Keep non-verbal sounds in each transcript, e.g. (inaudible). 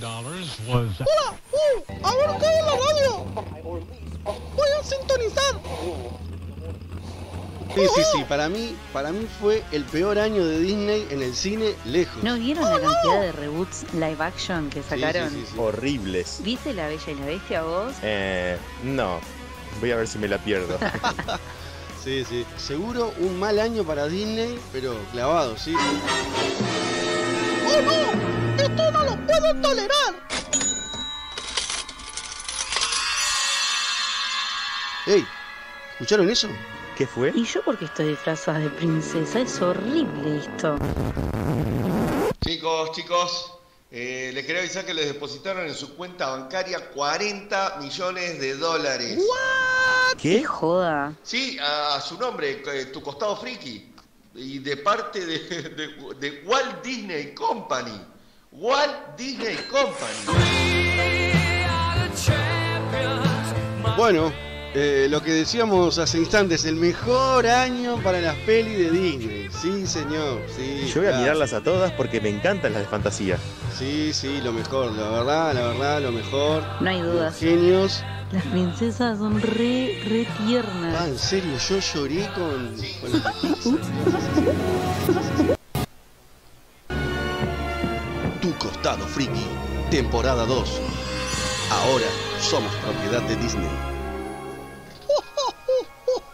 dollars was ¡Hola! ¡Uh! ¡Ahora en la radio! ¡Voy a sintonizar! Sí, sí, sí, para mí, para mí fue el peor año de Disney en el cine lejos. ¿No vieron la cantidad de reboots live action que Sí, sacaron? sí, sí, sí. Horribles. ¿Viste La Bella y la Bestia vos? Eh, no. Voy a ver si me la pierdo. (laughs) Sí, sí. Seguro un mal año para Disney, pero clavado, sí. ¡Oh no! ¡Esto no lo puedo tolerar! ¡Ey! ¿Escucharon eso? ¿Qué fue? ¿Y yo porque estoy disfrazada de princesa? Es horrible esto. Chicos, chicos, eh, les quería avisar que les depositaron en su cuenta bancaria 40 millones de dólares. ¡Qué ¿Qué? joda! Sí, a, a su nombre, eh, tu costado friki. Y de parte de, de- de Walt Disney Company. Walt Disney Company. Bueno, eh, lo que decíamos hace instantes, el mejor año para las pelis de Disney. Sí, señor. Sí, Yo voy a claro. mirarlas a todas porque me encantan las de fantasía. Sí, sí, lo mejor, la verdad, la verdad, lo mejor. No hay dudas. Genios. Las princesas son re, re Ah, tiernas. en serio, yo lloré con, con las. Tu costado friki, temporada 2. Ahora somos propiedad de Disney.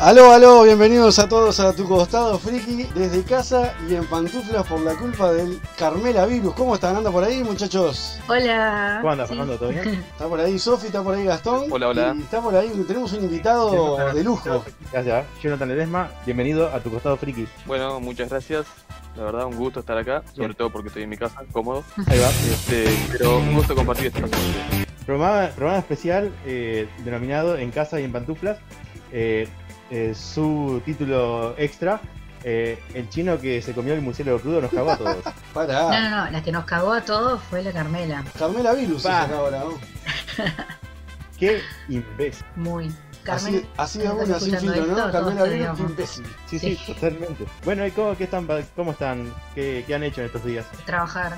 Aló, aló, bienvenidos a todos a tu costado friki desde casa y en pantuflas por la culpa del Carmela Virus. ¿Cómo están? ¿Anda por ahí, muchachos? Hola. ¿Cómo andas, Sí. Fernando? ¿Todo bien? (laughs) Está por ahí Sofi, está por ahí Gastón. Hola, hola. Y está por ahí, tenemos un invitado de lujo. Gracias, Jonathan Ledesma. Bienvenido a tu costado friki. Bueno, muchas gracias. La verdad, un gusto estar acá, sobre Bien. todo porque estoy en mi casa, cómodo. Ahí va. Este, pero un gusto compartir este espacio. Programa, programa especial eh, denominado En casa y en pantuflas. Eh, eh, su título extra. eh, el chino que se comió el murciélago crudo nos cagó a todos. (laughs) No, Pará. no, no, la que nos cagó a todos fue la Carmela. Carmela Virus ahora, ¿no? (laughs) Qué imbécil. Muy. Carmen, Así, así de ¿estás una sin escuchando filtro, esto? ¿no? Virus, qué digamos. imbécil. Sí, sí, Sí. totalmente. Bueno, ¿y cómo, qué están, cómo están? ¿Qué, qué han hecho en estos días? Trabajar.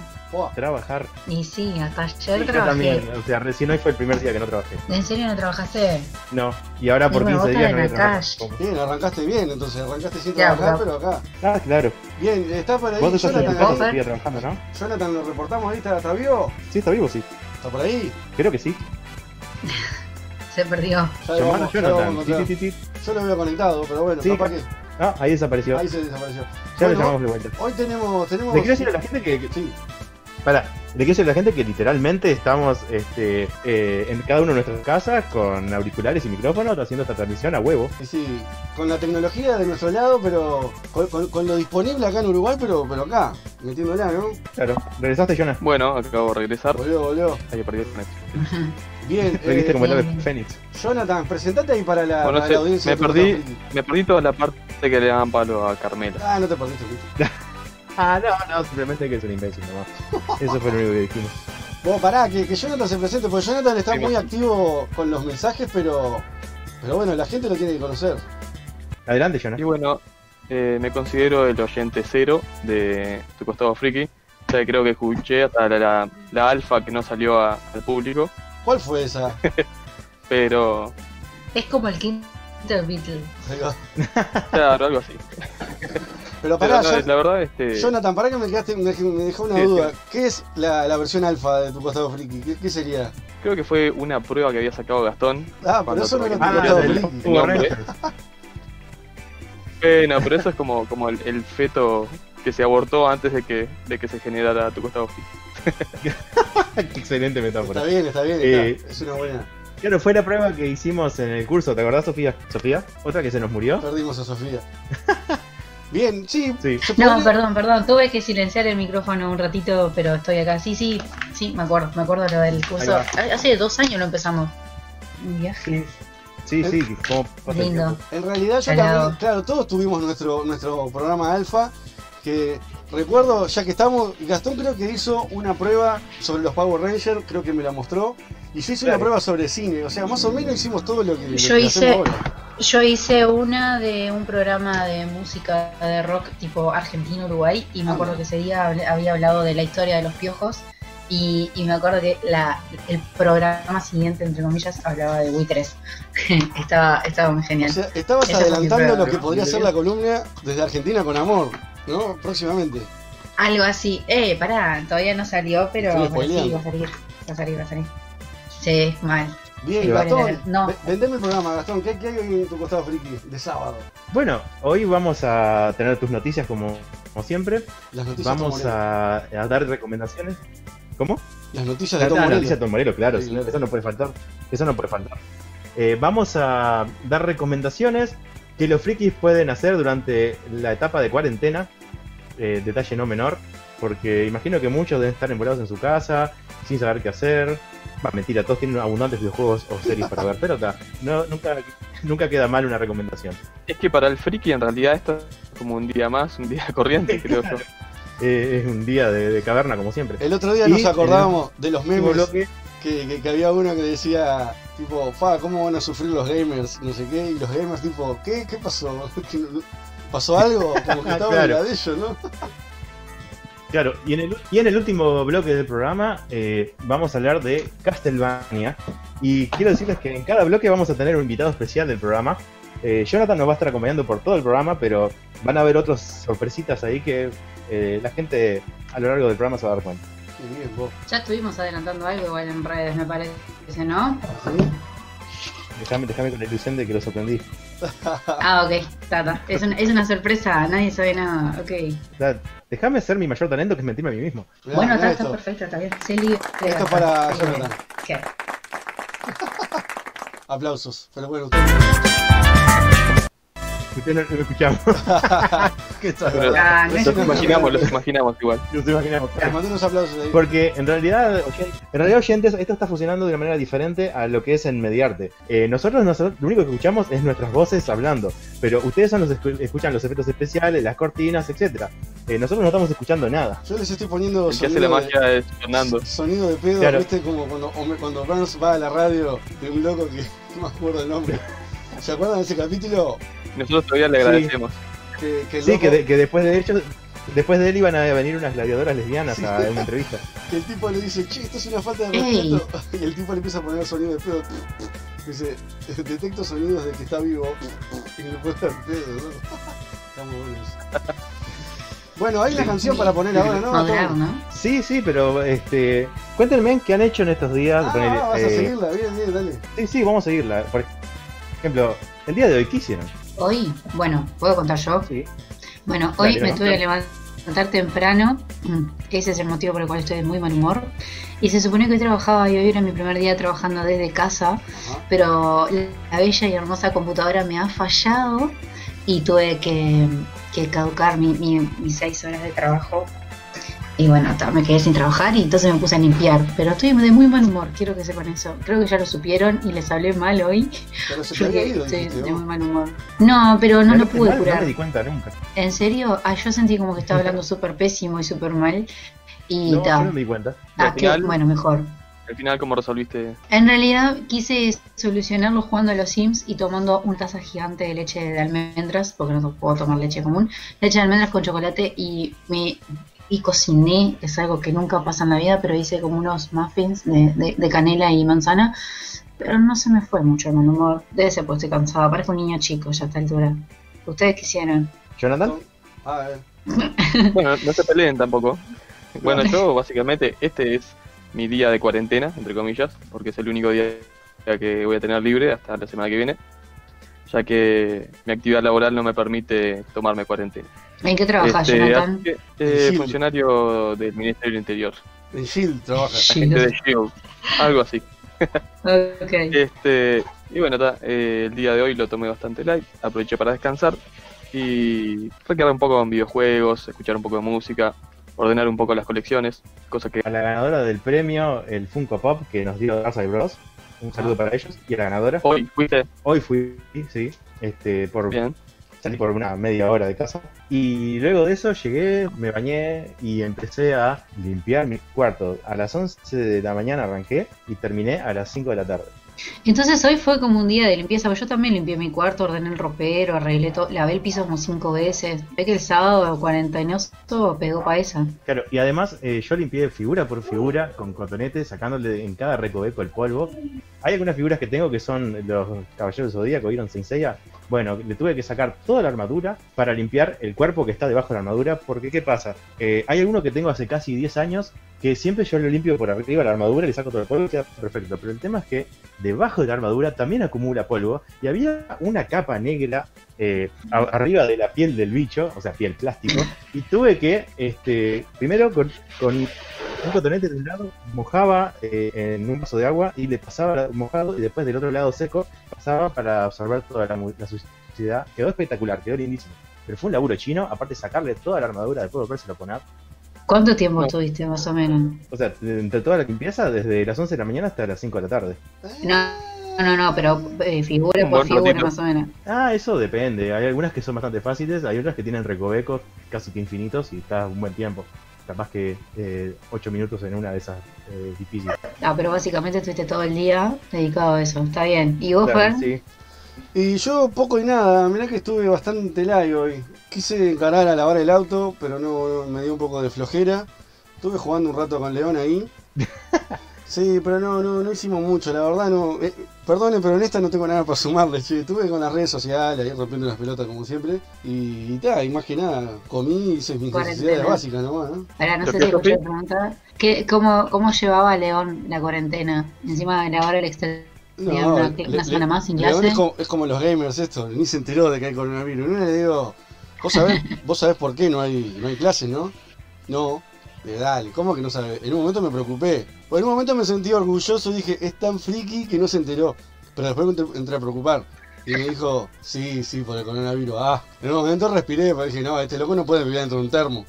Trabajar. Y sí, hasta Sí, ayer yo trabajé. también. O sea, recién hoy fue el primer día que no trabajé. ¿En serio no trabajaste? No. Y ahora por bueno, 15 vos días no voy a trabajar. Bien, arrancaste bien, entonces arrancaste sin Ya, trabajar, pero- pero acá. Ah, claro. Bien, está por ahí Vos estás en Jonathan. Sofía, trabajando, ¿no? Jonathan, lo reportamos ahí, ¿está, está vivo? Sí, está vivo, sí. ¿Está por ahí? Creo que sí. (laughs) Se perdió. Ya lo Llamar a vamos, ya lo vamos a Jonathan. Sí, encontrar. sí, sí, sí. Yo lo veo conectado, pero bueno, Sí, capaz que Ah, ahí desapareció. ahí se desapareció. Ya Bueno, lo llamamos de vuelta. Hoy tenemos, tenemos. Le quiero decir a la gente que. que- Sí, Pará, le quiero decir a la gente que literalmente estamos este, eh, en cada uno de nuestras casas con auriculares y micrófonos haciendo esta transmisión a huevo. y sí, con la tecnología de nuestro lado, pero con, con- con lo disponible acá en Uruguay, pero, pero acá, metiéndola, ¿no? Claro. ¿Regresaste, Jonah? Bueno, acabo de regresar. Volvió, volvió. Ahí perdí el. (laughs) Bien, eh, como el ave. Fénix. Jonathan, presentate ahí para la, Bueno, para sé, la audiencia. me perdí, me perdí toda la parte que le daban palo a Carmela. Ah, no te perdiste. (laughs) Ah, no, no, simplemente que es un imbécil nomás. Eso fue lo único que dijimos. (laughs) Vos pará, que, que Jonathan se presente, porque Jonathan está Sí, muy activo con los mensajes, pero. Pero bueno, la gente lo tiene que conocer. Adelante, Jonah. Y bueno, eh, me considero el oyente cero de tu costado friki. O sea, creo que escuché hasta la, la, la alfa que no salió a- al público, ¿Cuál fue esa? (laughs) pero Es como el quinto Beatle. claro, algo así. Pero Pero pará, no, Jon- la verdad, este, Jonathan, pará que me, quedaste, me, me dejó una Sí, duda. sí. ¿Qué es la, la versión alfa de tu costado friki? ¿Qué, qué sería? creo que fue una prueba que había sacado Gastón. Ah, pero eso no era tu. Rangers. Bueno, pero eso es como, como el, el feto que se abortó antes de que, de que se generara tu costado (laughs) excelente metáfora. Está bien, está bien, Eh, está. es una buena. Claro, fue la prueba que hicimos en el curso, ¿te acordás, Sofía? ¿Sofía? ¿Otra que se nos murió? Perdimos a Sofía. (laughs) Bien, sí. Sí. No, podría- perdón, perdón. Tuve que silenciar el micrófono un ratito, pero estoy acá. Sí, sí, sí, me acuerdo. Me acuerdo lo del curso. Hace dos años lo empezamos. Un viaje. Sí, sí, sí. ¿Cómo pasa el Lindo. En realidad yo también, claro, todos tuvimos nuestro, nuestro programa alfa, que, recuerdo, ya que estamos, Gastón creo que hizo una prueba sobre los Power Rangers, creo que me la mostró. Y yo hice una prueba sobre cine, o sea, más o menos hicimos todo lo que, lo Yo que hice- hacemos ahora. Yo hice una de un programa de música de rock tipo Argentina-Uruguay y me acuerdo que ese día había hablado de la historia de los piojos y, y me acuerdo que la, el programa siguiente, entre comillas, hablaba de Wii 3. (laughs) estaba, estaba muy genial. O sea, estabas Esa adelantando lo que podría ser la columna desde Argentina con amor, ¿no? Próximamente. Algo así. Eh, pará, todavía no salió, pero, sí, va a salir. Va a salir, va a salir. Sí, mal. Bien, Sí, Gastón, no. ve- vendeme el programa, Gastón. ¿Qué, qué hay hoy en tu costado friki de sábado? Bueno, hoy vamos a tener tus noticias como, como siempre. Las noticias Vamos a, a dar recomendaciones. ¿Cómo? Las noticias de Tom Morello. noticia de Tom Morello, claro, Sí, sí, claro. eso no puede faltar. Eso no puede faltar. Eh, vamos a dar recomendaciones que los frikis pueden hacer durante la etapa de cuarentena. Eh, detalle no menor, porque imagino que muchos deben estar embolados en su casa, sin saber qué hacer. Va, mentira, todos tienen abundantes videojuegos o series para ver, pero ta, no, nunca, nunca queda mal una recomendación. Es que para el friki en realidad esto es como un día más, un día (laughs) corriente, creo yo. Eh, es un día de, de caverna, como siempre. El otro día Y nos acordábamos de los memes bloque, que, que, que había uno que decía, tipo, fa, ¿cómo van a sufrir los gamers? No sé qué, y los gamers, tipo, ¿qué? ¿Qué pasó? (laughs) ¿Qué no- ¿Pasó algo? (laughs) Como que estaba en Claro. la de ellos, ¿no? Claro, y en el, y en el último bloque del programa eh, vamos a hablar de Castlevania. Y quiero decirles que en cada bloque vamos a tener un invitado especial del programa. Eh, Jonathan nos va a estar acompañando por todo el programa, pero van a haber otras sorpresitas ahí que eh, la gente a lo largo del programa se va a dar cuenta. Qué bien, vos. Ya estuvimos adelantando algo igual en redes, me parece, ¿no? Déjame, déjame con la ilusión de que lo sorprendí. (laughs) Ah, ok, está. Es, una, es una sorpresa, nadie sabe nada, ok. Déjame hacer mi mayor talento que es mentirme a mí mismo. Mirá, bueno, mirá está, perfecto, está bien. Sé libre. Esto es para. Jonathan. ¿Qué? (laughs) Aplausos. Pero bueno, ustedes Ustedes no, no lo escuchamos. (laughs) Qué. Ah, los imaginamos, los imaginamos igual. Nos imaginamos. unos aplausos ahí. Porque en realidad, en realidad oyentes, esto está funcionando de una manera diferente a lo que es en Mediarte. Eh, nosotros, nosotros lo único que escuchamos es nuestras voces hablando, pero ustedes son los escu- escuchan los efectos especiales, las cortinas, etcétera. Eh, nosotros no estamos escuchando nada. Yo les estoy poniendo El que hace sonido la de- magia es Fernando. Sonido de pedo, Claro. ¿viste? Como cuando, cuando Burns va a la radio de un loco que (laughs) no me acuerdo el nombre. ¿Se acuerdan de ese capítulo? Nosotros todavía le Sí. agradecemos. Que, que el Sí, que, de- que después de hecho, después de él iban a venir unas gladiadoras lesbianas Sí. a una entrevista. (laughs) que el tipo le dice, che, esto es una falta de respeto. (laughs) Y el tipo le empieza a poner sonido de pedo. Dice, detecto sonidos de que está vivo. Y le pone el pedo, ¿no? (laughs) Estamos buenos. Bueno, hay una canción para poner ahora, ¿no? Sí, sí, pero este, cuéntenme qué han hecho en estos días. Ah, vas a eh, seguirla, bien, bien, dale. sí, sí, vamos a seguirla. Por ejemplo, el día de hoy, ¿qué hicieron? Hoy, bueno, ¿puedo contar yo? Sí. Bueno, hoy Dale, me tuve que levantar temprano. Mm, Ese es el motivo por el cual estoy de muy mal humor. Y se supone que hoy trabajaba y hoy era mi primer día trabajando desde casa. Pero la bella y hermosa computadora me ha fallado y tuve que, que caducar mi- mi- mis seis horas de trabajo. Y bueno, me quedé sin trabajar y entonces me puse a limpiar. Pero estoy de muy mal humor, quiero que sepan eso. Creo que ya lo supieron y les hablé mal hoy. Pero se te había ido, estoy dijiste, de ¿no? muy mal humor. No, pero no lo pude mal, curar. No me di cuenta nunca. ¿En serio? Ah, yo sentí como que estaba (laughs) hablando súper pésimo y súper mal. Y No, ta. yo no me di cuenta. Ah, final- bueno, mejor. Al final, ¿cómo resolviste? En realidad quise solucionarlo jugando a los Sims y tomando una taza gigante de leche de almendras, porque no puedo tomar leche común, leche de almendras con chocolate y me y cociné, es algo que nunca pasa en la vida, pero hice como unos muffins de, de- de canela y manzana, pero no se me fue mucho el mal humor. Debe ser porque estoy cansada, parezco un niño chico ya a esta altura. ¿Ustedes qué hicieron? ¿Jonathan? Ah, eh. (laughs) Bueno, no se peleen tampoco. Bueno, yo básicamente este es mi día de cuarentena, entre comillas, porque es el único día que voy a tener libre hasta la semana que viene, ya que mi actividad laboral no me permite tomarme cuarentena. ¿En qué trabajas, Este, Jonathan? eh, funcionario del Ministerio del Interior, En Shield trabaja. agente de SHIELD, algo así. Ok. Este, y bueno, ta, eh, el día de hoy lo tomé bastante light, aproveché para descansar y recargar un poco en videojuegos, escuchar un poco de música, ordenar un poco las colecciones, cosa que A la ganadora del premio, el Funko Pop, que nos dio Garzai Bros. Un saludo para ellos. Y a la ganadora. hoy fuiste Hoy fui, sí, este, por, bien. Salí por una media hora de casa. Y luego de eso llegué, me bañé y empecé a limpiar mi cuarto. A las 11 de la mañana arranqué y terminé a las 5 de la tarde. Entonces hoy fue como un día de limpieza, porque yo también limpié mi cuarto, ordené el ropero, arreglé todo, lavé el piso como cinco veces. Ve que el sábado cuarentenoso pegó pa' esa. Claro, y además eh, yo limpié figura por figura con cotonete, sacándole en cada recoveco el polvo. Hay algunas figuras que tengo que son los caballeros del zodíaco, ¿vieron Saint Seiya? Bueno, le tuve que sacar toda la armadura para limpiar el cuerpo que está debajo de la armadura, porque ¿qué pasa? Eh, hay alguno que tengo hace casi 10 años que siempre yo lo limpio por arriba la armadura, le saco todo el polvo y queda perfecto. Pero el tema es que debajo de la armadura también acumula polvo y había una capa negra eh, a- arriba de la piel del bicho, o sea, piel plástico, y tuve que, este, primero con, con un cotonete de un lado, mojaba eh, en un vaso de agua y le pasaba mojado y después del otro lado seco, pasaba para absorber toda la, la suciedad. Quedó espectacular, quedó lindísimo. Pero fue un laburo chino, aparte sacarle toda la armadura, después volvérselo a poner. ¿Cuánto tiempo estuviste más o menos? O sea, entre toda la limpieza, desde las 11 de la mañana hasta las 5 de la tarde. No, no, no, pero eh, figura por figura más o menos. Ah, eso depende. Hay algunas que son bastante fáciles, hay otras que tienen recovecos casi que infinitos y está un buen tiempo. Capaz que 8 minutos en una de esas eh, difíciles. Ah, pero básicamente estuviste todo el día dedicado a eso, está bien. ¿Y vos, Claro, Fer? sí. Y yo poco y nada, mirá que estuve bastante live hoy. Quise encarar a lavar el auto, pero no, no, me dio un poco de flojera. Estuve jugando un rato con León ahí. (laughs) Sí, pero no, no, no hicimos mucho, la verdad no. Eh, perdonen, pero en esta no tengo nada para sumarle, che. Estuve con las redes sociales, ahí rompiendo las pelotas como siempre. Y, y ta, y más que nada, comí, hice mis Cuarentena. necesidades básicas nomás, ¿no? Ahora, no ¿Lo sé si escuché. ¿Qué, cómo, ¿Cómo llevaba León la cuarentena? Encima de lavar el exterior. Tenía una- una semana más sin León clase. Es como, es como los gamers esto, ni se enteró de que hay coronavirus. No le digo, vos sabés, vos sabés por qué no hay, no hay clases, ¿no? No, eh, dale, ¿cómo que no sabés? En un momento me preocupé. Por en un momento me sentí orgulloso y dije, es tan friki que no se enteró. Pero después me entré, entré a preocupar. Y me dijo, sí, sí, por el coronavirus. Ah, en un momento respiré, pero dije, no, este loco no puede vivir dentro de un termo.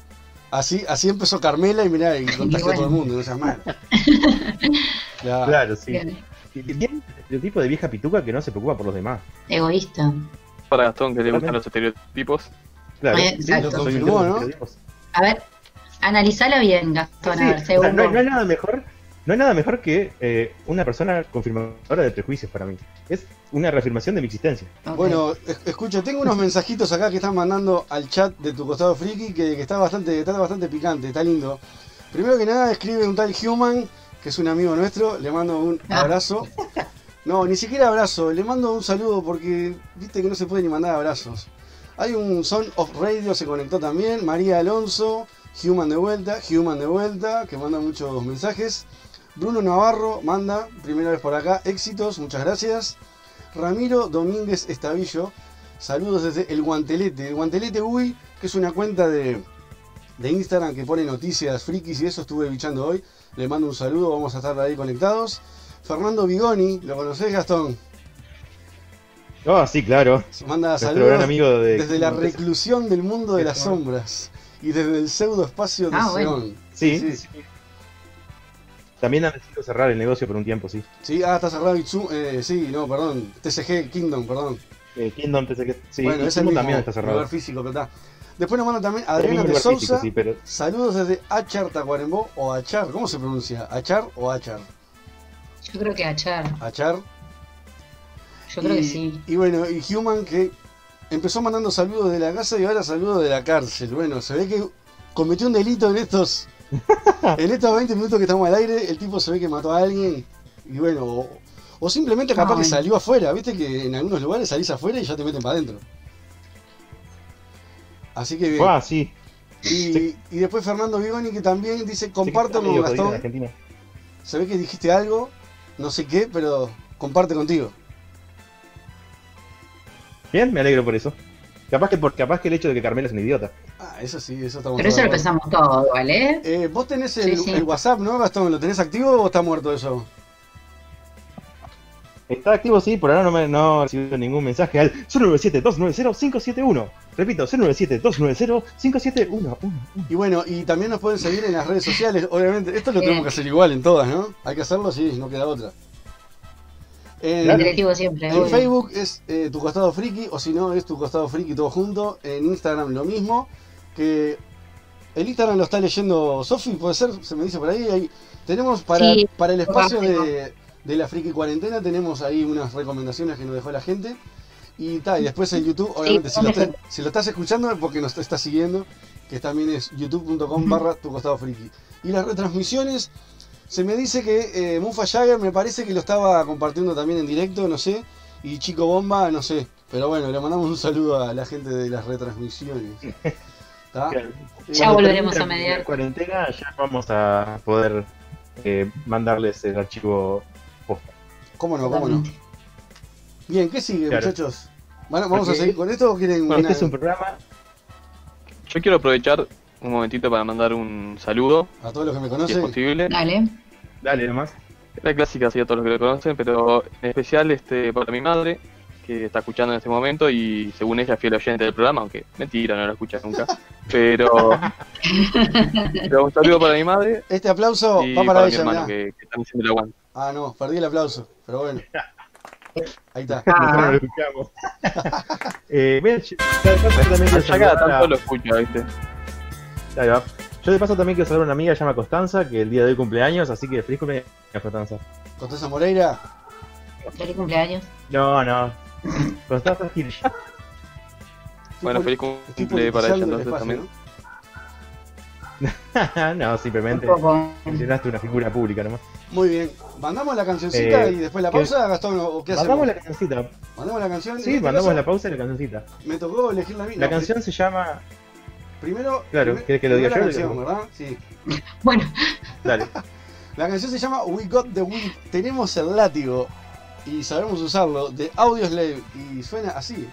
Así, así empezó Carmela y mirá, y contagió a todo el mundo, no seas mal. (laughs) Claro. Claro, sí. Bien. El tipo de vieja pituca que no se preocupa por los demás. Egoísta. Para Gastón, que le gustan los estereotipos. Claro, exacto. un Confirmó, de ¿no? A ver, analizalo bien, Gastón. Sí, a ver, o sea, según no, hay- vos. no hay nada mejor, no hay nada mejor que eh, una persona confirmadora de prejuicios para mí. Es una reafirmación de mi existencia. Bueno, es- escucha, tengo unos mensajitos acá que están mandando al chat de tu costado friki que, que está bastante, está bastante picante, está lindo. Primero que nada escribe un tal Human, que es un amigo nuestro, le mando un Ah. abrazo. No, ni siquiera abrazo, le mando un saludo porque viste que no se puede ni mandar abrazos. Hay un Son of Radio, se conectó también, María Alonso, Human de vuelta, Human de vuelta, que manda muchos mensajes. Bruno Navarro manda, primera vez por acá, éxitos, muchas gracias. Ramiro Domínguez Estavillo, saludos desde El Guantelete. El Guantelete Uy, que es una cuenta de, de Instagram que pone noticias frikis y eso estuve bichando hoy. Le mando un saludo, vamos a estar ahí conectados. Fernando Bigoni, ¿lo conocés Gastón? Oh, sí, claro. Manda Nuestro saludos gran amigo de. desde la reclusión del mundo de las sombras y desde el pseudo espacio de Ah, bueno. Seón. Sí, sí. sí. También han decidido cerrar el negocio por un tiempo, sí. Sí, ah, está cerrado Itsu, eh, sí, no, perdón, TCG Kingdom, perdón. Eh, Kingdom que. Sí, bueno, y es el Sumo mismo también está cerrado. lugar físico, pero está. Después nos manda también Adriana de físico, Sousa. sí, pero. Saludos desde Achar, Tacuarembó o Achar, ¿cómo se pronuncia? ¿Achar o Achar? Yo creo que Achar. Achar. Yo creo y, que sí. Y bueno, y Human que empezó mandando saludos de la casa y ahora saludos de la cárcel. Bueno, se ve que cometió un delito en estos (laughs) en estos 20 minutos que estamos al aire. El tipo se ve que mató a alguien y bueno, o, o simplemente capaz que salió afuera. Viste que en algunos lugares salís afuera y ya te meten para adentro. Así que bien. Ah, sí. Y, y después Fernando Vigoni que también dice, medio con Gastón. Se ve que dijiste algo, no sé qué, pero comparte contigo. Bien, me alegro por eso. Capaz que, por, capaz que el hecho de que Carmela es un idiota. Ah, eso sí, eso estamos Pero eso lo pensamos todo, ¿vale? Eh, vos tenés Sí, el, sí. el WhatsApp, ¿no, Gastón? ¿Lo tenés activo o está muerto eso? Está activo, sí, por ahora no me no he recibido ningún mensaje al 097-290-571. Repito, 097-290-571. Y bueno, y también nos pueden seguir en las redes sociales, obviamente. Esto lo tenemos que hacer igual en todas, ¿no? Hay que hacerlo, sí, no queda otra. En, directivo siempre. en obvio. Facebook es eh, tu costado friki, o si no, es tu costado friki todo junto. En Instagram lo mismo. Que el Instagram lo está leyendo Sofi, puede ser, se me dice por ahí. ahí. Tenemos para, Sí, para el espacio de, de la friki cuarentena, tenemos ahí unas recomendaciones que nos dejó la gente. Y tal, y después en YouTube, obviamente, si, lo ¿dónde está- si lo estás escuchando es porque nos estás siguiendo, que también es youtube.com barra tu costado friki. Y las retransmisiones, se me dice que eh, Mufa Jagger me parece que lo estaba compartiendo también en directo, no sé. Y Chico Bomba, no sé. Pero bueno, le mandamos un saludo a la gente de las retransmisiones. ¿Está? Ya volveremos a mediar. La cuarentena ya vamos a poder eh, mandarles el archivo posta. ¿Cómo no? ¿Cómo no? Bien, ¿qué sigue, Claro. muchachos? Bueno, ¿Vamos a seguir con esto o quieren Bueno, una- Este es un programa. Yo quiero aprovechar un momentito para mandar un saludo, a todos los que me si es conocen? posible. Dale. Dale nomás. La clásica, sí, a todos los que lo conocen, pero en especial este para mi madre, que está escuchando en este momento y según ella fiel oyente del programa, aunque mentira, no lo escucha nunca. (laughs) Pero, pero un saludo para mi madre Este aplauso y va para, para mi hermano, que, que están haciendo el aguante. Ah, no, perdí el aplauso, pero bueno. (laughs) Ahí está. Nosotros lo escuchamos. (laughs) eh. Ahí va. Yo de paso también quiero saludar a una amiga que se llama Constanza, que el día de hoy cumpleaños, así que feliz cumpleaños, Constanza. Constanza Moreira. Feliz cumpleaños. No, no. Constanza Hirsch. Bueno, feliz cumple para ella entonces espacio, también. (laughs) no, simplemente mencionaste una figura pública nomás. ¿no? Muy bien. ¿Mandamos la cancioncita Eh, y después la ¿qué- pausa, Gastón? ¿O qué hacemos? Mandamos la cancioncita. ¿Mandamos la canción? Sí, mandamos caso, la pausa y la cancioncita. Me tocó elegir la La canción se llama. Primero. Claro, primer- ¿querés que lo diga yo? la canción, ¿verdad? Sí. (laughs) Bueno, Dale. (laughs) La canción se llama We Got the Wind. Tenemos el látigo y sabemos usarlo de Audioslave y suena así.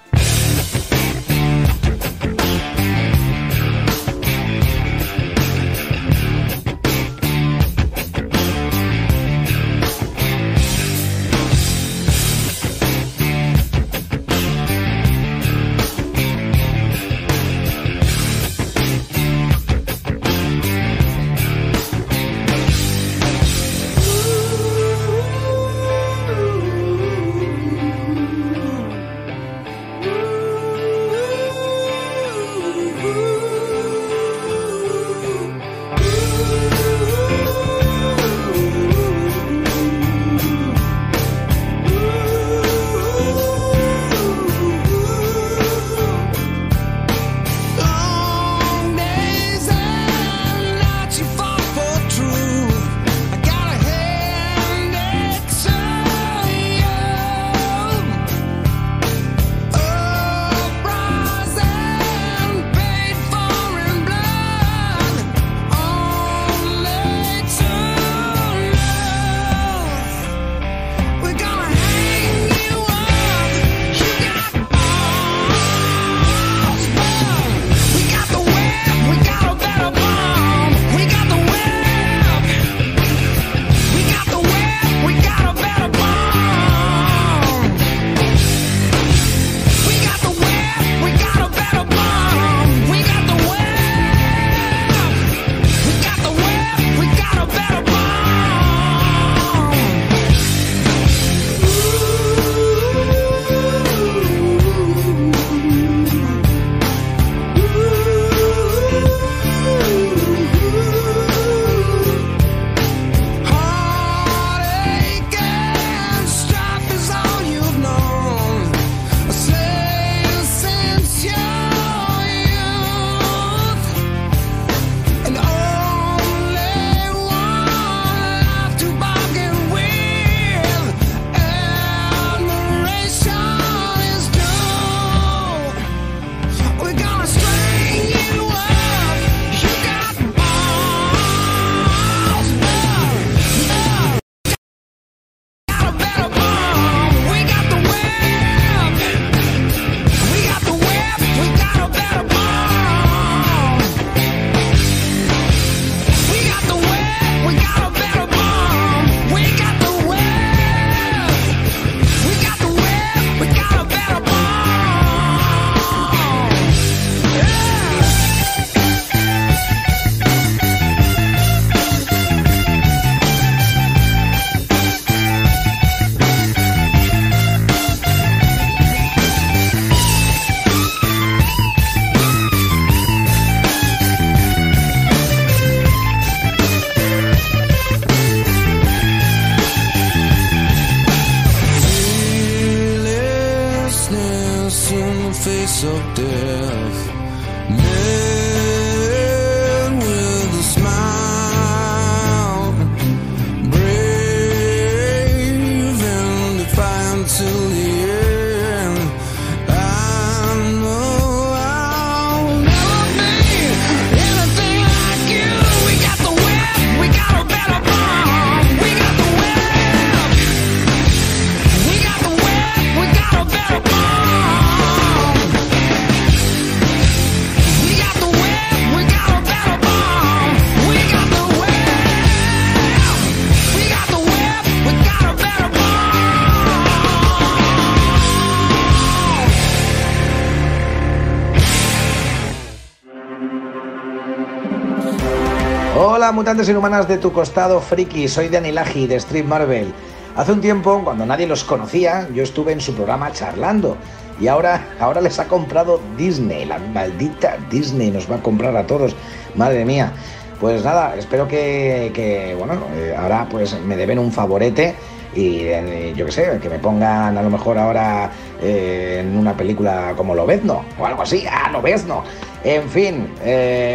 Mutantes inhumanas de tu costado friki, soy Danny Laji de Street Marvel. Hace un tiempo, cuando nadie los conocía, yo estuve en su programa charlando y ahora, ahora les ha comprado Disney, la maldita Disney nos va a comprar a todos, madre mía. Pues nada, espero que, bueno, eh, ahora pues me deben un favorete y eh, yo qué sé, que me pongan a lo mejor ahora eh, en una película como Lobezno o algo así, ah, Lobezno. En fin,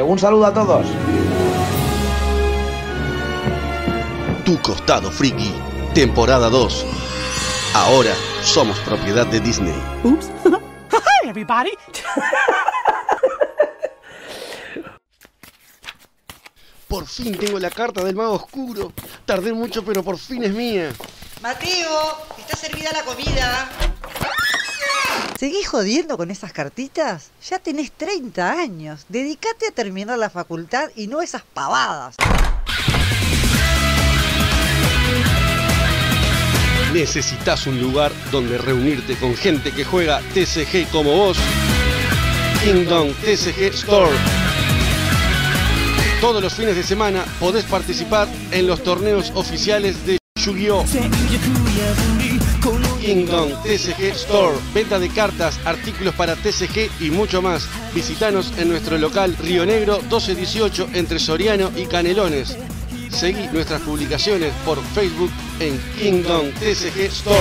un saludo a todos. Tu costado friki, temporada 2. Ahora somos propiedad de Disney. Oops. (laughs) Hi, everybody. Por fin tengo la carta del mago oscuro. Tardé mucho, pero por fin es mía. Mateo, está servida la comida. ¿Seguís jodiendo con esas cartitas? Ya tenés 30 años. Dedicate a terminar la facultad y no esas pavadas. ¿Necesitas un lugar donde reunirte con gente que juega TCG como vos? Kingdom TCG Store. Todos los fines de semana podés participar en los torneos oficiales de Yu-Gi-Oh! Kingdom TCG Store. Venta de cartas, artículos para TCG y mucho más. Visitanos en nuestro local Río Negro 1218 entre Soriano y Canelones. Seguí nuestras publicaciones por Facebook en Kingdom TCG Store.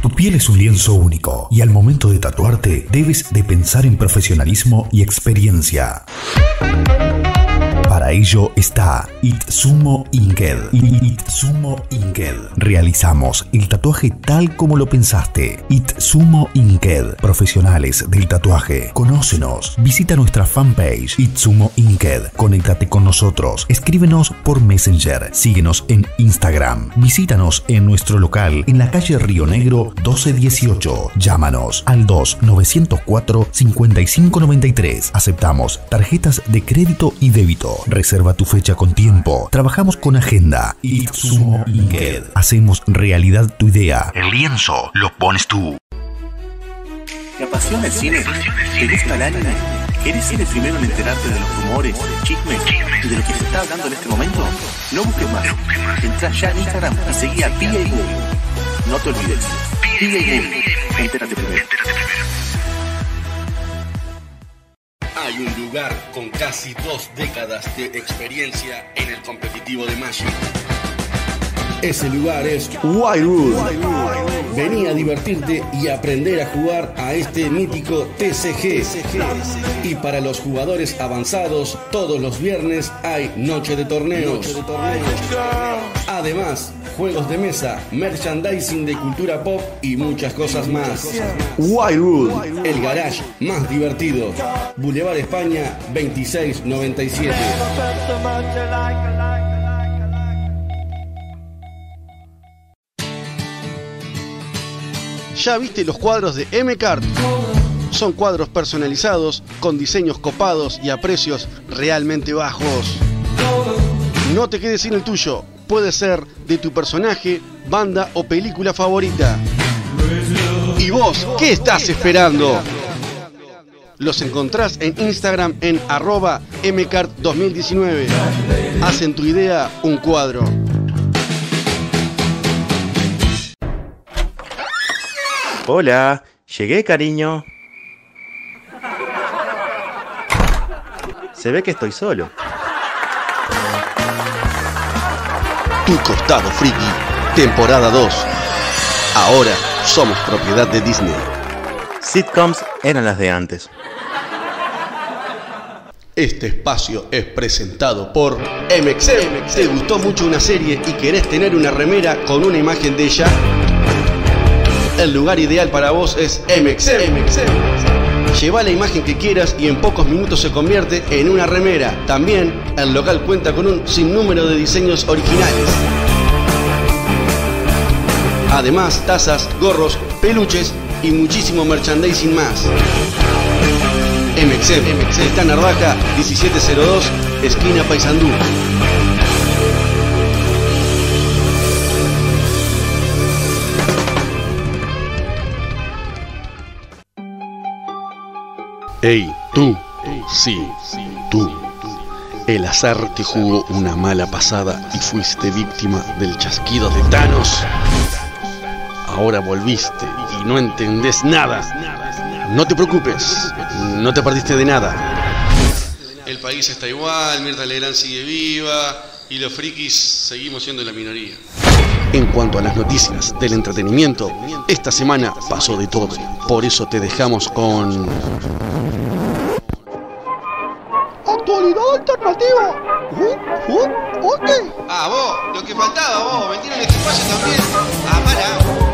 Tu piel es un lienzo único y al momento de tatuarte debes de pensar en profesionalismo y experiencia. Para ello está Itsumo Inked. Itsumo Inked. Realizamos el tatuaje tal como lo pensaste. Itsumo Inked. Profesionales del tatuaje. Conócenos. Visita nuestra fanpage Itsumo Inked. Conéctate con nosotros. Escríbenos por Messenger. Síguenos en Instagram. Visítanos en nuestro local en la calle Río Negro 1218. Llámanos al 2-904 5593. Aceptamos tarjetas de crédito y débito. Reserva tu fecha con tiempo. Trabajamos con agenda. Itsumo Inked. Hacemos realidad tu idea. El lienzo lo pones tú. ¿Te apasiona el cine? ¿Te gusta el anime? ¿Querés ser el primero en enterarte de los rumores, chismes y de lo que se está hablando en este momento? No busques más. Entra ya en Instagram y seguí a PA Movie. No te olvides. PA Movie. Entérate primero. Un lugar con casi dos décadas de experiencia en el competitivo de Magic. Ese lugar es Wildwood. Vení a divertirte y aprender a jugar a este mítico TCG. Y para los jugadores avanzados, todos los viernes hay noche de torneos. Además, juegos de mesa, merchandising de cultura pop y muchas cosas más. Wildwood, el garage más divertido. Boulevard España 2697. ¿Ya viste los cuadros de M-Card? Son cuadros personalizados, con diseños copados y a precios realmente bajos. No te quedes sin el tuyo. Puede ser de tu personaje, banda o película favorita. ¿Y vos qué estás esperando? Los encontrás en Instagram en arroba mcart2019. Hacen tu idea un cuadro. Hola, llegué, cariño. Se ve que estoy solo. Tu costado friki, temporada 2. Ahora somos propiedad de Disney. Sitcoms eran las de antes. Este espacio es presentado por MXM. ¿Te gustó mucho una serie y querés tener una remera con una imagen de ella? El lugar ideal para vos es MXM. Lleva la imagen que quieras y en pocos minutos se convierte en una remera. También el local cuenta con un sinnúmero de diseños originales. Además, tazas, gorros, peluches y muchísimo merchandising más. MXM, está en Narvaja 1702, esquina Paysandú. Ey, tú, sí, tú. El azar te jugó una mala pasada y fuiste víctima del chasquido de Thanos. Ahora volviste y no entendés nada. No te preocupes, no te perdiste de nada. El país está igual, Mirta Legrand sigue viva y los frikis seguimos siendo la minoría. En cuanto a las noticias del entretenimiento, esta semana pasó de todo. Por eso te dejamos con... Actualidad alternativa. ¿Uh? ¿Uh? ¿Dónde? Ah, vos, lo que faltaba vos, metieron este espacio también. Ah, para.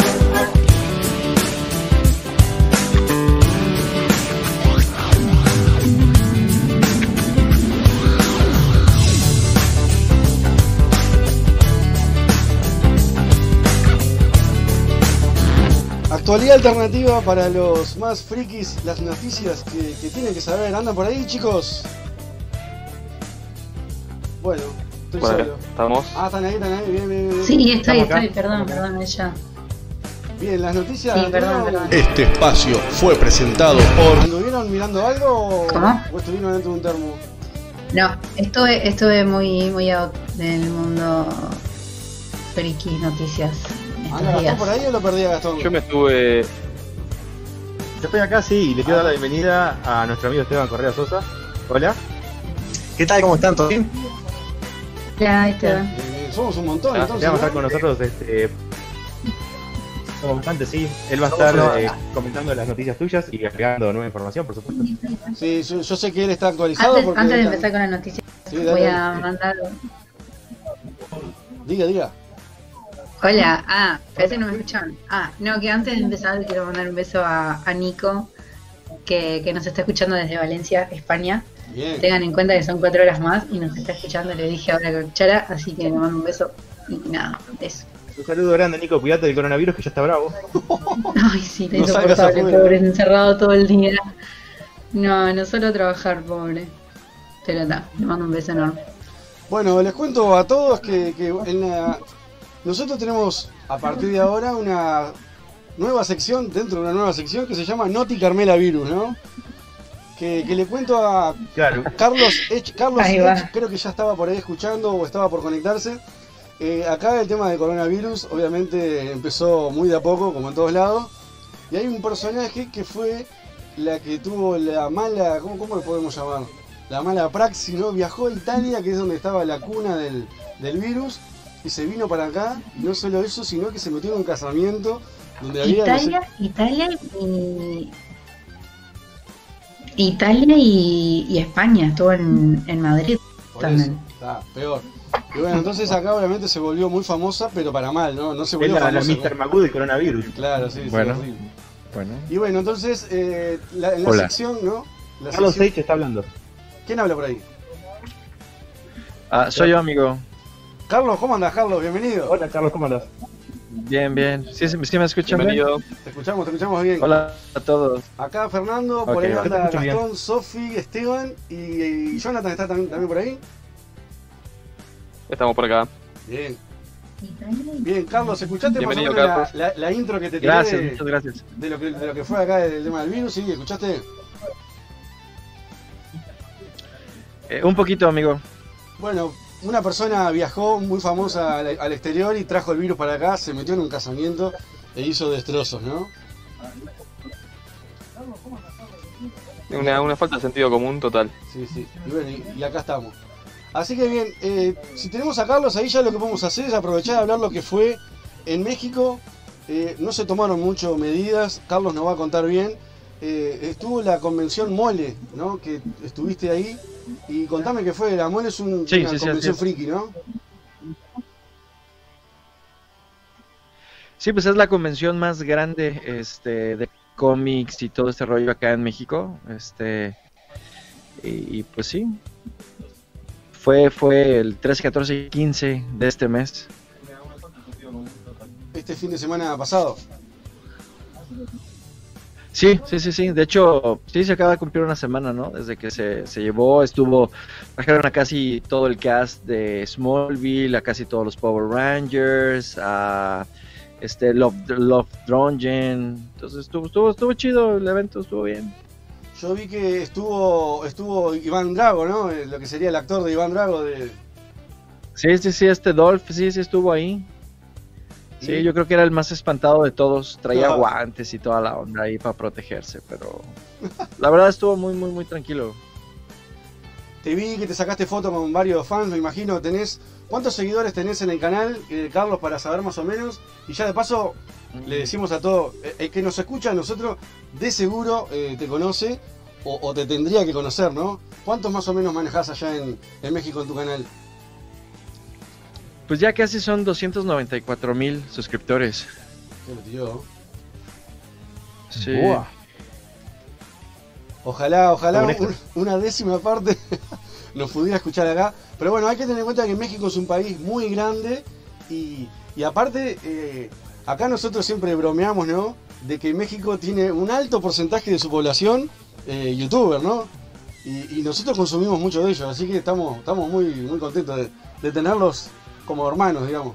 Actualidad alternativa para los más frikis, las noticias que, que tienen que saber. ¿Andan por ahí, chicos? Bueno, estoy solo. estamos. Ah, están ahí, están ahí, bien, bien, bien. Sí, estoy, estoy, perdón, perdón, ella. Bien, las noticias. Sí, perdón, ¿anduvieron- perdón. Este espacio fue presentado por... ¿Anduvieron mirando algo o, ¿Cómo? o estuvieron dentro de un termo? No, estuve, estuve muy, muy out del mundo friki noticias estos ¿Anda Gastón días. por ahí o lo perdí a Gastón? Yo me estuve. Yo estoy acá, sí, y le quiero dar la bienvenida a nuestro amigo Esteban Correa Sosa. Hola. ¿Qué tal? ¿Cómo están? ¿Todo bien? Ya, Esteban. Eh, somos un montón, Ah, entonces. va a estar ¿no? con nosotros, este. Somos bastante, sí. Él va a Somos estar una- eh, comentando las noticias tuyas y agregando nueva información, por supuesto. Sí, yo, yo sé que él está actualizado Antes, porque. antes de empezar con la noticia, Sí, dale, voy dale. a mandar. Diga, diga. Hola, ah, parece que no me escuchan. Ah, no, que antes de empezar quiero mandar un beso a, a Nico, que, que nos está escuchando desde Valencia, España. Bien. Tengan en cuenta que son cuatro horas más y nos está escuchando, le dije ahora con Chara, así que le mando un beso y nada, eso. Un saludo grande, Nico. Cuídate del coronavirus que ya está bravo. (laughs) Ay, sí, está No insoportable, pobre, encerrado todo el día. No, no solo trabajar, pobre. Pero está, le mando un beso enorme. Bueno, les cuento a todos que, que en la- nosotros tenemos a partir de ahora una nueva sección, dentro de una nueva sección que se llama Noti Carmela Virus, ¿no? Que, que le cuento a Claro. Carlos Ech, Carlos. Ech, creo que ya estaba por ahí escuchando o estaba por conectarse. Eh, acá el tema del coronavirus obviamente empezó muy de a poco, como en todos lados. Y hay un personaje que fue la que tuvo la mala, ¿cómo, cómo le podemos llamar? La mala praxis, ¿no? Viajó a Italia, que es donde estaba la cuna del, del virus, y se vino para acá. Y no solo eso, sino que se metió en un casamiento donde había... no sé- Italia, Italia y. Italia y, y España, estuvo en, en Madrid Por también. eso, está peor. Y bueno, entonces acá obviamente se volvió muy famosa, pero para mal, ¿no? No se volvió la, la famosa. Mr. Magoo del coronavirus. Claro, sí, sí, Bueno. horrible. Bueno. Y bueno, entonces, eh, la- en la Hola. sección, ¿no? La Carlos sección- Seich está hablando. ¿Quién habla por ahí? Ah, soy yo, amigo. Carlos, ¿cómo andas, Carlos? Bienvenido. Hola, Carlos, ¿cómo andas? Bien, bien. ¿Sí, sí, sí me escuchan bien? Bienvenido. Te escuchamos, te escuchamos bien. Hola a todos. Acá Fernando, por ahí anda bien. Gastón, Sofi, Esteban y, y Jonathan está también, también por ahí. Estamos por acá. Bien. Bien, Carlos, ¿escuchaste más o Bienvenido, menos la, Carlos. la- la intro que te tiré Gracias, de, muchas gracias. de lo que, de lo que fue acá el tema del virus? ¿Sí? ¿Escuchaste? Eh, un poquito, amigo. Bueno, una persona viajó muy famosa al, al exterior y trajo el virus para acá, se metió en un casamiento e hizo destrozos, ¿no? Una, una falta de sentido común total. Sí, sí. Y bueno, y, y acá estamos. Así que bien, eh, si tenemos a Carlos ahí ya lo que podemos hacer es aprovechar de hablar lo que fue en México. Eh, no se tomaron mucho medidas, Carlos nos va a contar bien. Eh, estuvo la convención Mole, ¿no? Que estuviste ahí. Y contame qué fue, la Mole es un- Sí, una sí, convención friki, ¿no? Sí, pues es la convención más grande este, de cómics y todo este rollo acá en México. Este, y, y, pues sí, fue, fue el 13, 14 y 15 de este mes. Este fin de semana pasado. Sí, sí, sí, sí. De hecho, sí se acaba de cumplir una semana, ¿no? Desde que se, se llevó, estuvo, trajeron a casi todo el cast de Smallville, a casi todos los Power Rangers, a este Love, Love Drungen. Entonces estuvo, estuvo, estuvo chido el evento, estuvo bien. Yo vi que estuvo estuvo Iván Drago, ¿no? Eh, Lo que sería el actor de Iván Drago de... Sí, sí, sí, este Dolph, sí, sí estuvo ahí. Sí, yo creo que era el más espantado de todos. Traía Ah. guantes y toda la onda ahí para protegerse, pero la verdad estuvo muy, muy, muy tranquilo. Te vi que te sacaste foto con varios fans, me imagino. Tenés ¿Cuántos seguidores tenés en el canal, eh, Carlos, para saber más o menos? Y ya de paso, le decimos a todo, eh, el que nos escucha a nosotros, de seguro eh, te conoce o, o te tendría que conocer, ¿no? ¿Cuántos más o menos manejás allá en, en México en tu canal? Pues ya casi son 294 mil suscriptores. Tiró. Sí. Ojalá, ojalá un- una décima parte (laughs) nos pudiera escuchar acá. Pero bueno, hay que tener en cuenta que México es un país muy grande y, y aparte, eh, acá nosotros siempre bromeamos, ¿no? De que México tiene un alto porcentaje de su población eh, youtuber, ¿no? Y, y nosotros consumimos mucho de ellos, así que estamos, estamos muy, muy contentos de, de tenerlos como hermanos, digamos.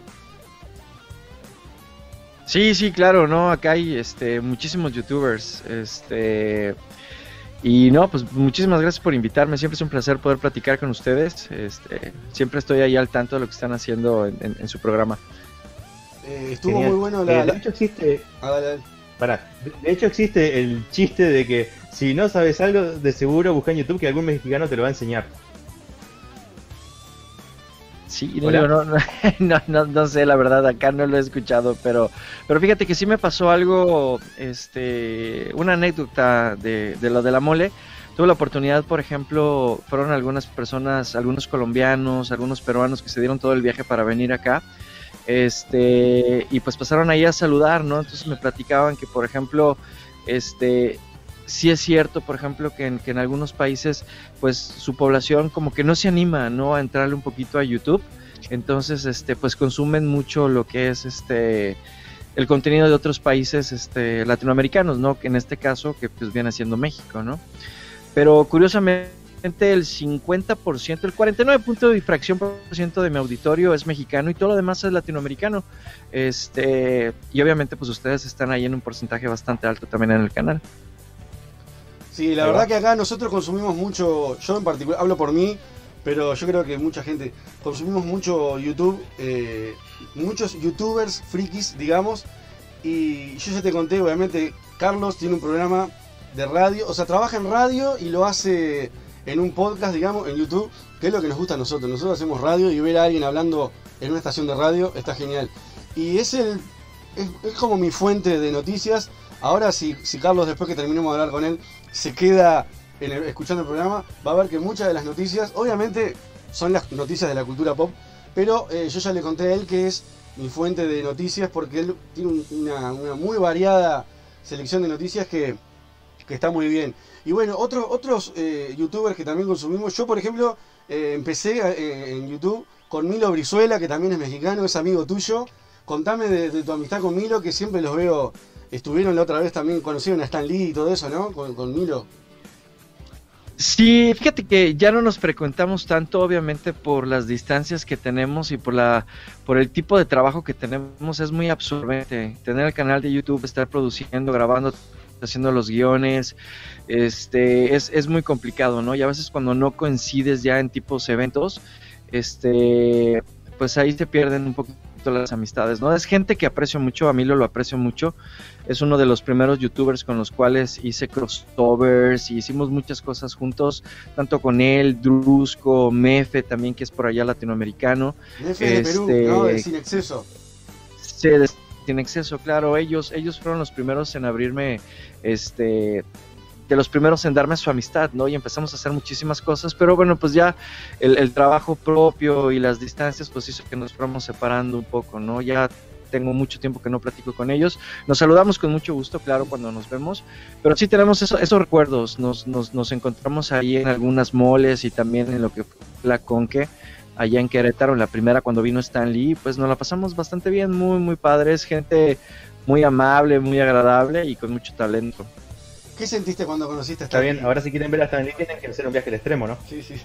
Sí, sí, claro, no, acá hay este muchísimos youtubers, este y no, pues muchísimas gracias por invitarme, siempre es un placer poder platicar con ustedes, este, siempre estoy ahí al tanto de lo que están haciendo en, en- en su programa. Eh, estuvo Genial. muy bueno la... Eh, la- de hecho existe, Ah, dale, dale. pará, de- de hecho existe el chiste de que si no sabes algo, de seguro busca en YouTube que algún mexicano te lo va a enseñar. Sí, no, (laughs) no, no- no sé, la verdad, acá no lo he escuchado, pero, pero fíjate que sí me pasó algo, este, una anécdota de, de lo de la mole. Tuve la oportunidad, por ejemplo, fueron algunas personas, algunos colombianos, algunos peruanos que se dieron todo el viaje para venir acá, este, y pues pasaron ahí a saludar, ¿no? Entonces me platicaban que, por ejemplo, este, sí es cierto, por ejemplo, que en, que en algunos países, pues su población como que no se anima, ¿no? A entrarle un poquito a YouTube. Entonces, este, pues consumen mucho lo que es este el contenido de otros países este, latinoamericanos, ¿no? Que en este caso, que pues viene siendo México, ¿no? Pero curiosamente el 50%, el 49 punto de fracción por ciento de mi auditorio es mexicano y todo lo demás es latinoamericano. Este, y obviamente pues ustedes están ahí en un porcentaje bastante alto también en el canal. Sí, la Ahí verdad va. que acá nosotros consumimos mucho, yo en particular, hablo por mí, pero yo creo que mucha gente, consumimos mucho YouTube, eh, muchos youtubers frikis, digamos, y yo ya te conté, obviamente, Carlos tiene un programa de radio, o sea, trabaja en radio y lo hace en un podcast, digamos, en YouTube, que es lo que nos gusta a nosotros. Nosotros hacemos radio y ver a alguien hablando en una estación de radio está genial. Y es el es, es como mi fuente de noticias. Ahora, si, si Carlos, después que terminemos de hablar con él, se queda en el- escuchando el programa, va a ver que muchas de las noticias, obviamente, son las noticias de la cultura pop, pero eh, yo ya le conté a él que es mi fuente de noticias porque él tiene un- una, muy variada selección de noticias que, que está muy bien. Y bueno, otros otros eh, youtubers que también consumimos, yo por ejemplo eh, empecé en YouTube con Milo Brizuela, que también es mexicano, es amigo tuyo. Contame de, de tu amistad con Milo, que siempre los veo, estuvieron la otra vez también, conocieron a Stan Lee y todo eso, ¿no? Con, con Milo. Sí, fíjate que ya no nos frecuentamos tanto, obviamente por las distancias que tenemos y por la por el tipo de trabajo que tenemos es muy absorbente. Tener el canal de YouTube, estar produciendo, grabando, haciendo los guiones, este es, es muy complicado, ¿no? Y a veces cuando no coincides ya en tipos eventos, este pues ahí se pierden un poquito las amistades, ¿no? Es gente que aprecio mucho, a mí lo aprecio mucho. Es uno de los primeros youtubers con los cuales hice crossovers y hicimos muchas cosas juntos, tanto con él, Drusco, Mefe también, que es por allá latinoamericano. F de Perú, Este, ¿no? De Sin Exceso. Sí, de- sin exceso, claro. Ellos, ellos fueron los primeros en abrirme, este, de los primeros en darme su amistad, ¿no? Y empezamos a hacer muchísimas cosas, pero bueno, pues ya el, el trabajo propio y las distancias, pues hizo que nos fuéramos separando un poco, ¿no? Ya tengo mucho tiempo que no platico con ellos. Nos saludamos con mucho gusto, claro, cuando nos vemos, pero sí tenemos eso- esos recuerdos. Nos, nos, nos encontramos ahí en algunas moles y también en lo que fue la Conque allá en Querétaro, en la primera cuando vino Stan Lee, pues nos la pasamos bastante bien, muy, muy padres, gente muy amable, muy agradable y con mucho talento. ¿Qué sentiste cuando conociste a Está Stan bien, Lee? ahora si quieren ver a Stan Lee tienen que hacer un viaje al extremo, ¿no? Sí, sí.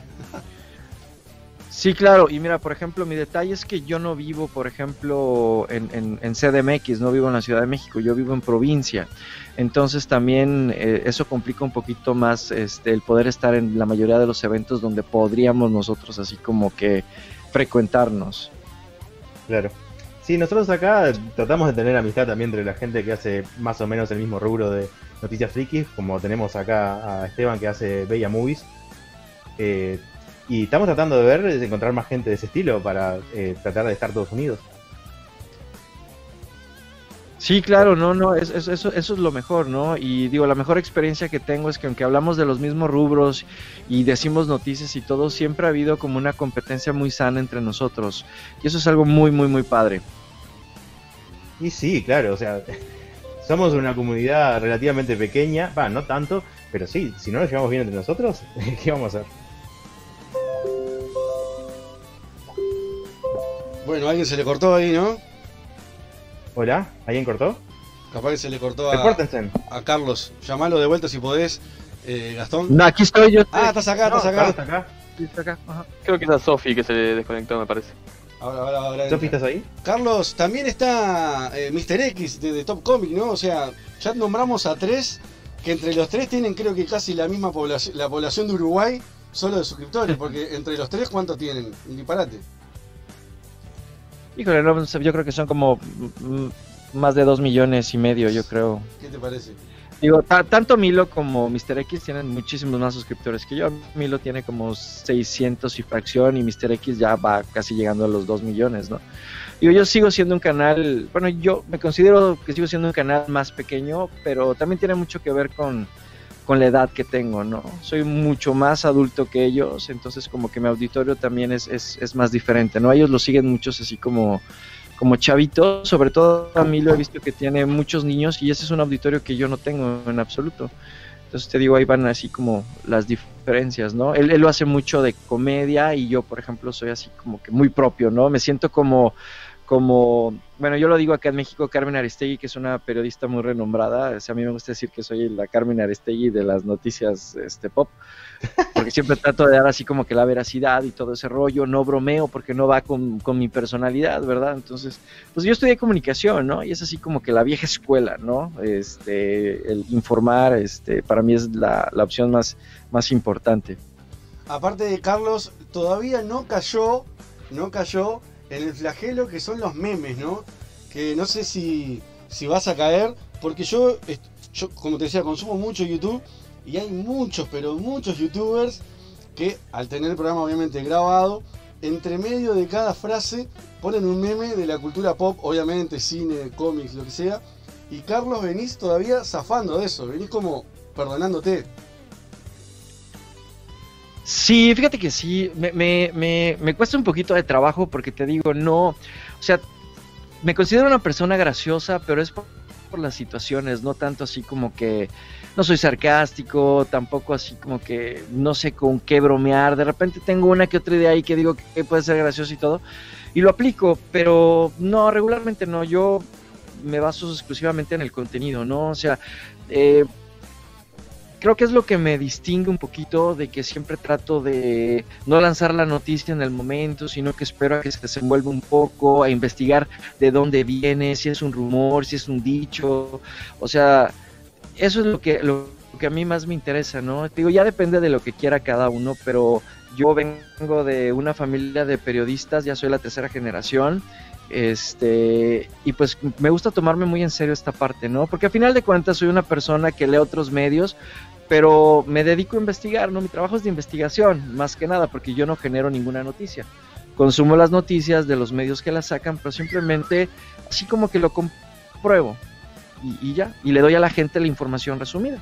Sí, claro, y mira, por ejemplo, mi detalle es que yo no vivo, por ejemplo, en, en, CDMX, no vivo en la Ciudad de México, yo vivo en provincia. Entonces también eh, eso complica un poquito más este, el poder estar en la mayoría de los eventos donde podríamos nosotros así como que frecuentarnos. Claro. Sí, nosotros acá tratamos de tener amistad también entre la gente que hace más o menos el mismo rubro de noticias frikis, como tenemos acá a Esteban que hace Bella Movies. Eh, y estamos tratando de ver, de encontrar más gente de ese estilo para eh, tratar de estar todos unidos. Sí, claro, no, no, es- es- eso, eso es lo mejor, ¿no? Y digo, la mejor experiencia que tengo es que aunque hablamos de los mismos rubros y decimos noticias y todo, siempre ha habido como una competencia muy sana entre nosotros. Y eso es algo muy, muy, muy padre. Y sí, claro, o sea, (laughs) somos una comunidad relativamente pequeña, va, no tanto, pero sí, si no nos llevamos bien entre nosotros, (laughs) ¿qué vamos a hacer? Bueno, alguien se le cortó ahí, ¿no? Hola, ¿alguien cortó? Capaz que se le cortó a, Carlos. Llamalo de vuelta si podés, eh, Gastón. No, aquí estoy yo. Ah, estás acá, No, estás acá. Carlos está acá. Sí, está acá, ajá. Creo que es a Sofi que se desconectó, me parece. Ahora, ahora, ahora Sofi. ¿estás ahí? Carlos, también está eh, Mr. X de, de Top Comic, ¿no? O sea, ya nombramos a tres, que entre los tres tienen creo que casi la misma población, la población de Uruguay, solo de suscriptores, porque entre los tres, ¿cuánto tienen? Un disparate. Híjole, no, yo creo que son como mm, más de dos millones y medio, yo creo. ¿Qué te parece? Digo, ta- tanto Milo como Mr. X tienen muchísimos más suscriptores que yo. Milo tiene como 600 y fracción y Mr. X ya va casi llegando a los 2 millones, ¿no? Digo, yo sigo siendo un canal, bueno, yo me considero que sigo siendo un canal más pequeño, pero también tiene mucho que ver con, con la edad que tengo, ¿no? Soy mucho más adulto que ellos, entonces como que mi auditorio también es, es, es más diferente, ¿no? Ellos lo siguen muchos así como como chavito, sobre todo a mí lo he visto que tiene muchos niños y ese es un auditorio que yo no tengo en absoluto. Entonces te digo, ahí van así como las diferencias, ¿no? Él, él lo hace mucho de comedia y yo, por ejemplo, soy así como que muy propio, ¿no? Me siento como, como, bueno, yo lo digo acá en México, Carmen Aristegui, que es una periodista muy renombrada, a mí me gusta decir que soy la Carmen Aristegui de las noticias este, pop, porque siempre trato de dar así como que la veracidad y todo ese rollo, no bromeo porque no va con, con mi personalidad, ¿verdad? Entonces, pues yo estudié comunicación, ¿no? Y es así como que la vieja escuela, ¿no? Este, el informar, este, para mí es la, la opción más, más importante. Aparte de Carlos, todavía no cayó, no cayó en el flagelo que son los memes, ¿no? Que no sé si, si vas a caer, porque yo, yo, como te decía, consumo mucho YouTube y hay muchos, pero muchos youtubers que al tener el programa obviamente grabado, entre medio de cada frase ponen un meme de la cultura pop, obviamente cine, cómics, lo que sea, y Carlos venís todavía zafando de eso, venís como perdonándote. Sí, fíjate que sí, me, me, me, me cuesta un poquito de trabajo porque te digo, no, o sea, me considero una persona graciosa, pero es por, las situaciones, no tanto así como que no soy sarcástico, tampoco así como que no sé con qué bromear, de repente tengo una que otra idea ahí que digo que puede ser gracioso y todo, y lo aplico, pero no, regularmente no, yo me baso exclusivamente en el contenido, ¿no? O sea, eh, creo que es lo que me distingue un poquito de que siempre trato de no lanzar la noticia en el momento, sino que espero a que se desenvuelva un poco, a investigar de dónde viene, si es un rumor, si es un dicho, o sea, eso es lo que, lo que a mí más me interesa, ¿no? Te digo, ya depende de lo que quiera cada uno, pero yo vengo de una familia de periodistas, ya soy la tercera generación, Este, y pues me gusta tomarme muy en serio esta parte, ¿no? Porque a final de cuentas soy una persona que lee otros medios, pero me dedico a investigar, ¿no? Mi trabajo es de investigación, más que nada, porque yo no genero ninguna noticia. Consumo las noticias de los medios que las sacan, pero simplemente así como que lo compruebo y, y ya, y le doy a la gente la información resumida.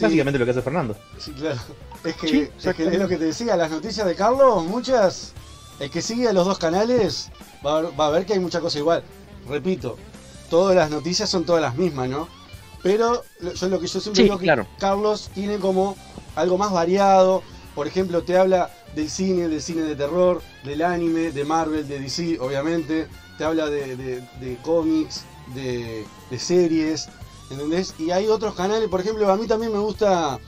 Básicamente lo que hace Fernando. Sí, claro. Es que, Sí, es que exactamente. es lo que te decía, las noticias de Carlos, muchas, el que sigue a los dos canales va a, ver, va a ver que hay mucha cosa igual. Repito, todas las noticias son todas las mismas, ¿no? Pero yo lo que yo siempre Sí, digo que. Carlos tiene como algo más variado. Por ejemplo, te habla del cine, del cine de terror, del anime, de Marvel, de DC, obviamente. Te habla de, de- de cómics, de, de series, ¿entendés? Y hay otros canales, por ejemplo, a mí también me gusta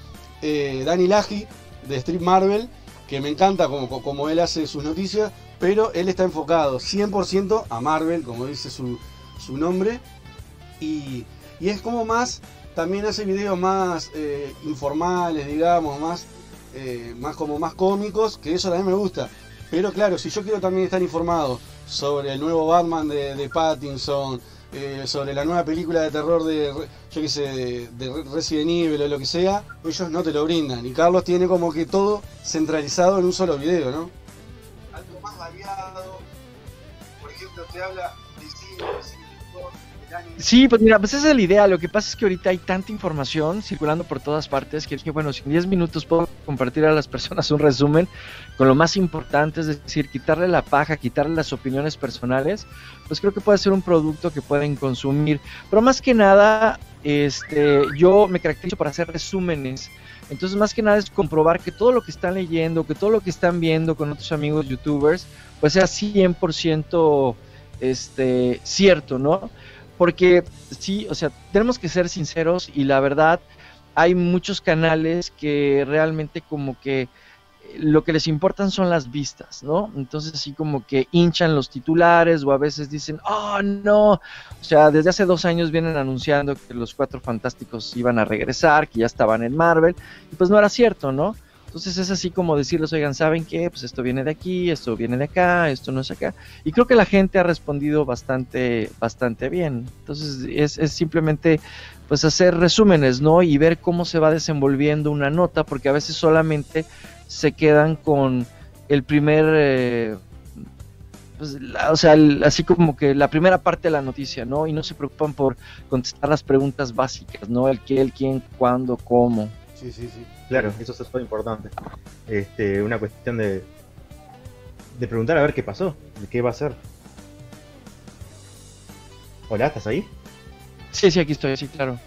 eh, Dani Laji de Street Marvel, que me encanta como, como él hace sus noticias, pero él está enfocado 100% a Marvel, como dice su, su nombre, y, y es como más, también hace videos más eh, informales, digamos, más, eh, más como más cómicos, que eso también me gusta. Pero claro, si yo quiero también estar informado sobre el nuevo Batman de, de Pattinson, eh, sobre la nueva película de terror de, yo qué sé, de, de Re- Resident Evil o lo que sea, ellos no te lo brindan. Y Carlos tiene como que todo centralizado en un solo video, ¿no? Algo más variado. Por ejemplo, te habla Sí, pues mira, pues esa es la idea. Lo que pasa es que ahorita hay tanta información circulando por todas partes que, que, bueno, si en 10 minutos puedo compartir a las personas un resumen con lo más importante, es decir, quitarle la paja, quitarle las opiniones personales, pues creo que puede ser un producto que pueden consumir. Pero más que nada, este, yo me caracterizo por hacer resúmenes. Entonces, más que nada es comprobar que todo lo que están leyendo, que todo lo que están viendo con otros amigos youtubers, pues sea 100% este, cierto, ¿no? Porque sí, o sea, tenemos que ser sinceros y la verdad, hay muchos canales que realmente como que eh, lo que les importan son las vistas, ¿no? Entonces así como que hinchan los titulares o a veces dicen, oh no, o sea, desde hace dos años vienen anunciando que los cuatro fantásticos iban a regresar, que ya estaban en Marvel, y pues no era cierto, ¿no? Entonces es así como decirles, oigan, ¿saben qué? Pues esto viene de aquí, esto viene de acá, esto no es acá. Y creo que la gente ha respondido bastante, bastante bien. Entonces es, es simplemente pues hacer resúmenes, ¿no? Y ver cómo se va desenvolviendo una nota, porque a veces solamente se quedan con el primer, eh, pues, o sea, el- así como que la primera parte de la noticia, ¿no? Y no se preocupan por contestar las preguntas básicas, ¿no? El qué, el quién, cuándo, cómo. Sí, sí, sí. Claro, eso es todo importante. Este, una cuestión de, de preguntar a ver qué pasó, de qué va a ser. Hola, ¿estás ahí? Sí, sí, aquí estoy, sí, claro.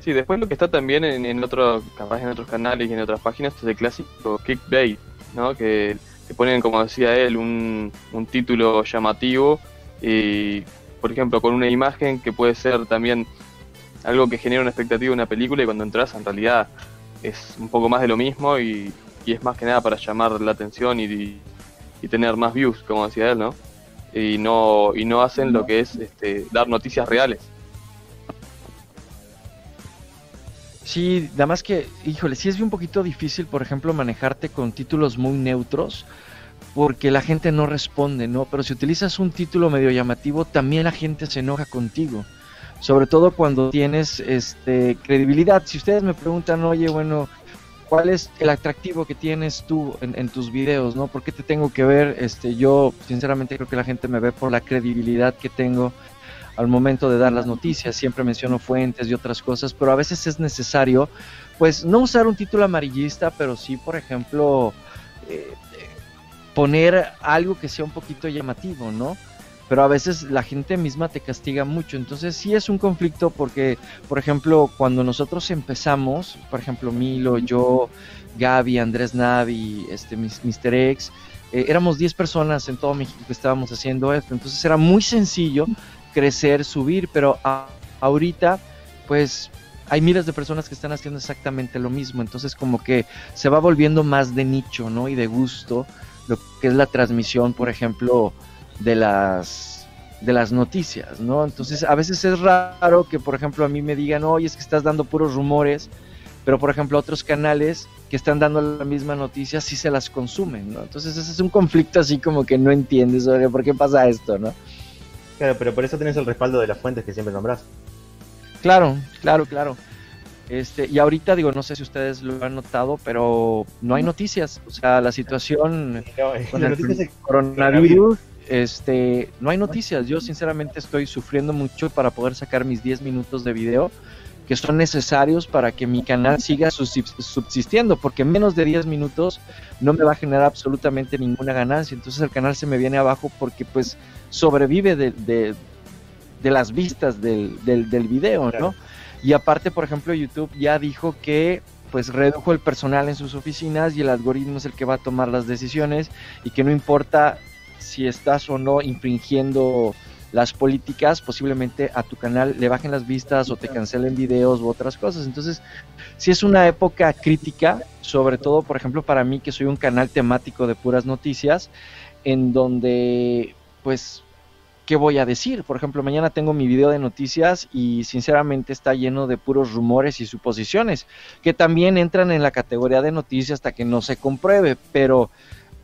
Sí, después lo que está también en, en otro, capaz en otros canales y en otras páginas es el clásico clickbait, ¿no? Que, que ponen, como decía él, un, un título llamativo y, por ejemplo, con una imagen que puede ser también algo que genera una expectativa de una película y cuando entras en realidad es un poco más de lo mismo y, y es más que nada para llamar la atención y, y tener más views, como decía él, ¿no? Y no, y no hacen lo que es este, dar noticias reales. Sí, nada más que, híjole, sí es un poquito difícil, por ejemplo, manejarte con títulos muy neutros, porque la gente no responde, ¿no? Pero si utilizas un título medio llamativo, también la gente se enoja contigo. Sobre todo cuando tienes este credibilidad. Si ustedes me preguntan, oye, bueno, ¿cuál es el atractivo que tienes tú en, tus videos, no? ¿Por qué te tengo que ver? Este, yo sinceramente creo que la gente me ve por la credibilidad que tengo al momento de dar las noticias, siempre menciono fuentes y otras cosas, pero a veces es necesario, pues no usar un título amarillista, pero sí, por ejemplo, eh, poner algo que sea un poquito llamativo, ¿no? Pero a veces la gente misma te castiga mucho, entonces sí es un conflicto porque, por ejemplo, cuando nosotros empezamos, por ejemplo, Milo, yo, Gaby, Andrés Navi, este, Mr. X, eh, éramos 10 personas en todo México que estábamos haciendo esto, entonces era muy sencillo crecer, subir, pero a- ahorita pues hay miles de personas que están haciendo exactamente lo mismo, entonces como que se va volviendo más de nicho, ¿no? Y de gusto lo que es la transmisión, por ejemplo, de las de las noticias, ¿no? Entonces a veces es raro que, por ejemplo, a mí me digan, oye, es que estás dando puros rumores, pero por ejemplo otros canales que están dando la misma noticia sí se las consumen, ¿no? Entonces ese es un conflicto así como que no entiendes sobre por qué pasa esto, ¿no? Claro, pero por eso tenés el respaldo de las fuentes que siempre nombrás. Claro, claro, claro. Este, y ahorita digo, no sé si ustedes lo han notado, pero no hay noticias. O sea, la situación con el noticia es el coronavirus, este, no hay noticias. Yo sinceramente estoy sufriendo mucho para poder sacar mis 10 minutos de video que son necesarios para que mi canal siga subsist- subsistiendo, porque en menos de 10 minutos no me va a generar absolutamente ninguna ganancia. Entonces el canal se me viene abajo porque pues sobrevive de, de- de las vistas del, del, del video, ¿no? Y aparte, por ejemplo, YouTube ya dijo que pues redujo el personal en sus oficinas y el algoritmo es el que va a tomar las decisiones y que no importa si estás o no infringiendo las políticas, posiblemente a tu canal le bajen las vistas o te cancelen videos u otras cosas. Entonces, si es una época crítica, sobre todo, por ejemplo, para mí que soy un canal temático de puras noticias, en donde, pues, ¿qué voy a decir? Por ejemplo, mañana tengo mi video de noticias y sinceramente está lleno de puros rumores y suposiciones, que también entran en la categoría de noticias hasta que no se compruebe, pero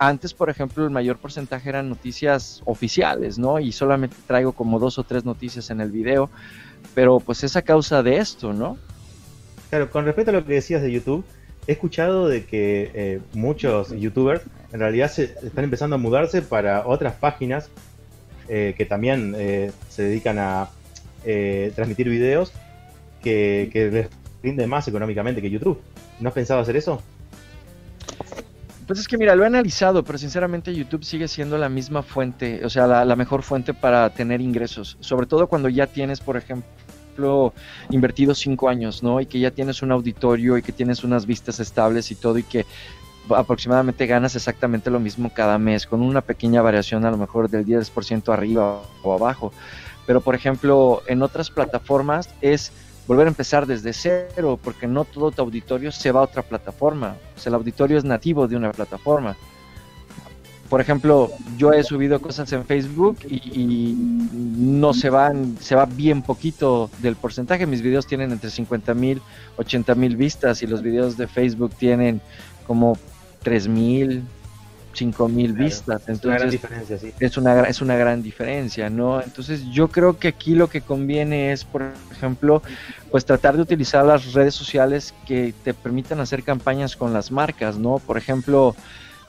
antes, por ejemplo, el mayor porcentaje eran noticias oficiales, ¿no? Y solamente traigo como dos o tres noticias en el video, pero pues es a causa de esto, ¿no? Claro, con respecto a lo que decías de YouTube, he escuchado de que eh, muchos youtubers en realidad se están empezando a mudarse para otras páginas eh, que también eh, se dedican a eh, transmitir videos que, que les rinde más económicamente que YouTube. ¿No has pensado hacer eso? Pues es que mira, lo he analizado, pero sinceramente YouTube sigue siendo la misma fuente, o sea, la, la mejor fuente para tener ingresos, sobre todo cuando ya tienes, por ejemplo, invertido cinco años, ¿no? Y que ya tienes un auditorio y que tienes unas vistas estables y todo y que aproximadamente ganas exactamente lo mismo cada mes, con una pequeña variación a lo mejor del 10% arriba o abajo. Pero por ejemplo, en otras plataformas es volver a empezar desde cero, porque no todo tu auditorio se va a otra plataforma. O sea, el auditorio es nativo de una plataforma. Por ejemplo, yo he subido cosas en Facebook y, no se van, se va bien poquito del porcentaje. Mis videos tienen entre 50 mil, 80 mil vistas y los videos de Facebook tienen como 3 mil, 5 mil vistas. es una gran Entonces, diferencia, sí. es una, es una gran diferencia, ¿no? Entonces yo creo que aquí lo que conviene es, por ejemplo, pues tratar de utilizar las redes sociales que te permitan hacer campañas con las marcas, ¿no? Por ejemplo,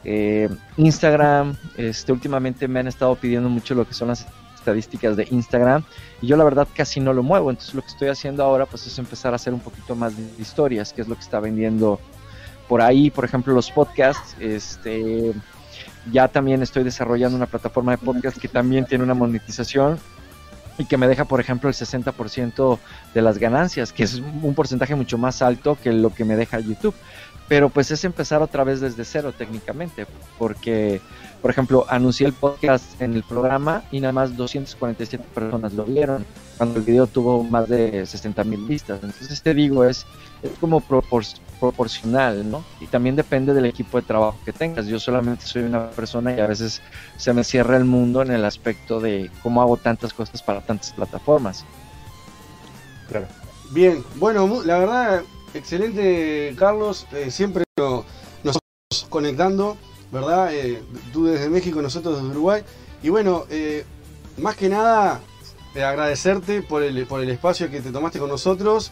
eh, Instagram, este, últimamente me han estado pidiendo mucho lo que son las estadísticas de Instagram y yo la verdad casi no lo muevo, entonces lo que estoy haciendo ahora pues es empezar a hacer un poquito más de historias, que es lo que está vendiendo por ahí, por ejemplo, los podcasts, este, ya también estoy desarrollando una plataforma de podcast que también tiene una monetización y que me deja, por ejemplo, el 60% de las ganancias, que es un porcentaje mucho más alto que lo que me deja YouTube. Pero pues es empezar otra vez desde cero técnicamente, porque, por ejemplo, anuncié el podcast en el programa y nada más 247 personas lo vieron, cuando el video tuvo más de 60 mil vistas. Entonces, te digo, es, es como propor- proporcional, ¿no? Y también depende del equipo de trabajo que tengas. Yo solamente soy una persona y a veces se me cierra el mundo en el aspecto de cómo hago tantas cosas para tantas plataformas. Claro. Bien, bueno, la verdad, excelente, Carlos. eh, siempre no- nos estamos conectando, ¿verdad? Eh, tú desde México, nosotros desde Uruguay. Y bueno, eh, más que nada, eh, agradecerte por el, por el espacio que te tomaste con nosotros,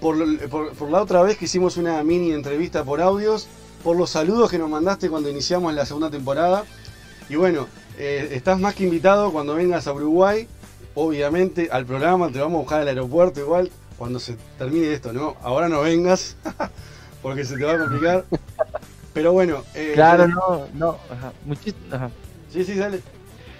por, por- por la otra vez que hicimos una mini entrevista por audios, por los saludos que nos mandaste cuando iniciamos la segunda temporada. Y bueno, eh, estás más que invitado cuando vengas a Uruguay obviamente al programa, te vamos a buscar al aeropuerto igual cuando se termine esto, ¿no? Ahora no vengas (laughs) porque se te va a complicar. Pero bueno, eh, Claro, no, no, ajá, muchis- ajá. Sí, sí, dale.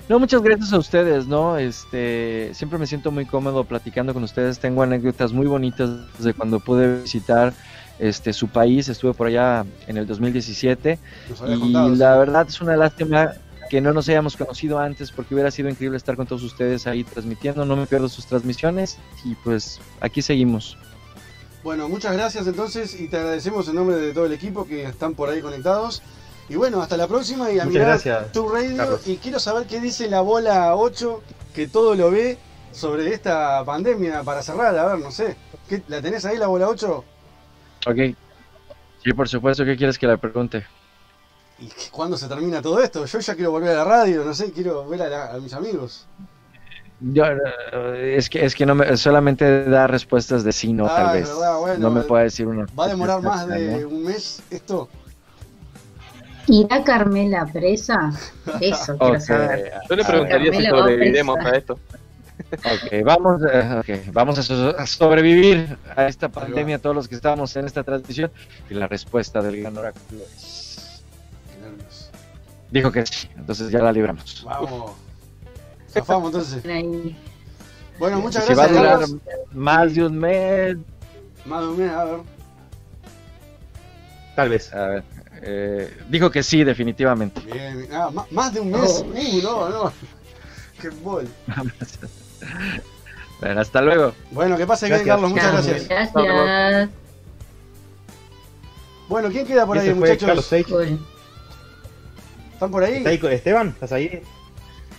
No, muchas gracias a ustedes, ¿no? Este, siempre me siento muy cómodo platicando con ustedes. Tengo anécdotas muy bonitas de cuando pude visitar este su país. Estuve por allá en el 2017 Nos habías y contado, sí. la verdad es una lástima que no nos hayamos conocido antes porque hubiera sido increíble estar con todos ustedes ahí transmitiendo. No me pierdo sus transmisiones y pues aquí seguimos. Bueno, muchas gracias entonces y te agradecemos en nombre de todo el equipo que están por ahí conectados. Y bueno, hasta la próxima y a Muchas mirar gracias, tu radio Carlos. y quiero saber qué dice la bola 8 que todo lo ve sobre esta pandemia para cerrar, a ver, no sé. ¿Qué- ¿La tenés ahí la bola 8? Ok. Sí, por supuesto, ¿qué quieres que le pregunte? ¿Y qué- cuándo se termina todo esto? Yo ya quiero volver a la radio, no sé, quiero ver a, la- a mis amigos. Yo, eh, es que, es que no me, solamente da respuestas de sí, no, Ah, tal vez. verdad, bueno, no me eh, puede decir una. ¿Va a demorar más de ¿no? un mes esto? ¿Irá Carmela presa? Eso quiero saber. Yo le preguntaría si sobreviviremos a esto. Ok, vamos, eh, vamos a, so- a sobrevivir a esta pandemia, todos los que estamos en esta transmisión. Y la respuesta del gran oráculo es. Dijo que sí, entonces ya la libramos. Vamos. Zafamos entonces. Bueno, muchas si gracias. va a durar más de un mes. Más de un mes, a ver. Tal vez. A ver. Eh, dijo que sí, definitivamente. Bien. Ah, más de un mes. Oh. Uh, no, no. (laughs) Qué bol. (laughs) Bueno, hasta luego. Bueno, que pase bien. Carlos. Muchas Gracias. gracias. Bueno, ¿quién queda por ahí, muchachos? ¿Están por ahí? ¿Está ahí con- Esteban? ¿Estás ahí?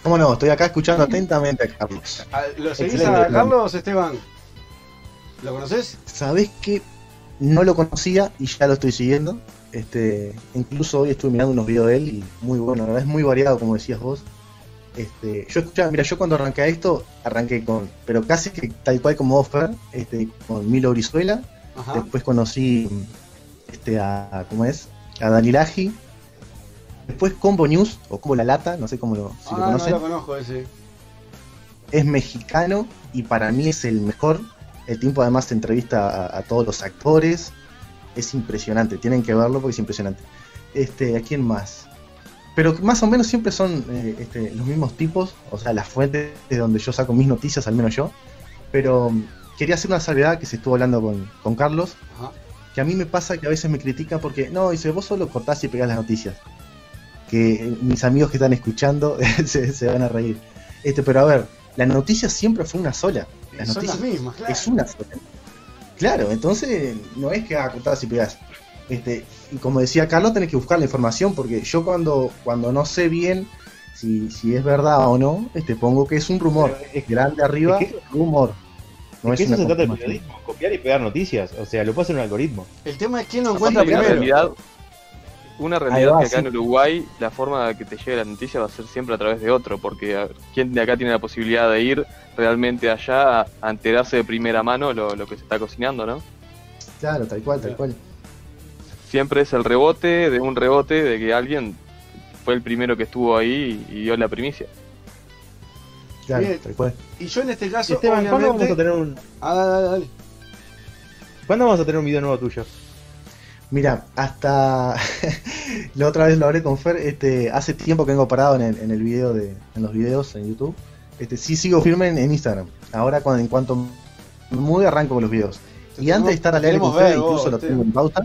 ¿Cómo no? Estoy acá escuchando atentamente a Carlos. Ah, ¿Lo seguís Excelente a. Carlos, Esteban? ¿Lo conoces? ¿Sabés que no lo conocía y ya lo estoy siguiendo? Este, incluso hoy estuve mirando unos videos de él y muy bueno, es muy variado como decías vos. Este, yo escuchaba, mira, yo cuando arranqué a esto, arranqué con, pero casi que tal cual como vos, Fer, este, con Milo Brizuela, Ajá. después conocí este, a, ¿cómo es? A Danilaji, después Combo News, o Combo La Lata, no sé cómo lo, si lo ah, no conocen lo conozco ese. es mexicano y para mí es el mejor. El tiempo además entrevista a, a todos los actores. Es impresionante, tienen que verlo porque es impresionante. Este, ¿a quién más? Pero más o menos siempre son eh, este, los mismos tipos, o sea, las fuentes de donde yo saco mis noticias, al menos yo. Pero mm, quería hacer una salvedad que se estuvo hablando con, con Carlos, Ajá. que a mí me pasa que a veces me critican porque, no, dice, vos solo cortás y pegás las noticias. Que eh, mis amigos que están escuchando (laughs) se, se van a reír. Este, pero a ver, la noticia siempre fue una sola. Las Son las noticias mismas, claro. es una sola. Claro, entonces no es que haga cortadas y pegas. Este, y como decía Carlos, tenés que buscar la información, porque yo cuando, cuando no sé bien si, si es verdad o no, este, pongo que es un rumor. Es grande arriba, es que- rumor. No Es que es eso se trata de confirmación. periodismo, copiar y pegar noticias. O sea, lo puede hacer un algoritmo. El tema es quién lo encuentra primero. realidad, una realidad va, que acá sí. en Uruguay la forma que te llegue la noticia va a ser siempre a través de otro, porque a ver, ¿quién de acá tiene la posibilidad de ir realmente allá a, a enterarse de primera mano lo, lo que se está cocinando, no? Claro, tal cual, tal cual. Siempre es el rebote de un rebote de que alguien fue el primero que estuvo ahí y dio la primicia. Claro, Bien. tal cual. Y yo en este caso, Esteban, ¿cuándo vamos a tener un, Ah, dale, dale, dale. ¿cuándo vamos a tener un video nuevo tuyo? Mira, hasta (laughs) la otra vez lo hablé con Fer, este, hace tiempo que vengo parado en el, en el video de, en los videos en YouTube. Este, sí sigo firme en, en Instagram. Ahora cuando, en cuanto me mude arranco con los videos. Y antes de estar al aire con ustedes, incluso lo tengo en pausa,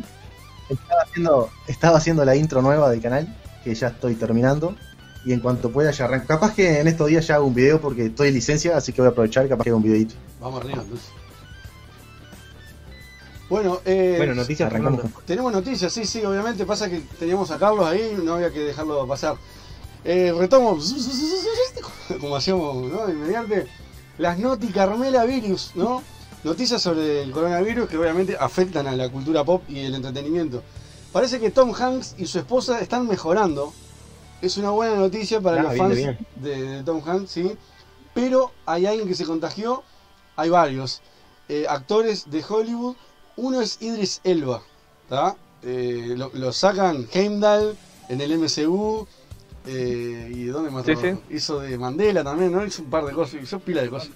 estaba haciendo, estaba haciendo la intro nueva del canal, que ya estoy terminando. Y en cuanto pueda ya arranco. Capaz que en estos días ya hago un video porque estoy en licencia, así que voy a aprovechar, capaz que hago un videito. Vamos arriba, entonces. Bueno, eh, Bueno, noticias arrancamos. Tenemos noticias, sí, sí, obviamente. Pasa que teníamos a Carlos ahí, no había que dejarlo pasar. Eh, retomo, (laughs) como hacíamos, ¿no? Las noti Carmela Virus, ¿no? Noticias sobre el coronavirus que obviamente afectan a la cultura pop y el entretenimiento. Parece que Tom Hanks y su esposa están mejorando. Es una buena noticia para Ah, los bien, fans bien. De, de Tom Hanks, sí. Pero hay alguien que se contagió, hay varios eh, actores de Hollywood. Uno es Idris Elba. Eh, lo, lo sacan Heimdall en el MCU. eh, ¿Y dónde más? Sí? Hizo de Mandela también, ¿no? Hizo un par de cosas, hizo pila de cosas.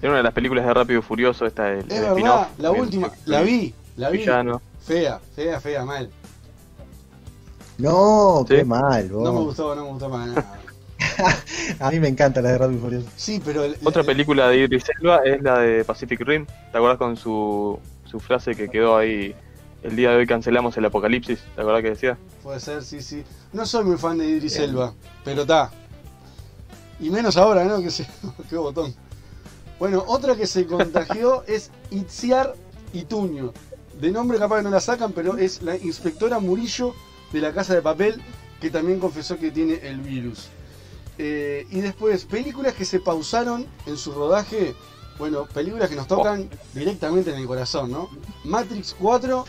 Era una de las películas de Rápido y Furioso, esta Es el verdad, la última, la vi, la vi. Villano. Fea, fea, fea, mal. No, ¿Sí? qué mal, vos. No me gustó, no me gustó para nada. (laughs) A mí me encanta la de Rápido y Furioso. Sí, pero el- Otra el- película de Idris Elba es la de Pacific Rim. ¿Te acuerdas con su, su frase que quedó ahí? El día de hoy cancelamos el apocalipsis. ¿Te acuerdas que decía? Puede ser, sí, sí. No soy muy fan de Idris Elba, pero está. Y menos ahora, ¿no? Que se... (laughs) Qué botón. Bueno, otra que se (laughs) contagió es Itziar Ituño. De nombre capaz que no la sacan, pero es la inspectora Murillo de la Casa de Papel, que también confesó que tiene el virus. Eh, y después, películas que se pausaron en su rodaje. Bueno, películas que nos tocan directamente en el corazón, ¿no? Matrix 4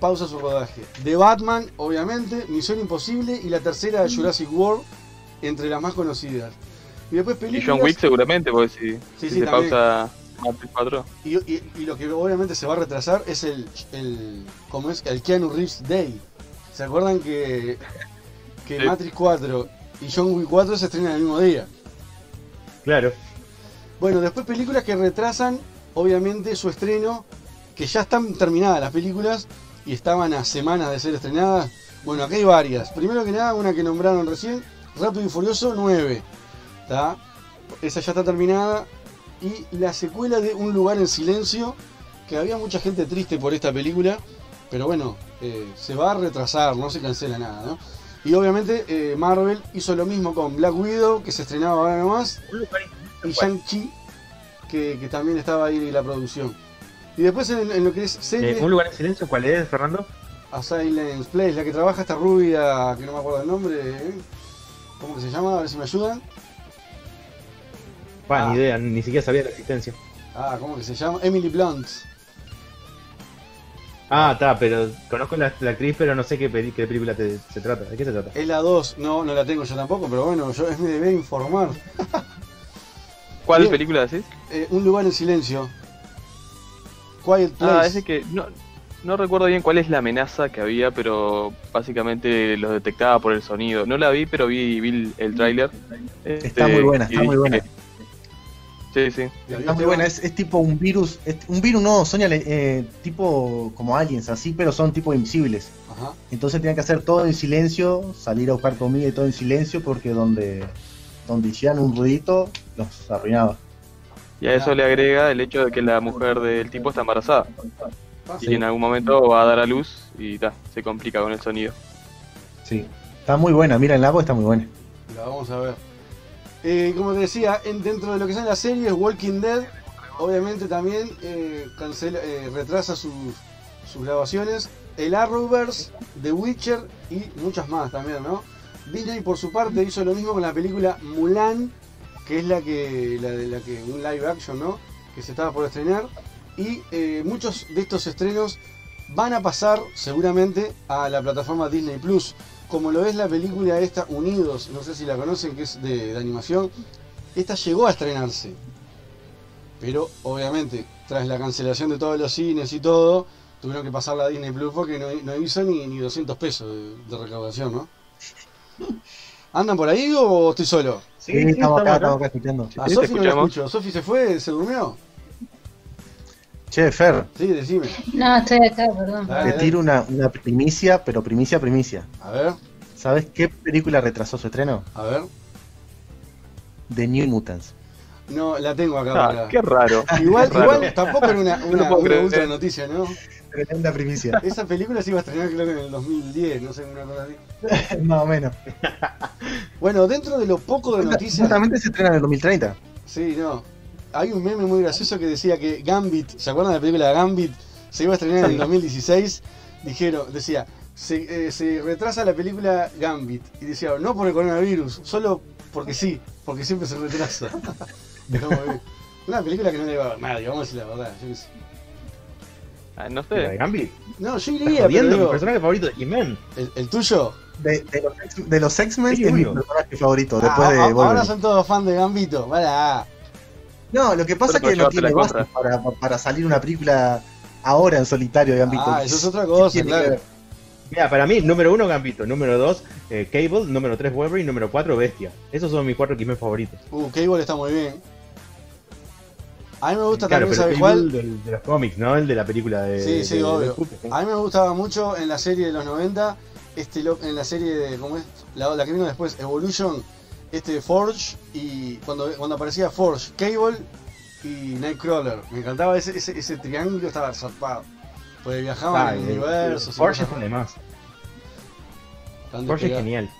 pausa su rodaje. The Batman, obviamente, Misión Imposible y la tercera Jurassic World, entre las más conocidas. Y después Y películas... John Wick seguramente, porque si, Sí, si sí, se también. pausa Matrix 4. Y, y- y lo que obviamente se va a retrasar es el, el ¿cómo es? El Keanu Reeves Day. ¿Se acuerdan que, que Sí. Matrix 4 y John Wick 4 se estrenan el mismo día? Claro. Bueno, después películas que retrasan, obviamente, su estreno, que ya están terminadas las películas y estaban a semanas de ser estrenadas. Bueno, aquí hay varias. Primero que nada, una que nombraron recién, Rápido y Furioso 9. ¿tá? Esa ya está terminada. Y la secuela de Un lugar en silencio, que había mucha gente triste por esta película, pero bueno, eh, se va a retrasar, no se cancela nada, ¿no? Y obviamente eh, Marvel hizo lo mismo con Black Widow, que se estrenaba ahora nomás, y Shang-Chi, que, que también estaba ahí en la producción. Y después en, en lo que es series, Eh, ¿Un lugar en silencio cuál es, Fernando? A Silence Place, la que trabaja esta rubia, que no me acuerdo el nombre, ¿eh? ¿cómo que se llama? A ver si me ayudan. Pa, ni idea, ni siquiera sabía de la existencia. Ah, ¿cómo que se llama? Emily Blunt. Ah, está, pero conozco la, la actriz, pero no sé qué, peli- qué película te- se trata. ¿De qué se trata? Es la 2, no, no la tengo yo tampoco, pero bueno, yo es mi deber informar. (laughs) ¿Cuál Bien. película decís? Eh, un lugar en silencio. Quiet Place. Ah, ese que no, no recuerdo bien cuál es la amenaza que había, pero básicamente los detectaba por el sonido. No la vi, pero vi, vi el, el tráiler. Está Este, muy buena, y está muy buena. Sí, sí. Está muy buena, es, es tipo un virus, es- un virus no, Sonia, eh, tipo como aliens, así, pero son tipo invisibles. Ajá. Entonces tienen que hacer todo en silencio, salir a buscar comida y todo en silencio, porque donde, donde hicieran un ruidito, los arruinaba. Y a eso le agrega el hecho de que la mujer del tipo está embarazada. Ah, Y en algún momento va a dar a luz y ta, se complica con el sonido. Sí, está muy buena, mira el lago está muy buena. La vamos a ver. Eh, como te decía, en- dentro de lo que son las series, Walking Dead, obviamente también eh, cancela, eh, retrasa sus, grabaciones. El Arrowverse, The Witcher y muchas más también, ¿no? Disney por su parte hizo lo mismo con la película Mulan, que es la que, la de la que un live action, ¿no? Que se estaba por estrenar. Y muchos de estos estrenos van a pasar seguramente a la plataforma Disney Plus. Como lo es la película esta Unidos, no sé si la conocen, que es de, de animación. Esta llegó a estrenarse. Pero obviamente, tras la cancelación de todos los cines y todo, tuvieron que pasarla a Disney Plus porque no, no hizo ni, ni 200 pesos de, de recaudación, ¿no? ¿Andan por ahí o estoy solo? Sí, estamos acá, estamos acá escuchando. A Sofi no la escucho. ¿Sofi se fue? ¿Se durmió? Che, Fer, Sí, decime. No, estoy acá, perdón. te tiro una, una primicia, pero primicia, primicia. A ver, ¿Sabes qué película retrasó su estreno? a ver. The New Mutants. No, la tengo acá. Ah, para- qué raro. Igual, Qué raro. igual tampoco era una, No una, creer. ultra noticia, ¿no? Tremenda primicia. Esa película se iba a estrenar creo que en el 2010, no sé, una cosa así. (laughs) Más o menos. Bueno, dentro de lo poco de noticias... Justamente se estrena en el 2030. Sí, no. Hay un meme muy gracioso que decía que Gambit, ¿se acuerdan de la película Gambit? Se iba a estrenar en el 2016. Dijeron, decía, se, eh, se retrasa la película Gambit. Y decía, no por el coronavirus, solo porque sí, porque siempre se retrasa. (laughs) Una película que no le va a ver nadie, vamos a decir la verdad. Yo qué sé. Ah, no ¿La de sé. Gambit? No, yo ¿Estás iría, pero jodiendo? Mi personaje favorito de He-Man. ¿el, el tuyo? De, de los, de X-Men Sí, es mi personaje favorito, Ah, después de a- a- ahora son todos fan de Gambito. Para. No, lo que pasa es que no tiene la base para, para salir una película ahora en solitario de Gambito. Ah, eso es otra ¿Qué cosa, claro. Mira, para mí, número uno, Gambito. Número dos, eh, Cable. Número tres, Wolverine. Número cuatro, Bestia. Esos son mis cuatro X-Men favoritos. Uh, Cable está muy bien. A mí me gusta Claro, también, ¿sabes Cable cuál? del- de los cómics, ¿no? El de la película de. Sí, sí, de- de obvio. A mí me gustaba mucho en la serie de los 90, este lo- en la serie de, ¿cómo es? La, la que vino después, Evolution, este Forge, y cuando, cuando aparecía Forge, Cable y Nightcrawler. Me encantaba ese, ese, ese triángulo, estaba zarpado. Porque viajaban Ah, en el- y Forge es además. tan Forge es genial.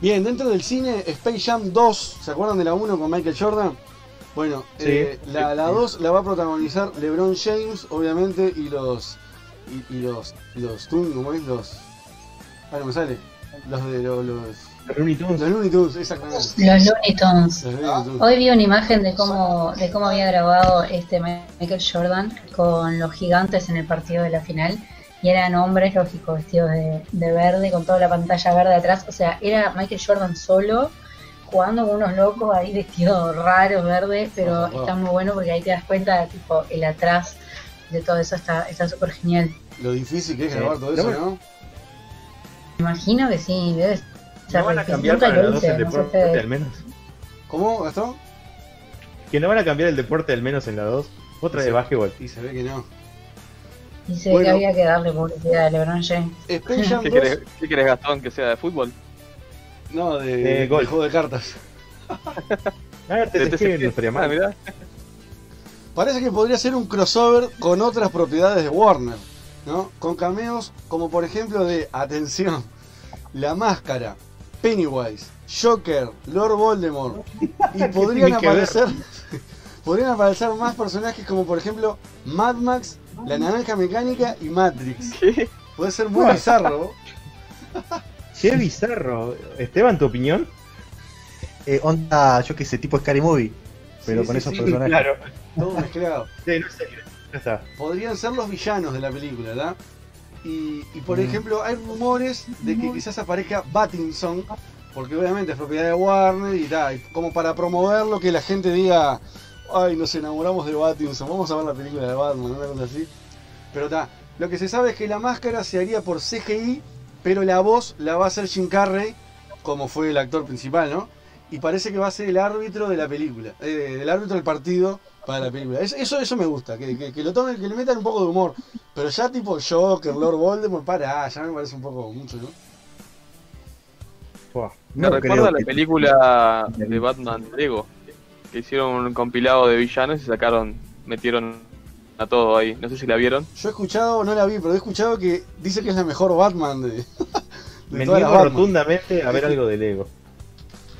Bien, dentro del cine, Space Jam 2, ¿se acuerdan de la 1 con Michael Jordan? Bueno, Sí, eh, sí, la, la sí. 2 la va a protagonizar LeBron James, obviamente, y los. Y, y los. Los Toon, ¿cómo es? Los. Ah, no me sale. Los de los. Los, Los Looney Tunes. los Looney Tunes, exactamente. Los Looney Tunes. Los Looney Tunes. Hoy vi una imagen de cómo, de cómo había grabado este Michael Jordan con los gigantes en el partido de la final y eran hombres, lógico, vestidos de, de verde, con toda la pantalla verde atrás. O sea, era Michael Jordan solo, jugando con unos locos ahí vestidos raros, verdes, pero Oh, wow. está muy bueno porque ahí te das cuenta, tipo, el atrás de todo eso está está súper genial. Lo difícil que es Sí. grabar todo eso. ¿no? Me imagino que sí, debe ser ¿No van a difícil. cambiar para dos hice, el no sé deporte al menos? ¿Cómo, Gastón? ¿Que no van a cambiar el deporte al menos en la 2? Otra de básquetbol. Y se ve que no. Dice que Bueno. había que darle publicidad a LeBron James. Space (laughs) Jam ¿Qué 2. querés, ¿Qué querés, Gastón, que sea de fútbol? No, de, De de golf. juego de cartas. (laughs) Ah, te De dejé, TCG. no estaría Ah, mal. mirá. Parece que podría ser un crossover con otras propiedades de Warner, ¿no? Con cameos como por ejemplo de, atención, La Máscara, Pennywise, Joker, Lord Voldemort. (laughs) Y podrían aparecer, (laughs) podrían aparecer más personajes como por ejemplo Mad Max, La Naranja Mecánica y Matrix. (laughs) ¿Qué? Puede ser muy bizarro. Che, bizarro. Esteban, ¿tu opinión? Eh, onda, yo que sé, tipo Scary Movie, pero Sí, con sí, esos sí, personajes. Claro. Todo mezclado. Sí, no sé. Podrían ser los villanos de la película, ¿verdad? Y, y, por ejemplo, hay rumores de que quizás aparezca Battinson, porque obviamente es propiedad de Warner y tal, como para promoverlo, que la gente diga, ay, nos enamoramos de Battinson, vamos a ver la película de Batman, una cosa así. Pero está, lo que se sabe es que la máscara se haría por CGI, pero la voz la va a hacer Jim Carrey, como fue el actor principal, ¿no? Y parece que va a ser el árbitro de la película, eh, el árbitro del partido para la película. Es- Eso, eso me gusta, que, que- que lo tomen, que le metan un poco de humor. Pero ya tipo Joker, Lord Voldemort, para, ya me parece un poco mucho, ¿no? Buah. Me No recuerda la que- película (laughs) de Batman Lego, que hicieron un compilado de villanos y sacaron, metieron a todo ahí. No sé si la vieron. Yo he escuchado, no la vi, pero he escuchado que dice que es la mejor Batman de, (laughs) de Me todas las niego rotundamente a ver algo de Lego.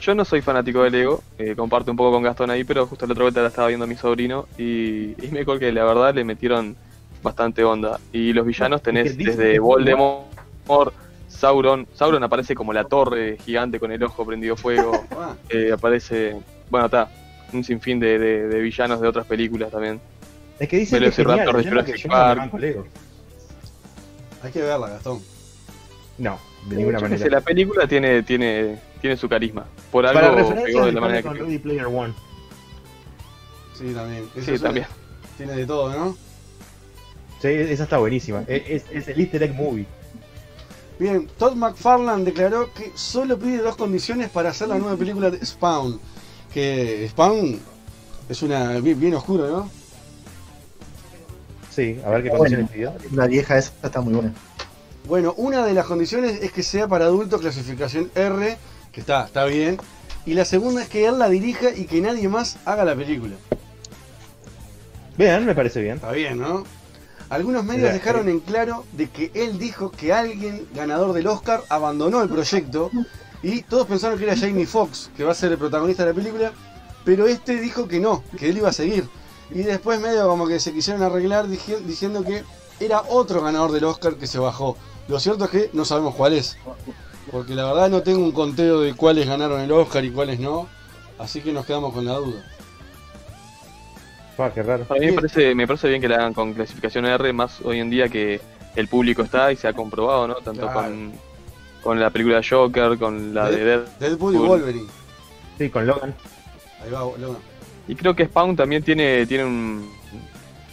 Yo no soy fanático de Lego, eh, comparto un poco con Gastón ahí, pero justo la otra vuelta la estaba viendo mi sobrino y, y me que la verdad le metieron bastante onda. Y los villanos tenés que desde que- Voldemort, Sauron. Sauron aparece como la torre gigante con el ojo prendido fuego. (laughs) Ah, Eh, aparece, bueno, está, un sinfín de, de- de villanos de otras películas también. Es que dicen que es Velociraptor genial. de el tema es que Jurassic no Park. Lego. hay que verla, Gastón. No, de ninguna Yo qué sé, manera. la película tiene, tiene, tiene su carisma. Por Para algo referencia, pegó de la manera con que Ready Player One. Sí, también. Eso Sí, es- también. Tiene de todo, ¿no? Sí, esa está buenísima. Es, es- es el Easter Egg Movie. Bien, Todd McFarlane declaró que solo pide dos condiciones para hacer la nueva película de Spawn. Que Spawn es una bien, bien oscuro, ¿no? Sí, a ver qué Bueno. condiciones pidió. La vieja esa está muy buena. Bueno, una de las condiciones es que sea para adultos clasificación R, que está, está bien. Y la segunda es que él la dirija y que nadie más haga la película. Bien, me parece bien. Está bien, ¿no? Algunos medios dejaron eh. en claro de que él dijo que alguien ganador del Oscar abandonó el proyecto y todos pensaron que era Jamie Foxx, que va a ser el protagonista de la película, pero este dijo que no, que él iba a seguir. Y después medio como que se quisieron arreglar diciendo que era otro ganador del Oscar que se bajó. Lo cierto es que no sabemos cuál es, porque la verdad no tengo un conteo de cuáles ganaron el Oscar y cuáles no, así que nos quedamos con la duda. Ah, qué raro. Para mí me parece, me parece bien que la hagan con clasificación R, más hoy en día que el público está y se ha comprobado, ¿no? Tanto Claro. con, con la película de Joker, con la de Dead. Deadpool y Wolverine. Sí, con Logan. Ahí va, Logan. Y creo que Spawn también tiene, tiene un,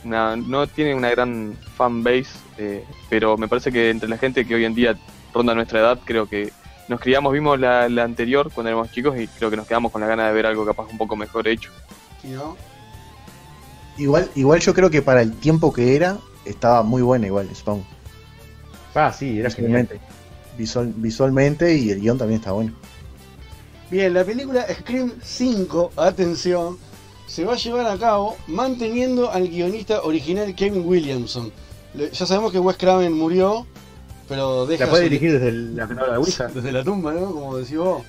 una, no tiene una gran fan base, eh, pero me parece que entre la gente que hoy en día ronda nuestra edad, creo que nos criamos, vimos la, la anterior cuando éramos chicos y creo que nos quedamos con la gana de ver algo capaz un poco mejor hecho. Igual, igual yo creo que para el tiempo que era, estaba muy buena igual Spawn. Ah, sí, era. Visualmente. Visual- visualmente y el guion también está bueno. Bien, la película Scream 5, atención, se va a llevar a cabo manteniendo al guionista original Kevin Williamson. Ya sabemos que Wes Craven murió, pero deja La puede dirigir desde la película de Ouija. desde la tumba, ¿no? Como decís vos.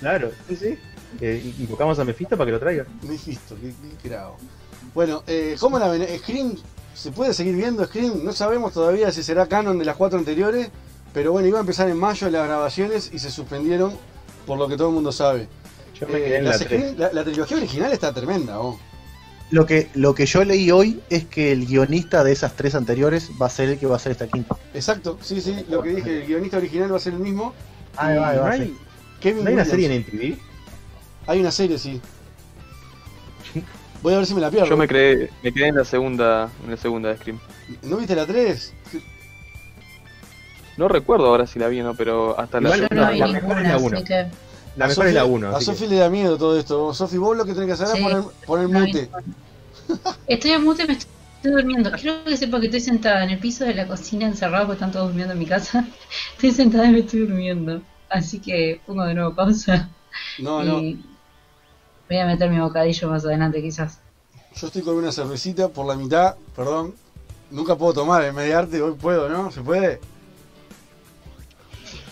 Claro, sí, sí. Eh, invocamos a Mephisto para que lo traiga. Mephisto, qué, qué cravo. Bueno, eh, ¿cómo la ven? Scream, ¿se puede seguir viendo Scream? No sabemos todavía si será canon de las cuatro anteriores, pero bueno, iba a empezar en mayo las grabaciones y se suspendieron por lo que todo el mundo sabe. Yo me Eh, quedé en las la Scream- 3. la, la trilogía original está tremenda, vos. Lo que, lo que yo leí hoy es que el guionista de esas tres anteriores va a ser el que va a hacer esta quinta. Exacto, sí, sí, lo que dije, el guionista original va a ser el mismo. Ahí va, ahí va, ¿No sí. hay, Kevin ¿No hay una Williams. serie en MTV? Hay una serie, sí. Voy a ver si me la pierdo. Yo me quedé, me quedé en la segunda, en la segunda de Scream. ¿No viste la 3? No recuerdo ahora si la vi o no, pero hasta la no la- vi la mejor es la ninguna, uno. así que... La mejor es la 1. A Sofi le da miedo todo esto. Sofi, vos lo que tenés que hacer es poner, poner mute. Estoy en mute, me estoy durmiendo. Quiero que sepa que estoy sentada en el piso de la cocina encerrado porque están todos durmiendo en mi casa. (laughs) Estoy sentada y me estoy durmiendo. Así que pongo de nuevo pausa. No, no. Y voy a meter mi bocadillo más adelante quizás. Yo estoy con una cervecita por la mitad, perdón. Nunca puedo tomar en mediarte, hoy puedo, ¿no? ¿Se puede?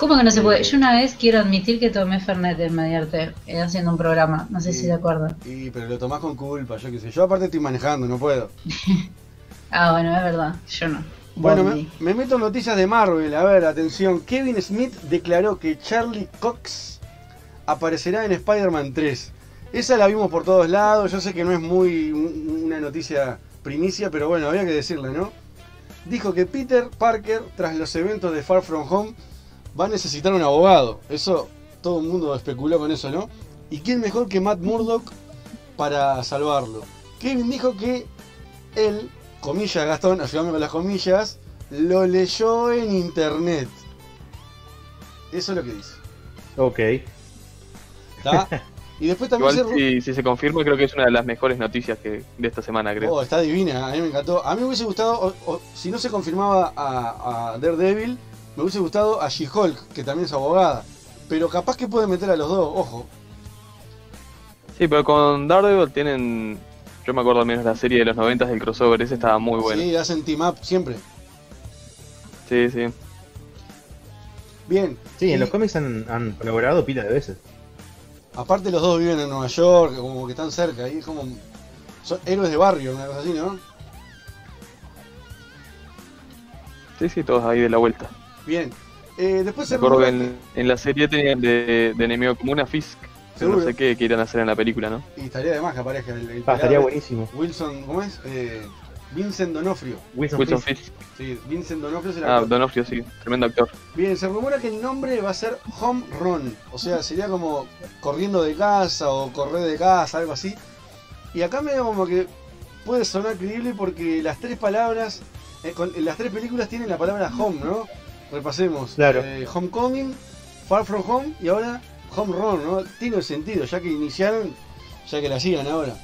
¿Cómo que no se puede? Yo una vez quiero admitir que tomé Fernet en Mediarte, eh, haciendo un programa. No sé si se acuerdan. Y, pero lo tomás con culpa, yo qué sé. Yo aparte estoy manejando, no puedo. (laughs) Ah, bueno, es verdad. Yo no. Bueno, me, me meto en noticias de Marvel. A ver, atención. Kevin Smith declaró que Charlie Cox aparecerá en Spider-Man 3. Esa la vimos por todos lados. Yo sé que no es muy un- una noticia primicia, pero bueno, había que decirla, ¿no? Dijo que Peter Parker, tras los eventos de Far From Home, va a necesitar un abogado. Eso, todo el mundo especuló con eso, ¿no? ¿Y quién mejor que Matt Murdock para salvarlo? Kevin dijo que él, comillas Gastón, ayúdame con las comillas, lo leyó en internet. Eso es lo que dice. Ok. ¿Está? Y después también Igual se... si, si se confirma creo que es una de las mejores noticias que de esta semana creo. Oh, está divina, a mí me encantó. A mí me hubiese gustado, o- o, si no se confirmaba a, a Daredevil, me hubiese gustado a She-Hulk, que también es abogada. Pero capaz que puede meter a los dos, ojo. Sí, pero con Daredevil tienen, yo me acuerdo al menos la serie de los 90 del crossover, ese estaba muy bueno. Sí, hacen team up siempre. Sí, sí. Bien. Sí, Y en los cómics han, han colaborado pila de veces. Aparte los dos viven en Nueva York, como que están cerca, y es como... Son héroes de barrio, una cosa así, ¿no? Sí, sí, todos ahí de la vuelta. Bien. Eh, después se Me acuerdo en, en la serie tenían de, de enemigo como una Fisk, que no sé qué, qué irán a hacer en la película, ¿no? Y estaría de más que aparezca el, el Ah, estaría buenísimo. Wilson, ¿cómo es? Eh, Vincent Donofrio. Wilson, Wilson Fisk. Fisk. Sí, Vincent Donofrio es el Ah, actor. Donofrio, sí, tremendo actor. Bien, se rumora que el nombre va a ser Home Run. O sea, sería como corriendo de casa o correr de casa, algo así. Y acá medio como que puede sonar creíble porque las tres palabras, eh, con- las tres películas tienen la palabra home, ¿no? Repasemos. Claro. Eh, homecoming, Far From Home y ahora Home Run, ¿no? Tiene sentido, ya que iniciaron, ya que la sigan ahora.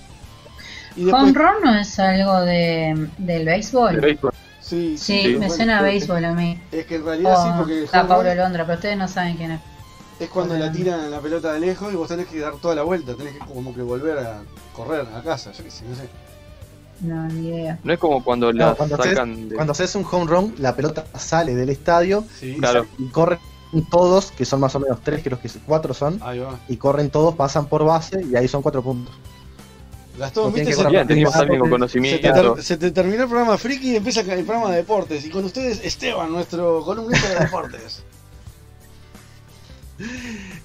Y ¿Home run no es algo de, del béisbol? De béisbol. Sí, Sí, sí, me suena a béisbol a mí. Es que en realidad sí, Oh, porque está run Londra, pero ustedes no saben quién es. es cuando la tiran la pelota de lejos y vos tenés que dar toda la vuelta, tenés que como que volver a correr a casa, yo qué sé, no sé. No, ni idea. No es como cuando No, la cuando, haces, sacan de... cuando haces un home run, la pelota sale del estadio Sí, y, Claro. y corren todos, que son más o menos tres, creo que cuatro son, ahí va. y corren todos, pasan por base y ahí son cuatro puntos. Gastón, No viste, que se, correr Bien, teníamos alguien con porque se te, conocimiento. ter- se te terminó el programa friki y empieza el programa de deportes. Y con ustedes, Esteban, nuestro columnista de deportes. (laughs)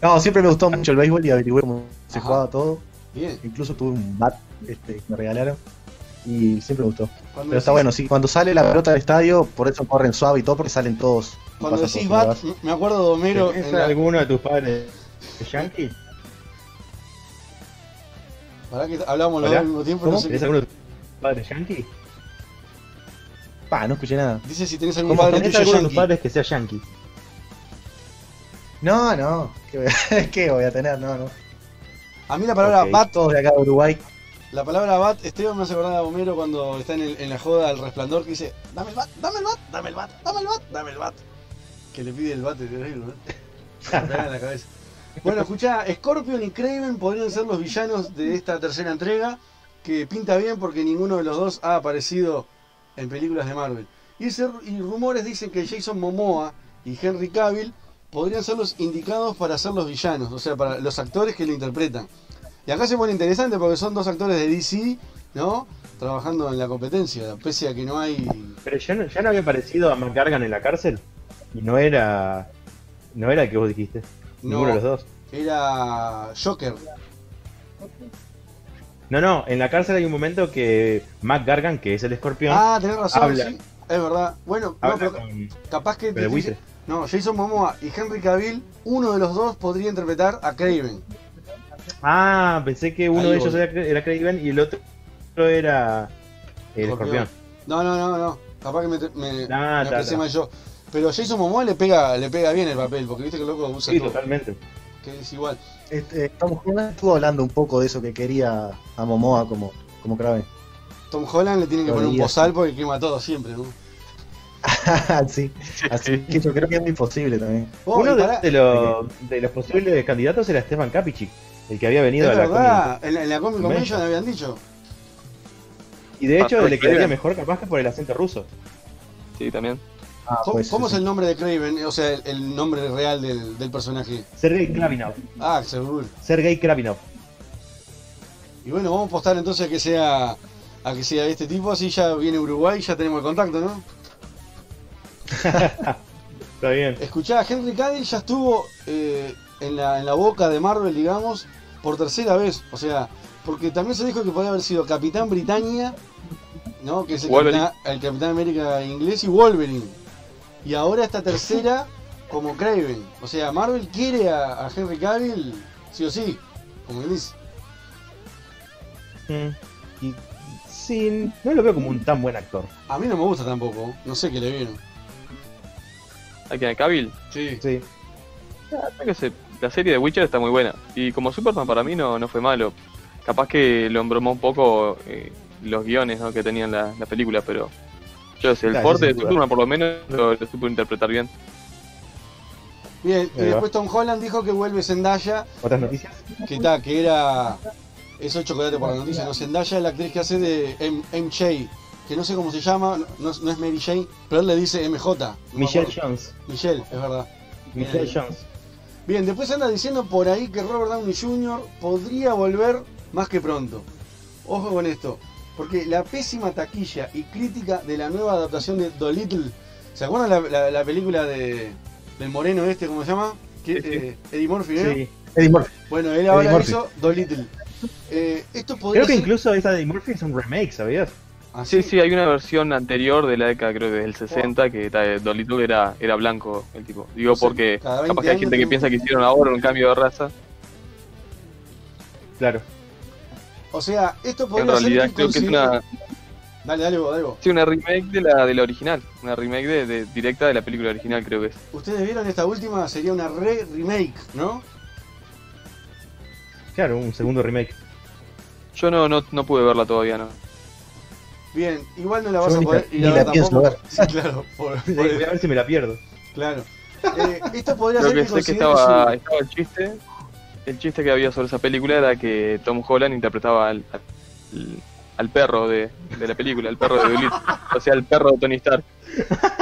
No, siempre me gustó mucho el béisbol y averigüé cómo se Ajá. jugaba todo. Bien. Incluso tuve un bat este, que me regalaron y siempre me gustó. Cuando Pero está bueno, sí, cuando sale la pelota del estadio, por eso corren suave y todo, porque salen todos. Cuando decís bat, me acuerdo de Homero. ¿Tenés en la- alguno de tus padres yankee? Pará que ¿Hola? al mismo tiempo. ¿Cómo? No sé ¿Tenés qué- alguno de tus padres yankee? Pa, no escuché nada. Dice si tenés algún padre ¿Tenés tuyo alguno de tus padres que sea yankee? No, no. (laughs) ¿Qué voy a, qué voy a tener? No, no. A mí la palabra Ok, bat, Todos de acá de Uruguay. La palabra bat, Esteban me hace acordar a Homero cuando está en, la joda al resplandor que dice, dame el bat, dame el bat, dame el bat, dame el bat, dame el bat. Que le pide el bat de terrible, ¿no? (laughs) La cabeza. Bueno, escuchá, Scorpion y Craven podrían ser los villanos de esta tercera entrega, que pinta bien porque ninguno de los dos ha aparecido en películas de Marvel. Y, y rumores dicen que Jason Momoa y Henry Cavill podrían ser los indicados para ser los villanos, o sea, para los actores que lo interpretan. Y acá se pone interesante porque son dos actores de DC, ¿no? Trabajando en la competencia, pese a que no hay... Pero ya no, ya no había aparecido a McGargan en la cárcel. Y no era. No era el que vos dijiste. No. Ninguno de los dos. Era Joker. No, no, en la cárcel hay un momento que Mac Gargan, que es el escorpión, Ah, tenés razón, habla, sí. Es verdad. Bueno, no, pero con- capaz que. No, Jason Momoa y Henry Cavill, uno de los dos podría interpretar a Craven. Ah, pensé que uno Ahí de ellos voy. era, era Craven y el otro era el escorpión. No, no, no, no. Capaz que me, me, Ah, me ta, ta. mal yo. Pero Jason Momoa le pega, le pega bien el papel, porque viste que el loco usa Sí, todo. totalmente. Que es igual. Este, Tom Holland estuvo hablando un poco de eso que quería a Momoa como, como Kraven. Tom Holland le tienen que poner un bozal porque quema todo siempre, ¿no? (laughs) sí, así que yo creo que es muy posible también. Oh, Uno de, los, de los posibles candidatos era Stefan Kapichik, el que había venido Es a la verdad, Comic en la, en la Comic Convention. Habían dicho. Y de hecho Ah, le quedaría mejor capaz que por el acento ruso. Sí, también. ¿Cómo, pues, cómo sí, es el nombre de Craven? O sea, el, el nombre real del, del personaje. Sergei Kravinov. Ah, seguro. Sergei Kravinov. Y bueno, vamos a apostar entonces a que sea a que sea este tipo, así ya viene Uruguay y ya tenemos el contacto, ¿no? (laughs) Está bien. Escuchá, Henry Cavill ya estuvo eh, en, la, en la boca de Marvel, digamos, por tercera vez. O sea, porque también se dijo que podía haber sido Capitán Britannia, ¿no? Que es el. Capitán, el Capitán América inglés y Wolverine. Y ahora esta tercera como Craven. O sea, Marvel quiere a, a Henry Cavill, sí o sí, como él dice. Mm. Y sí, no lo veo como un tan buen actor. A mí no me gusta tampoco, no sé qué le vieron. ¿A quién? ¿A Cavill? Sí. Sí. Ah, que se- la serie de Witcher está muy buena. Y como Superman para mí no, no fue malo. Capaz que lo embromó un poco eh, los guiones ¿no? que tenían la, la película, pero yo sé, el Claro, porte de. Superman por lo menos lo, lo supo interpretar bien. Bien, y después Tom Holland dijo que vuelve Zendaya, ¿Otras noticias? que está, que era. Eso es chocolate por la noticia, ¿no? Zendaya es la actriz que hace de M- MJ, que no sé cómo se llama, no, no es Mary Jane, pero él le dice MJ. no Michelle. Jones. Michelle, es verdad. Michelle Bien. Jones. Bien, después anda diciendo por ahí que Robert Downey Jr. podría volver más que pronto. Ojo con esto, porque la pésima taquilla y crítica de la nueva adaptación de Dolittle. ¿Se acuerdan la, la- la película de, del moreno este, cómo se llama? Eh, Eddie Murphy, ¿no? Sí. Eddie Murphy. Bueno, él ahora hizo Dolittle. Eh, esto podría Creo que ser- incluso esa de Murphy es un remake, ¿sabías? Ah, Sí, sí, hay una versión anterior de la década, creo que del 60, que Dolittle era, era blanco el tipo. Digo O sea, porque cada 20 capaz que hay gente que piensa que hicieron ahora un cambio de raza. Claro. O sea, esto En podría realidad ser creo que es una, Dale, dale, vos, dale vos. sí, una remake de la, de la original. Una remake de, de- directa de la película original, creo que es. Ustedes vieron esta última, sería una re-remake, ¿no? Claro, un segundo remake. Yo no, no, no pude verla todavía, ¿no? Bien, igual no la Yo vas a ni poder la- ir ni a ver la pienso tampoco. ver. Sí, claro, por- (laughs) por- Voy a ver si me la pierdo. claro. Eh, esto podría Creo ser que que sé que considere estaba, su- estaba el chiste. El chiste que había sobre esa película era que Tom Holland interpretaba al, al, al perro de, de la película, el perro de Dolittle. O sea, el perro de Tony Stark. (laughs)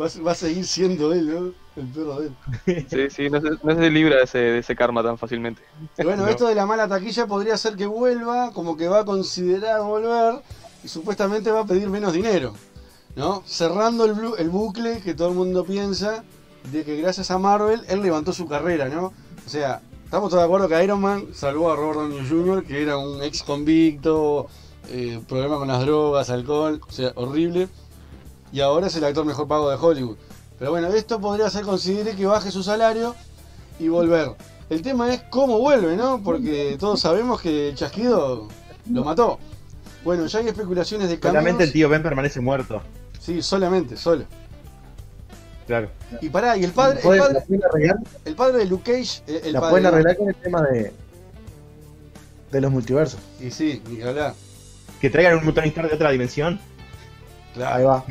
Va, a- va a seguir siendo él, ¿no? El perro de él. Sí, sí, no se, no se libra de ese, de ese karma tan fácilmente. Y bueno, No. esto de la mala taquilla podría ser que vuelva, como que va a considerar volver y supuestamente va a pedir menos dinero, ¿no? Cerrando el, el bucle que todo el mundo piensa de que gracias a Marvel él levantó su carrera, ¿no? O sea, estamos todos de acuerdo que Iron Man salvó a Robert Downey Jr., que era un ex convicto, eh, problema con las drogas, alcohol, o sea, horrible. Y ahora es el actor mejor pago de Hollywood. Pero bueno, esto podría ser considere que baje su salario y volver. El tema es cómo vuelve, ¿no? Porque todos sabemos que el chasquido lo mató. Bueno, ya hay especulaciones de Solamente el tío Ben permanece muerto. Sí, solamente, solo. Claro. Y pará, y el padre, el padre, la pueden arreglar, el padre de Luke Cage, eh, el la padre. pueden arreglar con el tema de, de los multiversos. Y sí, ni que hablar. Que traigan un Tony Stark de otra dimensión. Claro. Ahí va.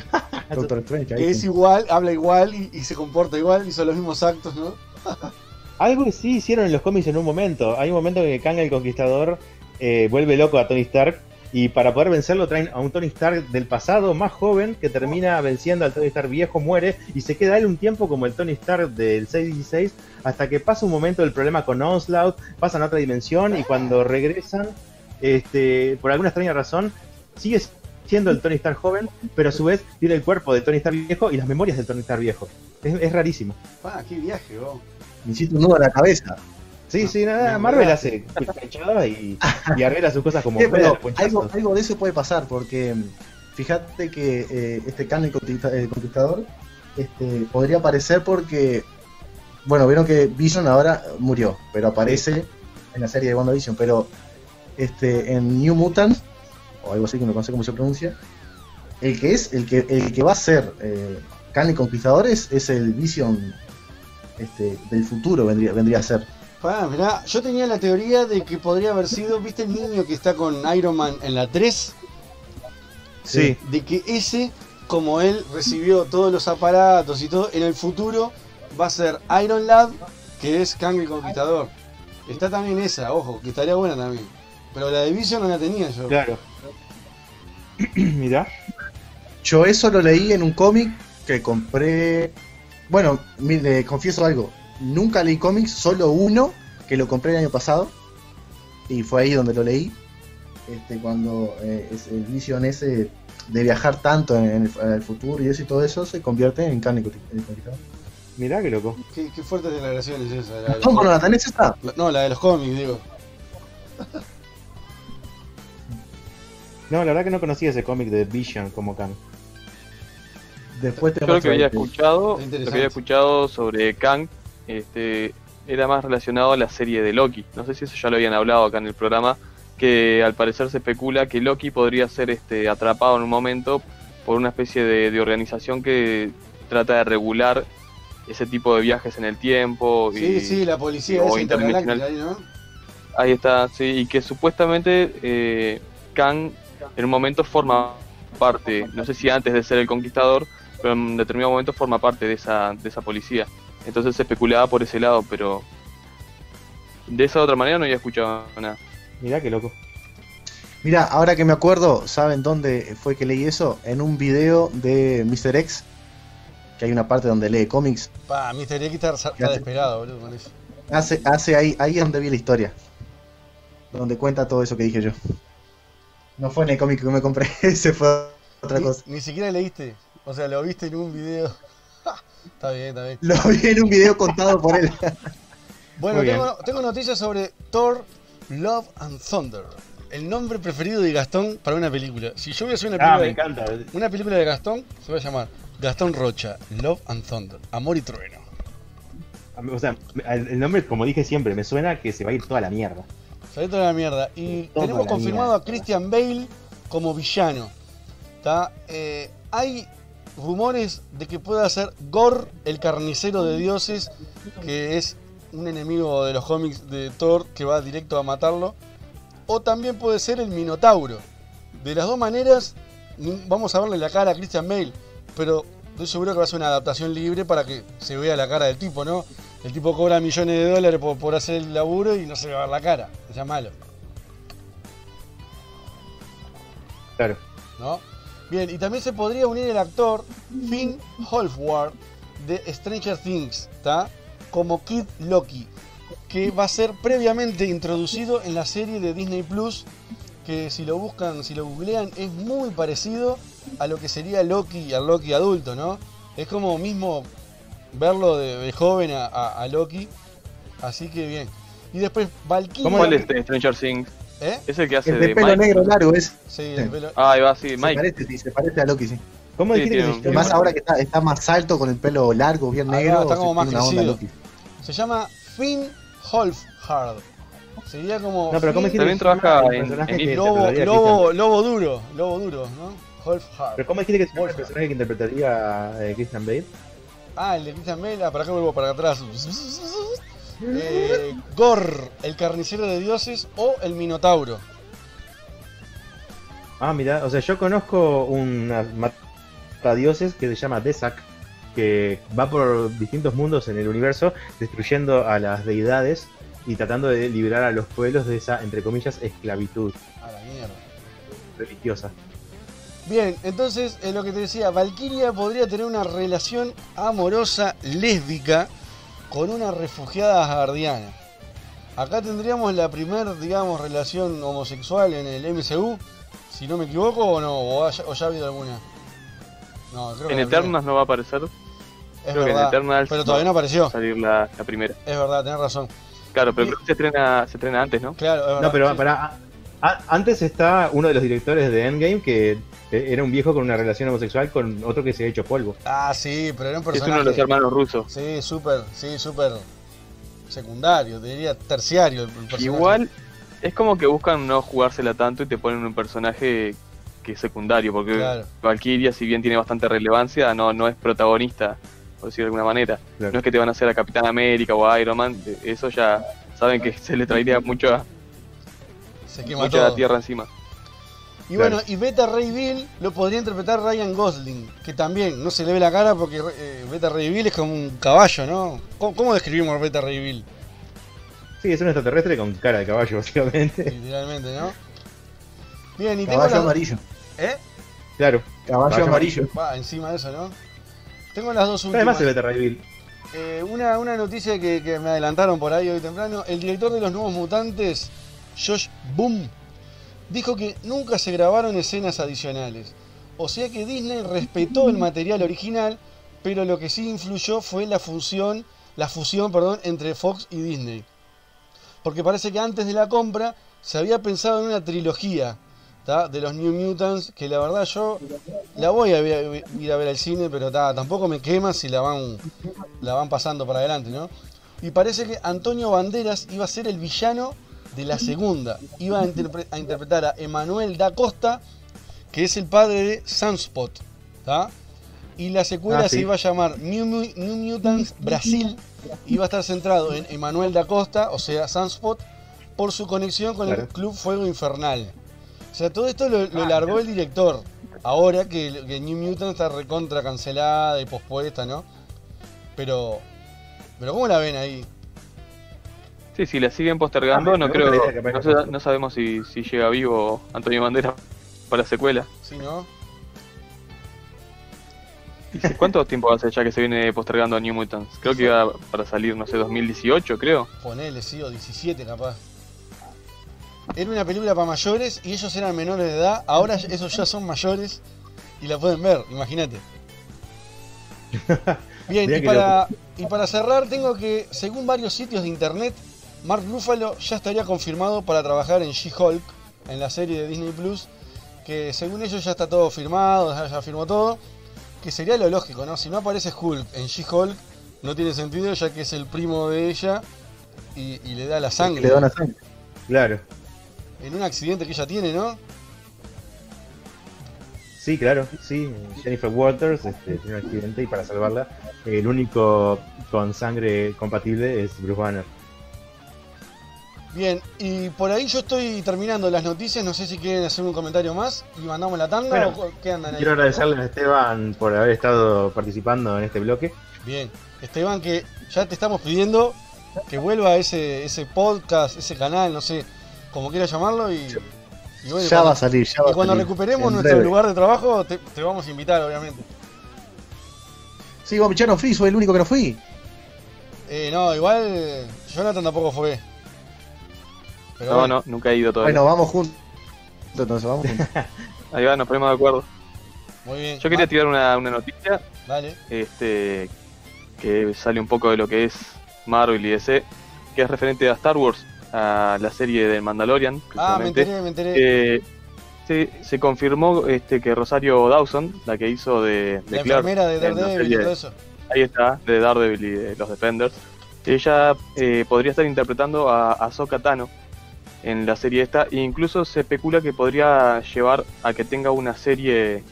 (laughs) Doctor Strange. ahí Que es sí. igual, habla igual y, y se comporta igual, hizo los mismos actos, ¿no? (laughs) Algo que sí hicieron en los cómics en un momento. Hay un momento en que Kang el Conquistador eh, vuelve loco a Tony Stark y para poder vencerlo traen a un Tony Stark del pasado más joven que termina venciendo al Tony Stark viejo, muere y se queda él un tiempo como el Tony Stark del 616 hasta que pasa un momento del problema con Onslaught, pasan a otra dimensión y cuando regresan, este, por alguna extraña razón, sigue siendo el Tony Stark joven, pero a su vez tiene el cuerpo del Tony Stark viejo y las memorias del Tony Stark viejo. Es, es rarísimo. Ah, qué viaje, vos. Me hiciste un nudo en la cabeza. Sí, sí, nada, Marvel hace (laughs) canchadas y, y arregla sus cosas como Sí, pero algo, algo de eso puede pasar, porque mm, fíjate que eh, este Khan el Conquistador este, podría aparecer porque, bueno, vieron que Vision ahora murió, pero aparece en la serie de WandaVision, pero este, en New Mutants, o algo así que no sé cómo se pronuncia, el que es, el que, el que va a ser eh, Khan el Conquistador es, es el Vision este, del futuro, vendría, vendría a ser. Pará, mirá, yo tenía la teoría de que podría haber sido, ¿viste el niño que está con Iron Man en la 3? Sí. De que ese, como él recibió todos los aparatos y todo, en el futuro va a ser Iron Lad, que es Kang el Conquistador. Está también esa, ojo, que estaría buena también. Pero la de Vision no la tenía yo. Claro. (clears throat) Mirá. Yo eso lo leí en un cómic que compré. Bueno, mi- le confieso algo. Nunca leí cómics, solo uno que lo compré el año pasado. Y fue ahí donde lo leí. Este, cuando eh, es el Vision ese de viajar tanto en el, en el futuro y eso y todo eso se convierte en carne conquistador. Mirá qué loco. Qué, qué fuertes declaraciones esa. La de ¿Cómo no tenés esta? La- No, la de los cómics, digo. No, la verdad que no conocía ese cómic de Vision como Kang. Después te Yo lo que había escuchado, lo que había escuchado sobre Kang, este, era más relacionado a la serie de Loki. No sé si eso ya lo habían hablado acá en el programa, que al parecer se especula que Loki podría ser este, atrapado en un momento por una especie de, de organización que trata de regular ese tipo de viajes en el tiempo. Sí, y, sí, la policía o ahí, ¿no? Ahí está, sí, y que supuestamente eh, Kang en un momento forma parte, no sé si antes de ser el conquistador, pero en determinado momento forma parte de esa, de esa policía. Entonces se especulaba por ese lado, pero de esa otra manera no había escuchado nada. Mirá qué loco. Mira, ahora que me acuerdo, ¿saben dónde fue que leí eso? En un video de Mr. X, que hay una parte donde lee cómics. Pa, Mr. X está, está despegado, boludo, con eso. Hace, hace ahí, ahí es donde vi la historia. Donde cuenta todo eso que dije yo. No fue en el cómic que me compré, (laughs) ese fue otra Ni- cosa. Ni, siquiera leíste. O sea, lo viste en un video. Está bien, está bien. Lo vi en un video contado por él. (laughs) Bueno, tengo, tengo noticias sobre Thor, Love and Thunder. El nombre preferido de Gastón para una película. Si yo voy a hacer una película, Ah, me de- encanta. una película de Gastón, se va a llamar Gastón Rocha, Love and Thunder, Amor y Trueno. O sea, el nombre, como dije siempre, me suena que se va a ir toda la mierda. Salió toda la mierda. Y Toda tenemos confirmado mierda. a Christian Bale como villano. ¿Tá? Eh, hay rumores de que pueda ser Gore, el carnicero de dioses, que es un enemigo de los cómics de Thor que va directo a matarlo. O también puede ser el Minotauro. De las dos maneras, vamos a verle la cara a Christian Bale, pero estoy seguro que va a ser una adaptación libre para que se vea la cara del tipo, ¿no? El tipo cobra millones de dólares por, por hacer el laburo y no se le va a ver la cara. Es malo. Claro. ¿no? Bien, y también se podría unir el actor Finn Wolfhard de Stranger Things. Como Kid Loki, que va a ser previamente introducido en la serie de Disney Plus, que si lo buscan, si lo googlean, es muy parecido a lo que sería Loki, al Loki adulto, ¿no? Es como mismo verlo de, joven a Loki, así que bien. Y después Valkyria. ¿Cómo es este Stranger Things? ¿Eh? Es el que hace El de pelo Mike. negro largo es. Sí, el pelo- Ah, ahí va, sí, Se Mike. parece, sí, se parece a Loki, sí. ¿Cómo Sí, dijiste que tiene se un- Y llama? más ahora que está, está más alto con el pelo largo, bien negro. está se como más crecido. Loki. Se llama Finn Wolfhard. Sería como. No, pero ¿cómo dijiste También se trabaja el en- personaje en que. Lobo, lobo, Christian- lobo duro, lobo duro, ¿no? Wolfhard. ¿Pero cómo dijiste que se llama el personaje que interpretaría eh, Christian Bale? Ah, el de Christian Bale, ah, para acá vuelvo para atrás. Eh, Gor, el carnicero de dioses o el Minotauro. Ah, mira, o sea, yo conozco un matadioses que se llama Desak, que va por distintos mundos en el universo, destruyendo a las deidades y tratando de liberar a los pueblos de esa, entre comillas, esclavitud A la mierda. religiosa. Bien, entonces es lo que te decía, Valkyria podría tener una relación amorosa lésbica con una refugiada asgardiana. Acá tendríamos la primer, digamos, relación homosexual en el MCU, si no me equivoco o no, o, haya- o ya ha habido alguna. No, creo que En primera. Eternals no va a aparecer. Es Creo que en Eternals pero todavía no apareció. va a salir la, la primera. Es verdad, tenés razón. Claro, pero creo que se estrena, se estrena antes, ¿no? Claro, No, pero para. antes está uno de los directores de Endgame que era un viejo con una relación homosexual con otro que se ha hecho polvo. Ah, sí, pero era un Es personaje. uno de los hermanos rusos. Sí, súper, sí, súper secundario, diría terciario. el personaje. Igual es como que buscan no jugársela tanto y te ponen un personaje que es secundario, porque Claro. Valkyria, si bien tiene bastante relevancia, no, no es protagonista, por decirlo de alguna manera. No es que te van a hacer a Capitán América o a Iron Man, eso ya saben que se le traería mucho Se quema mucha todo. tierra encima. Y bueno, y Beta Ray Bill lo podría interpretar Ryan Gosling, que también no se le ve la cara porque eh, Beta Ray Bill es como un caballo, ¿no? ¿Cómo, cómo describimos a Beta Ray Bill? Sí, es un extraterrestre con cara de caballo, (laughs) básicamente. Literalmente, ¿no? Bien, y Caballo tengo la- amarillo. ¿Eh? Claro. Caballo amarillo. Va, encima de eso, ¿no? Tengo las dos últimas. Además se ve Ray Bill. Eh, una, una noticia que, que me adelantaron por ahí hoy temprano. El director de los nuevos mutantes, Josh Boom, dijo que nunca se grabaron escenas adicionales. O sea que Disney respetó el material original, pero lo que sí influyó fue la fusión, la fusión perdón, entre Fox y Disney. Porque parece que antes de la compra se había pensado en una trilogía de los New Mutants, que la verdad yo la voy a ir a ver al cine, pero tampoco me quema si la van, la van pasando para adelante, ¿no? Y parece que Antonio Banderas iba a ser el villano de la segunda. Iba a, interpre- a interpretar a Emanuel da Costa, que es el padre de Sunspot, ¿tá? Y la secuela Ah, se iba a llamar New, Mu- New Mutants Brasil. Iba a estar centrado en Emanuel da Costa, o sea, Sunspot, por su conexión con el. Club Fuego Infernal. O sea, todo esto lo, lo largó el director. Ahora que, que New Mutant está recontra cancelada y pospuesta, ¿no? Pero. Pero ¿cómo la ven ahí? Sí, si la siguen postergando, Ah, no creo, que no, sabemos si, si llega vivo Antonio Banderas para la secuela. ¿Sí, no? ¿Cuánto (laughs) tiempo hace ya que se viene postergando a New Mutants? Creo que iba para salir, no sé, 2018, creo. Ponele, sí, o 17 capaz. Era una película para mayores y ellos eran menores de edad. Ahora esos ya son mayores y la pueden ver, imagínate. (laughs) Bien, y para, y para cerrar, tengo que, según varios sitios de internet, Mark Ruffalo ya estaría confirmado para trabajar en She-Hulk, en la serie de Disney Plus. Que según ellos ya está todo firmado, ya, ya firmó todo. Que sería lo lógico, ¿no? Si no aparece Hulk en She-Hulk, no tiene sentido ya que es el primo de ella y, y le da la sangre. Le da una sangre. Claro. En un accidente que ella tiene, ¿no? Sí, claro, sí. Jennifer Waters este, tiene un accidente y para salvarla, el único con sangre compatible es Bruce Banner. Bien, y por ahí yo estoy terminando las noticias, no sé si quieren hacer un comentario más y mandamos la tanda Bueno, o qué andan ahí. Quiero agradecerle a Esteban por haber estado participando en este bloque. Bien, Esteban, que ya te estamos pidiendo que vuelva a ese, ese podcast, ese canal, no sé, como quieras llamarlo y... y bueno, Ya cuando- va a salir, ya va Y cuando salir. recuperemos En nuestro breve. lugar de trabajo, te, te vamos a invitar, obviamente. Sí, vos, yo no fui, soy el único que no fui. Eh, no, igual Jonathan tampoco fue. Pero No, bueno. no, nunca he ido todavía. Bueno, vamos juntos. Entonces, vamos juntos. (laughs) Ahí va, nos ponemos de acuerdo. Muy bien. Yo quería tirar una, una noticia Dale. este, que sale un poco de lo que es Marvel y DC, que es referente a Star Wars, a la serie de Mandalorian. Ah, me enteré, me enteré. Eh, se, se confirmó este, que Rosario Dawson, la que hizo de, de La Clark enfermera de en Daredevil y todo eso. Ahí está, de Daredevil y de los Defenders. Ella eh, podría estar interpretando a Ahsoka Tano en la serie esta, e incluso se especula que podría llevar a que tenga una serie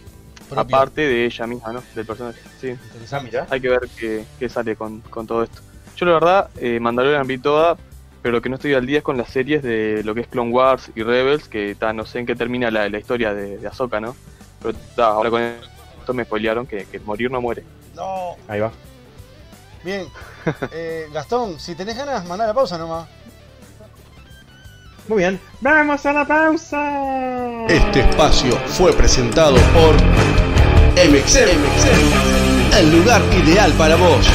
Propia. aparte de ella misma, ¿no? Del personaje. Sí. Interesante. Hay que ver qué, qué sale con, con todo esto. Yo la verdad, eh, Mandalorian vi toda, pero lo que no estoy al día es con las series de lo que es Clone Wars y Rebels, que ta, no sé en qué termina la, la historia de, de Ahsoka, ¿no? Pero ta, ahora con esto me spoilearon que, que morir no muere. No. Ahí va. Bien. (laughs) Eh, Gastón, si tenés ganas, mandá la pausa nomás. Muy bien. ¡Vamos a la pausa! Este espacio fue presentado por MXM, el lugar ideal para vos.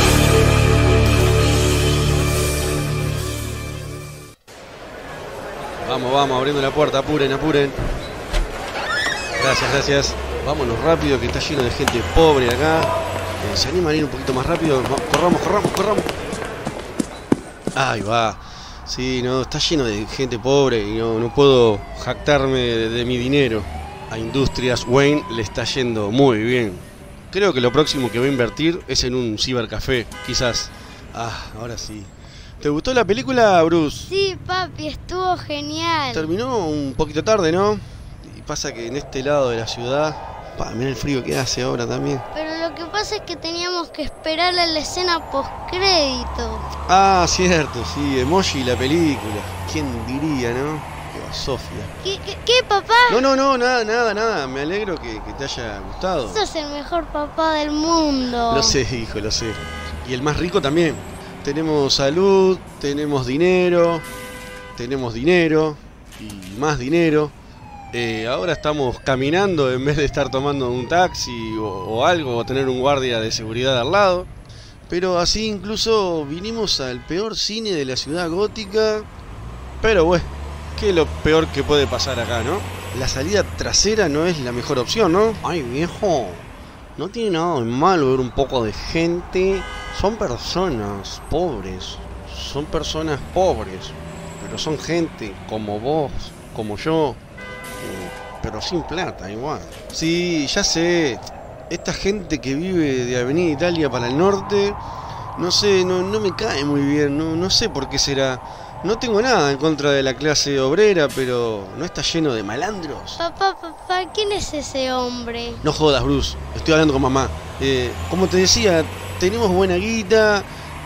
Vamos, vamos, abriendo la puerta, apuren, apuren. Gracias, gracias. Vámonos rápido, que está lleno de gente pobre acá. Eh, ¿Se animan a ir un poquito más rápido? Corramos, corramos, corramos. Ahí va. Sí, no, está lleno de gente pobre y no, no puedo jactarme de, de mi dinero. A Industrias Wayne le está yendo muy bien. Creo que lo próximo que voy a invertir es en un cibercafé, quizás. Ah, ahora sí. ¿Te gustó la película, Bruce? Sí, papi, estuvo genial. Terminó un poquito tarde, ¿no? Y pasa que en este lado de la ciudad... Pa, mira el frío que hace ahora también. Pero lo que pasa es que teníamos que esperar a la escena postcrédito. Ah, cierto, sí, Emoji la película. ¿Quién diría, no? Sofía. ¿Qué, qué, qué, papá? No, no, no, nada, nada, nada. Me alegro que, que te haya gustado. Sos el mejor papá del mundo. Lo sé, hijo, lo sé. Y el más rico también. Tenemos salud, tenemos dinero, tenemos dinero y más dinero. Eh, ahora estamos caminando en vez de estar tomando un taxi o, algo o tener un guardia de seguridad al lado. Pero así incluso vinimos al peor cine de la ciudad gótica. Pero bueno, ¿qué es lo peor que puede pasar acá, no? La salida trasera no es la mejor opción, ¿no? Ay, viejo, no tiene nada de malo ver un poco de gente. Son personas pobres, son personas pobres, pero son gente como vos, como yo, pero sin plata igual. Sí, ya sé, esta gente que vive de Avenida Italia para el norte, no sé, no, no me cae muy bien, no, no sé por qué será. No tengo nada en contra de la clase obrera, pero ¿no está lleno de malandros? Papá, papá, ¿quién es ese hombre? No jodas, Bruce. Estoy hablando con mamá. Eh, como te decía, tenemos buena guita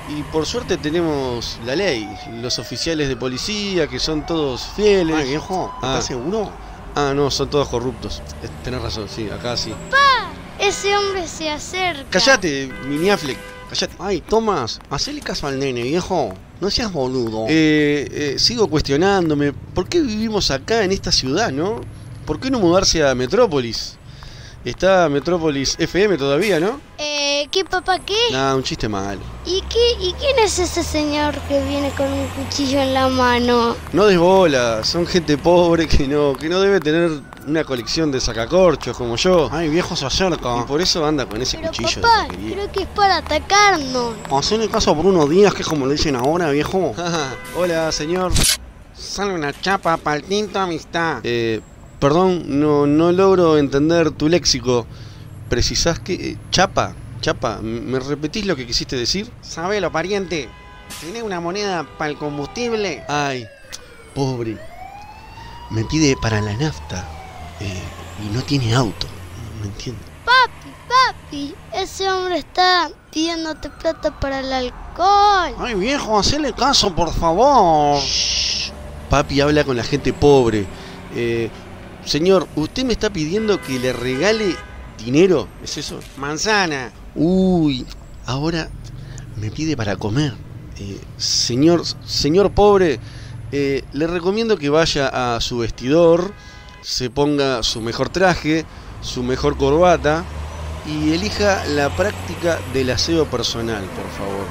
y por suerte tenemos la ley. Los oficiales de policía, que son todos fieles. Ay, viejo, ¿estás seguro? Ah, no, son todos corruptos. Tenés razón, sí, acá sí. ¡Papá! Ese hombre se acerca. Cállate, mini Affleck. Cállate. Ay, Tomás, hacele caso al nene, viejo. No seas boludo. Eh, eh, sigo cuestionándome, ¿por qué vivimos acá en esta ciudad, no? ¿Por qué no mudarse a Metrópolis? Está Metrópolis FM todavía, ¿no? Eh, ¿qué papá qué? Nah, un chiste malo. ¿Y qué? ¿Y quién es ese señor que viene con un cuchillo en la mano? No des bola, son gente pobre que no, que no debe tener una colección de sacacorchos como yo. Ay, viejo se acerca. Y por eso anda con ese Pero cuchillo papá, de creo que es para atacarnos. Hacele caso a Bruno Díaz, que es como le dicen ahora, viejo. (laughs) Hola, señor. Sale una chapa para el tinto amistad. Eh, perdón, no, no logro entender tu léxico. ¿Precisás que... eh, chapa? Chapa, ¿m- ¿me repetís lo que quisiste decir? Sabelo, pariente. ¿Tenés una moneda para el combustible? Ay, pobre. Me pide para la nafta. eh, y no tiene auto. No entiendo. Papi, papi, ese hombre está pidiéndote plata para el alcohol. Ay, viejo, hacele caso, por favor. Papi habla con la gente pobre. Eh, señor, ¿usted me está pidiendo que le regale dinero? ¿Es eso? Manzana. Uy, ahora me pide para comer. Eh, señor, señor pobre, eh, le recomiendo que vaya a su vestidor, se ponga su mejor traje, su mejor corbata y elija la práctica del aseo personal, por favor.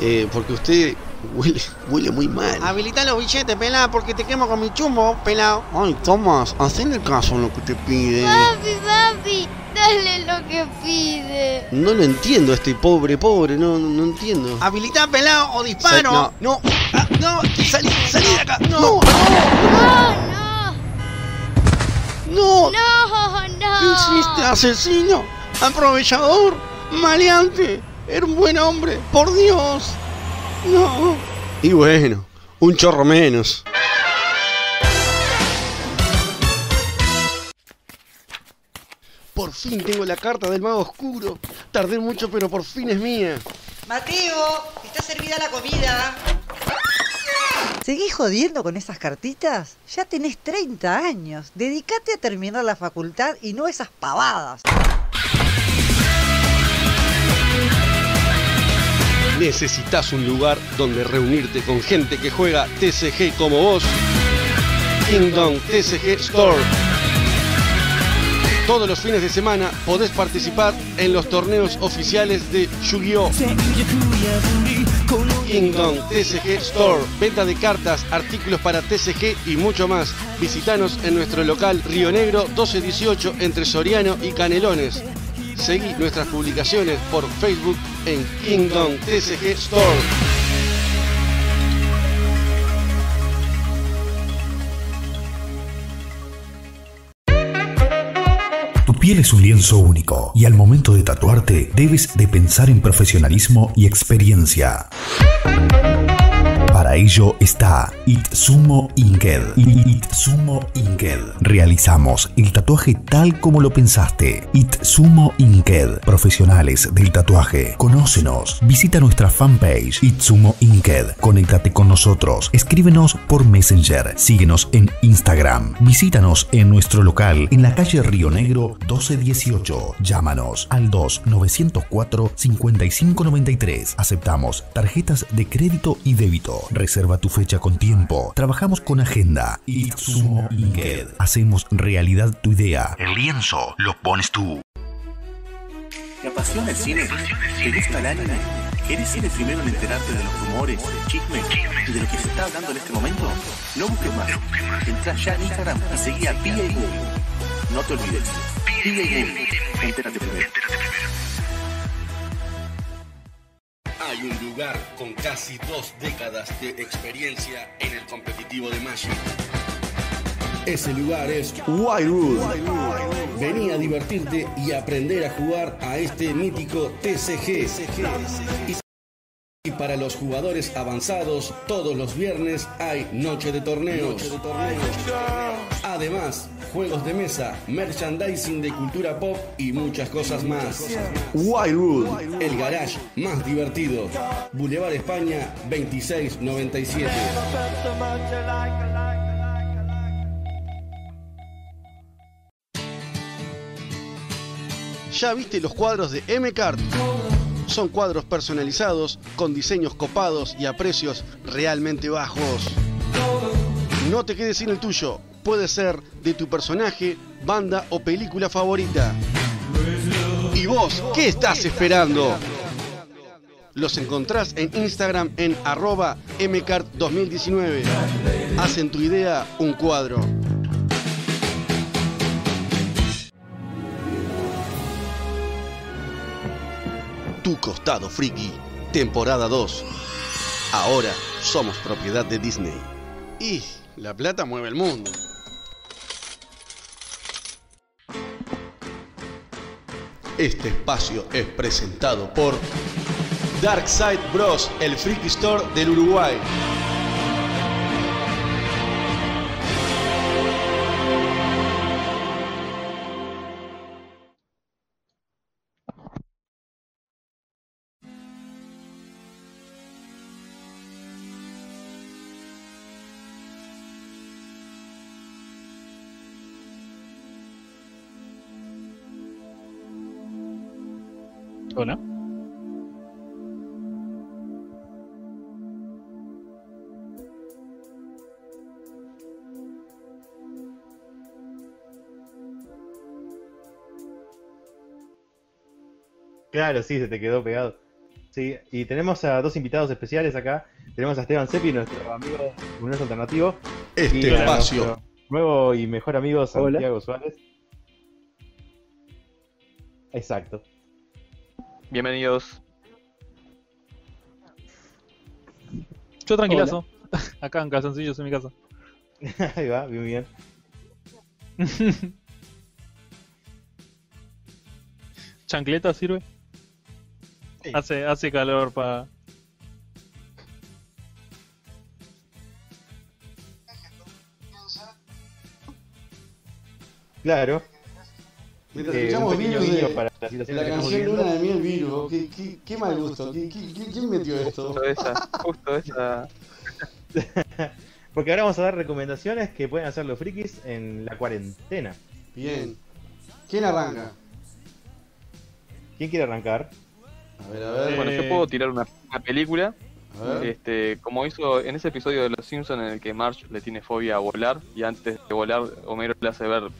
Eh, porque usted huele, huele muy mal. Habilita los billetes, pelá, porque te quemo con mi chumbo, pelado. Ay, Tomás, hacen caso en lo que te pide. Papi, papi, dale lo que pide. No lo entiendo, este pobre, pobre, no, no, no entiendo. Habilita pelado o disparo. No, no, ah, no, salí, salí de acá. No, No, no, no, no. ¿Qué hiciste, asesino? Aprovechador, maleante. Era un buen hombre, por Dios. No. Y bueno, un chorro menos. Por fin tengo la carta del mago oscuro. Tardé mucho, pero por fin es mía. Mateo, está servida la comida. ¿Seguís jodiendo con esas cartitas? Ya tenés 30 años. Dedicate a terminar la facultad y no esas pavadas. Necesitas un lugar donde reunirte con gente que juega TCG como vos. Kingdom TCG Store. Todos los fines de semana podés participar en los torneos oficiales de Yu-Gi-Oh! Kingdom TCG Store. Venta de cartas, artículos para TCG y mucho más. Visitanos en nuestro local Río Negro 1218 entre Soriano y Canelones. Seguí nuestras publicaciones por Facebook en Kingdom TCG Store. Tu piel es un lienzo único y al momento de tatuarte debes de pensar en profesionalismo y experiencia. Para ello está Itsumo Inked. Itsumo Inked. Realizamos el tatuaje tal como lo pensaste. Itsumo Inked. Profesionales del tatuaje. Conócenos. Visita nuestra fanpage Itsumo Inked. Conéctate con nosotros. Escríbenos por Messenger. Síguenos en Instagram. Visítanos en nuestro local en la calle Río Negro 1218. Llámanos al 2904 5593. Aceptamos tarjetas de crédito y débito. Reserva tu fecha con tiempo. Trabajamos con agenda. Itsumo Inked. Hacemos realidad tu idea. El lienzo lo pones tú. ¿Te apasiona el cine? ¿Te gusta el anime? ¿Querés ser el primero en enterarte de los rumores, chismes y de lo que se está hablando en este momento? No busques más. Entra ya en Instagram y seguí a PA. No te olvides. PA Movie. Entérate primero. Hay un lugar con casi dos décadas de experiencia en el competitivo de Magic. Ese lugar es Wildwood. Vení a divertirte y aprender a jugar a este mítico TCG. Y para los jugadores avanzados, todos los viernes hay noche de torneos. Además, juegos de mesa, merchandising de cultura pop y muchas cosas más. Wildwood, el garage más divertido. Boulevard España 2697. ¿Ya viste los cuadros de M-Card? Son cuadros personalizados, con diseños copados y a precios realmente bajos. No te quedes sin el tuyo. Puede ser de tu personaje, banda o película favorita. ¿Y vos qué estás esperando? Los encontrás en Instagram en arroba mcart2019. Hacen tu idea un cuadro. Tu costado friki, temporada 2. Ahora somos propiedad de Disney. Y la plata mueve el mundo. Este espacio es presentado por Darkside Bros, el Friki Store del Uruguay. Claro, sí, se te quedó pegado. Sí, y tenemos a dos invitados especiales acá. Tenemos a Esteban Seppi, nuestro amigo Universo Alternativo. Este y a espacio. Nuevo y mejor amigo Santiago Suárez. Exacto. Bienvenidos. Yo tranquilazo. (laughs) Acá en calzoncillos en mi casa. (laughs) Ahí va, bien, bien. (laughs) ¿Chancleta sirve? Hace, hace calor para. Claro. Mientras Eh, escuchamos pequeño virus de, para la situación la que canción. Luna de Miel Virus. Qué, qué, qué mal gusto. ¿Qué- qué- qué- ¿Quién metió esto? Justo esa, justo esa. (laughs) Porque ahora vamos a dar recomendaciones que pueden hacer los frikis en la cuarentena. Bien. ¿Quién arranca? ¿Quién quiere arrancar? A ver, a ver. Bueno, yo puedo tirar una, una película. A ver. Este, como hizo en ese episodio de Los Simpsons en el que Marge le tiene fobia a volar y antes de volar Homero le hace ver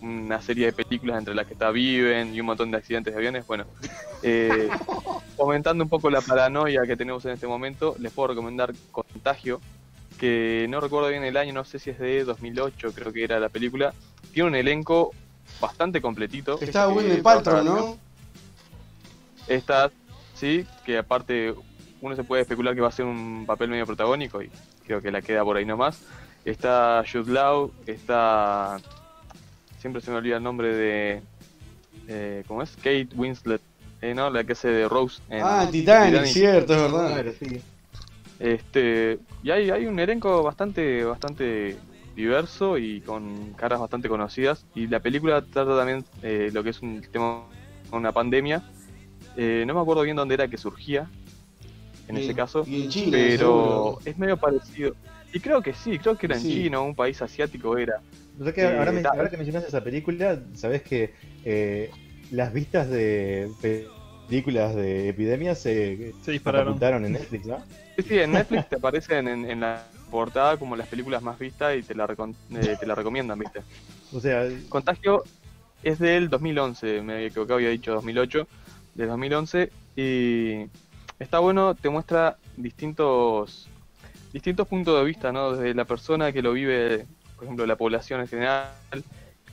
una serie de películas entre las que está Viven y un montón de accidentes de aviones. Bueno, eh, (laughs) comentando un poco la paranoia que tenemos en este momento, les puedo recomendar Contagio, que no recuerdo bien el año, no sé si es de 2008, creo que era la película. Tiene un elenco bastante completito. Está Eh, Gwyneth Paltrow, ¿no? Está, sí, que aparte uno se puede especular que va a ser un papel medio protagónico y creo que la queda por ahí nomás. Está Jude Law, está... Siempre se me olvida el nombre de... eh, ¿cómo es? Kate Winslet, eh, ¿no? La que hace de Rose. en Ah, Titanic, cierto, es verdad. Sí. Este, y hay, hay un elenco bastante, bastante diverso y con caras bastante conocidas. Y la película trata también eh, lo que es un tema, una pandemia. Eh, no me acuerdo bien dónde era que surgía en Y- ese caso, y en China, pero seguro. es medio parecido. Y creo que sí, creo que era en Sí. China, un país asiático era. O sea que Eh, ahora, men- da- ahora que mencionas esa película, sabes que eh, las vistas de pe- películas de epidemias se, Se dispararon. en Netflix, ¿no? Sí, sí, en Netflix (laughs) te aparecen en, en la portada como las películas más vistas y te la, recon- eh, te la recomiendan, ¿viste? O sea, Contagio es del 2011, me había equivocado, había dicho 2008, de 2011 y está bueno, te muestra distintos distintos puntos de vista, ¿no? Desde la persona que lo vive, por ejemplo, la población en general,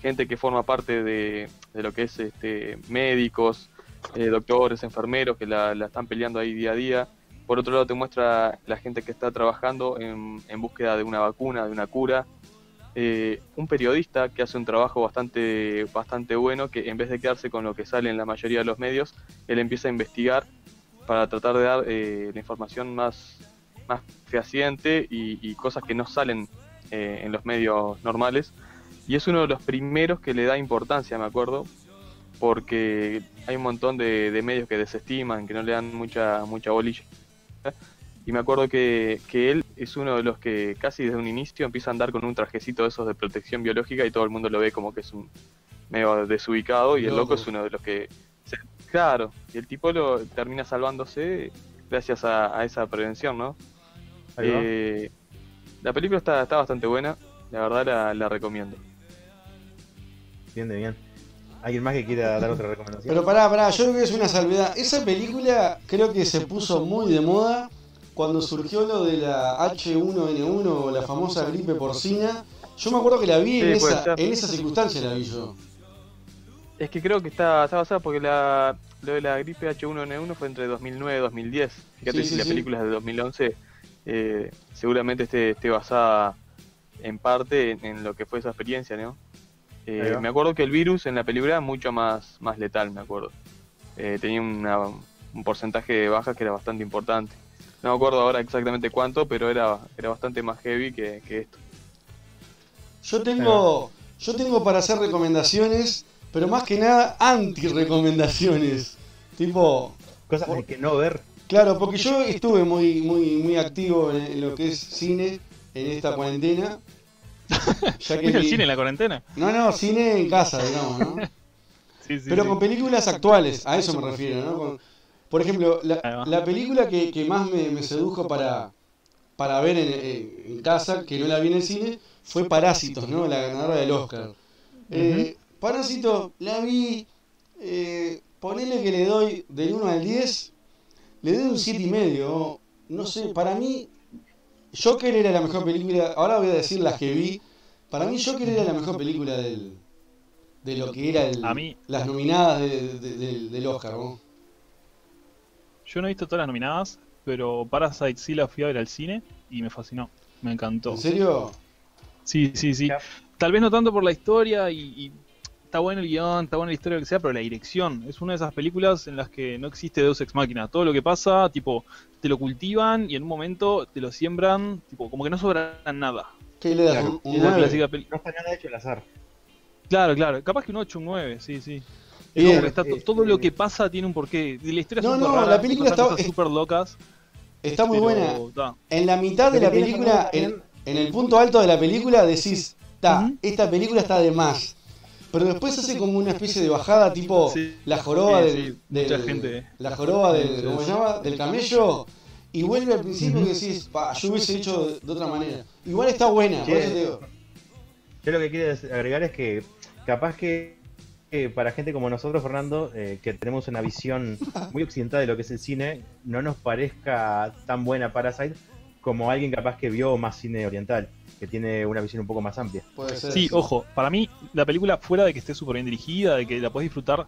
gente que forma parte de, de lo que es este médicos, eh, doctores, enfermeros que la, la están peleando ahí día a día. Por otro lado te muestra la gente que está trabajando en, en búsqueda de una vacuna, de una cura, eh, un periodista que hace un trabajo bastante, bastante bueno, que en vez de quedarse con lo que sale en la mayoría de los medios, él empieza a investigar para tratar de dar eh, la información más, más fehaciente y, cosas que no salen eh, en los medios normales. Y es uno de los primeros que le da importancia, me acuerdo, porque hay un montón de, de medios que desestiman, que no le dan mucha, mucha bolilla. Y me acuerdo que, que él es uno de los que casi desde un inicio empieza a andar con un trajecito de esos de protección biológica y todo el mundo lo ve como que es un medio desubicado y el loco Loco. es uno de los que... se- claro, y el tipo lo termina salvándose gracias a, a esa prevención, ¿no? Ahí va. Eh, la película está, está bastante buena, la verdad la, la recomiendo. bien de bien. ¿Alguien más que quiera dar otra recomendación? Pero pará, pará, yo creo que es una salvedad. Esa película creo que se puso muy de moda cuando surgió lo de la H1N1 o la famosa gripe porcina. Yo me acuerdo que la vi en, puede esa, en esa circunstancia, la vi yo. Es que creo que está, está basada porque la, lo de la gripe H1N1 fue entre 2009 y 2010. Fíjate Sí, si sí, la sí. película es de 2011, eh, seguramente esté, esté basada en parte en, en lo que fue esa experiencia, ¿no? Eh, me acuerdo que el virus en la película era mucho más, más letal, me acuerdo. Eh, tenía una- un porcentaje de bajas que era bastante importante. No me acuerdo ahora exactamente cuánto, pero era, era bastante más heavy que, que esto. Yo tengo, yo tengo para hacer recomendaciones, pero más que nada anti-recomendaciones. Tipo, Cosas de que no ver. Claro, porque yo estuve muy, muy, muy activo en, en lo que es cine en esta cuarentena. (laughs) Ya que ¿Fuiste al mi- cine en la cuarentena? No, no, cine en casa, digamos, ¿no? Sí, sí, Pero sí. con películas actuales, a eso me refiero, ¿no? Con- por ejemplo, la, la película que, que más me, me sedujo para, para ver en, casa, que no la vi en el cine, fue Parásitos, ¿no? La ganadora del Oscar. Eh, Parásitos, la vi, eh, ponele que le doy del 1 al 10, le doy un 7 y medio. No sé, para mí, Joker era la mejor película, ahora voy a decir las que vi, para mí Joker era la mejor película del, de lo que era el, A mí- las nominadas de- de- del- del Oscar, ¿no? Yo no he visto todas las nominadas, pero Parasite sí la fui a ver al cine y me fascinó. Me encantó. ¿En serio? Sí, sí, sí. Tal vez no tanto por la historia y, y está bueno el guion, está buena la historia, lo que sea, pero la dirección. Es una de esas películas en las que no existe Deus Ex Machina. Todo lo que pasa, tipo, te lo cultivan y en un momento te lo siembran, tipo, como que no sobra nada. ¿Qué le das? Claro. ¿Un, un la 9? clásica peli- No está nada hecho al azar. Claro, claro. Capaz que un 8, un 9, sí, sí. Es Bien, como que está to- todo lo que pasa tiene un porqué. La historia No, no, rara, la película está- cosas súper locas. Está muy pero, buena. En la mitad de la película, en, en el punto alto de la película, decís, ta, esta película está de más. Pero después hace como una especie de bajada, tipo Sí, la joroba sí, del, sí, del- mucha gente. la joroba del, Sí, ¿cómo sí. se llama? del camello y vuelve al principio y decís, pa, yo hubiese hecho de, de otra manera. Igual está buena, por eso te digo. Yo lo que quiero agregar es que capaz que, que para gente como nosotros, Fernando, eh, que tenemos una visión (laughs) muy occidental de lo que es el cine, no nos parezca tan buena Parasite como alguien capaz que vio más cine oriental, que tiene una visión un poco más amplia. Puede ser. Sí, ojo, para mí la película, fuera de que esté súper bien dirigida, de que la puedes disfrutar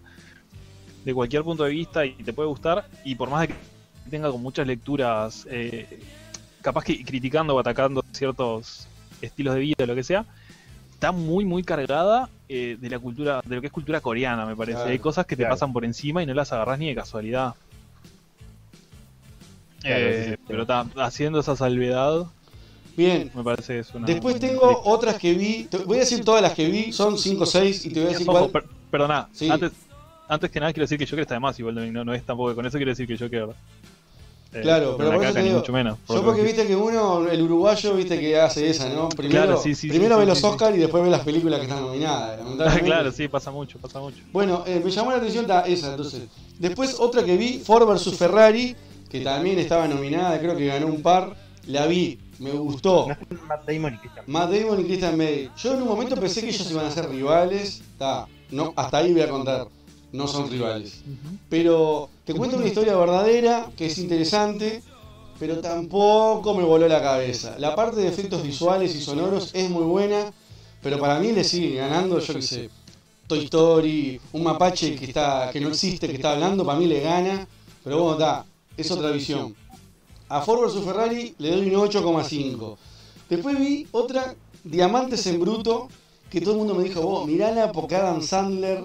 de cualquier punto de vista y te puede gustar, y por más de que tenga con muchas lecturas, eh, capaz que criticando o atacando ciertos estilos de vida o lo que sea, está muy, muy cargada eh, de la cultura, de lo que es cultura coreana, me parece. Claro, Hay cosas que te claro. pasan por encima y no las agarrás ni de casualidad. Claro, Eh, sí, sí. pero ta, haciendo esa salvedad, Bien. me parece que es una. Después tengo otras que vi. te- Voy a decir todas las que vi. Son 5 o 6 y te voy a decir Ojo, cuál. per- perdona, Sí. antes, antes que nada quiero decir que Joker está de más, igual no, no es tampoco con eso quiero decir que Joker. Eh, Claro, pero por eso caca, te ni digo, mucho menos. por Yo porque que- viste que uno, el uruguayo, viste que hace esa, ¿no? Primero, Claro, sí, sí, primero sí, ve sí, los sí. Oscars y después ve las películas que están nominadas. (laughs) claro, sí, pasa mucho, pasa mucho. Bueno, eh, me llamó la atención ta- esa, entonces. Después otra que vi, Ford vs Ferrari, que también estaba nominada, creo que ganó un par. La vi, me gustó. (laughs) Matt Damon y Christian Matt Damon y Christian Bale. Yo en un momento pensé que ellos iban a ser rivales. Ta, no, hasta ahí voy a contar. No son rivales. Pero te cuento una historia verdadera que es interesante, pero tampoco me voló la cabeza. La parte de efectos visuales y sonoros es muy buena, pero para mí le sigue ganando, yo qué sé, Toy Story, un mapache que está que no existe, que está hablando, para mí le gana, pero bueno, está, es otra visión. A Ford vs Ferrari le doy un 8,5. Después vi otra, Diamantes en Bruto, que todo el mundo me dijo, vos, mirala porque Adam Sandler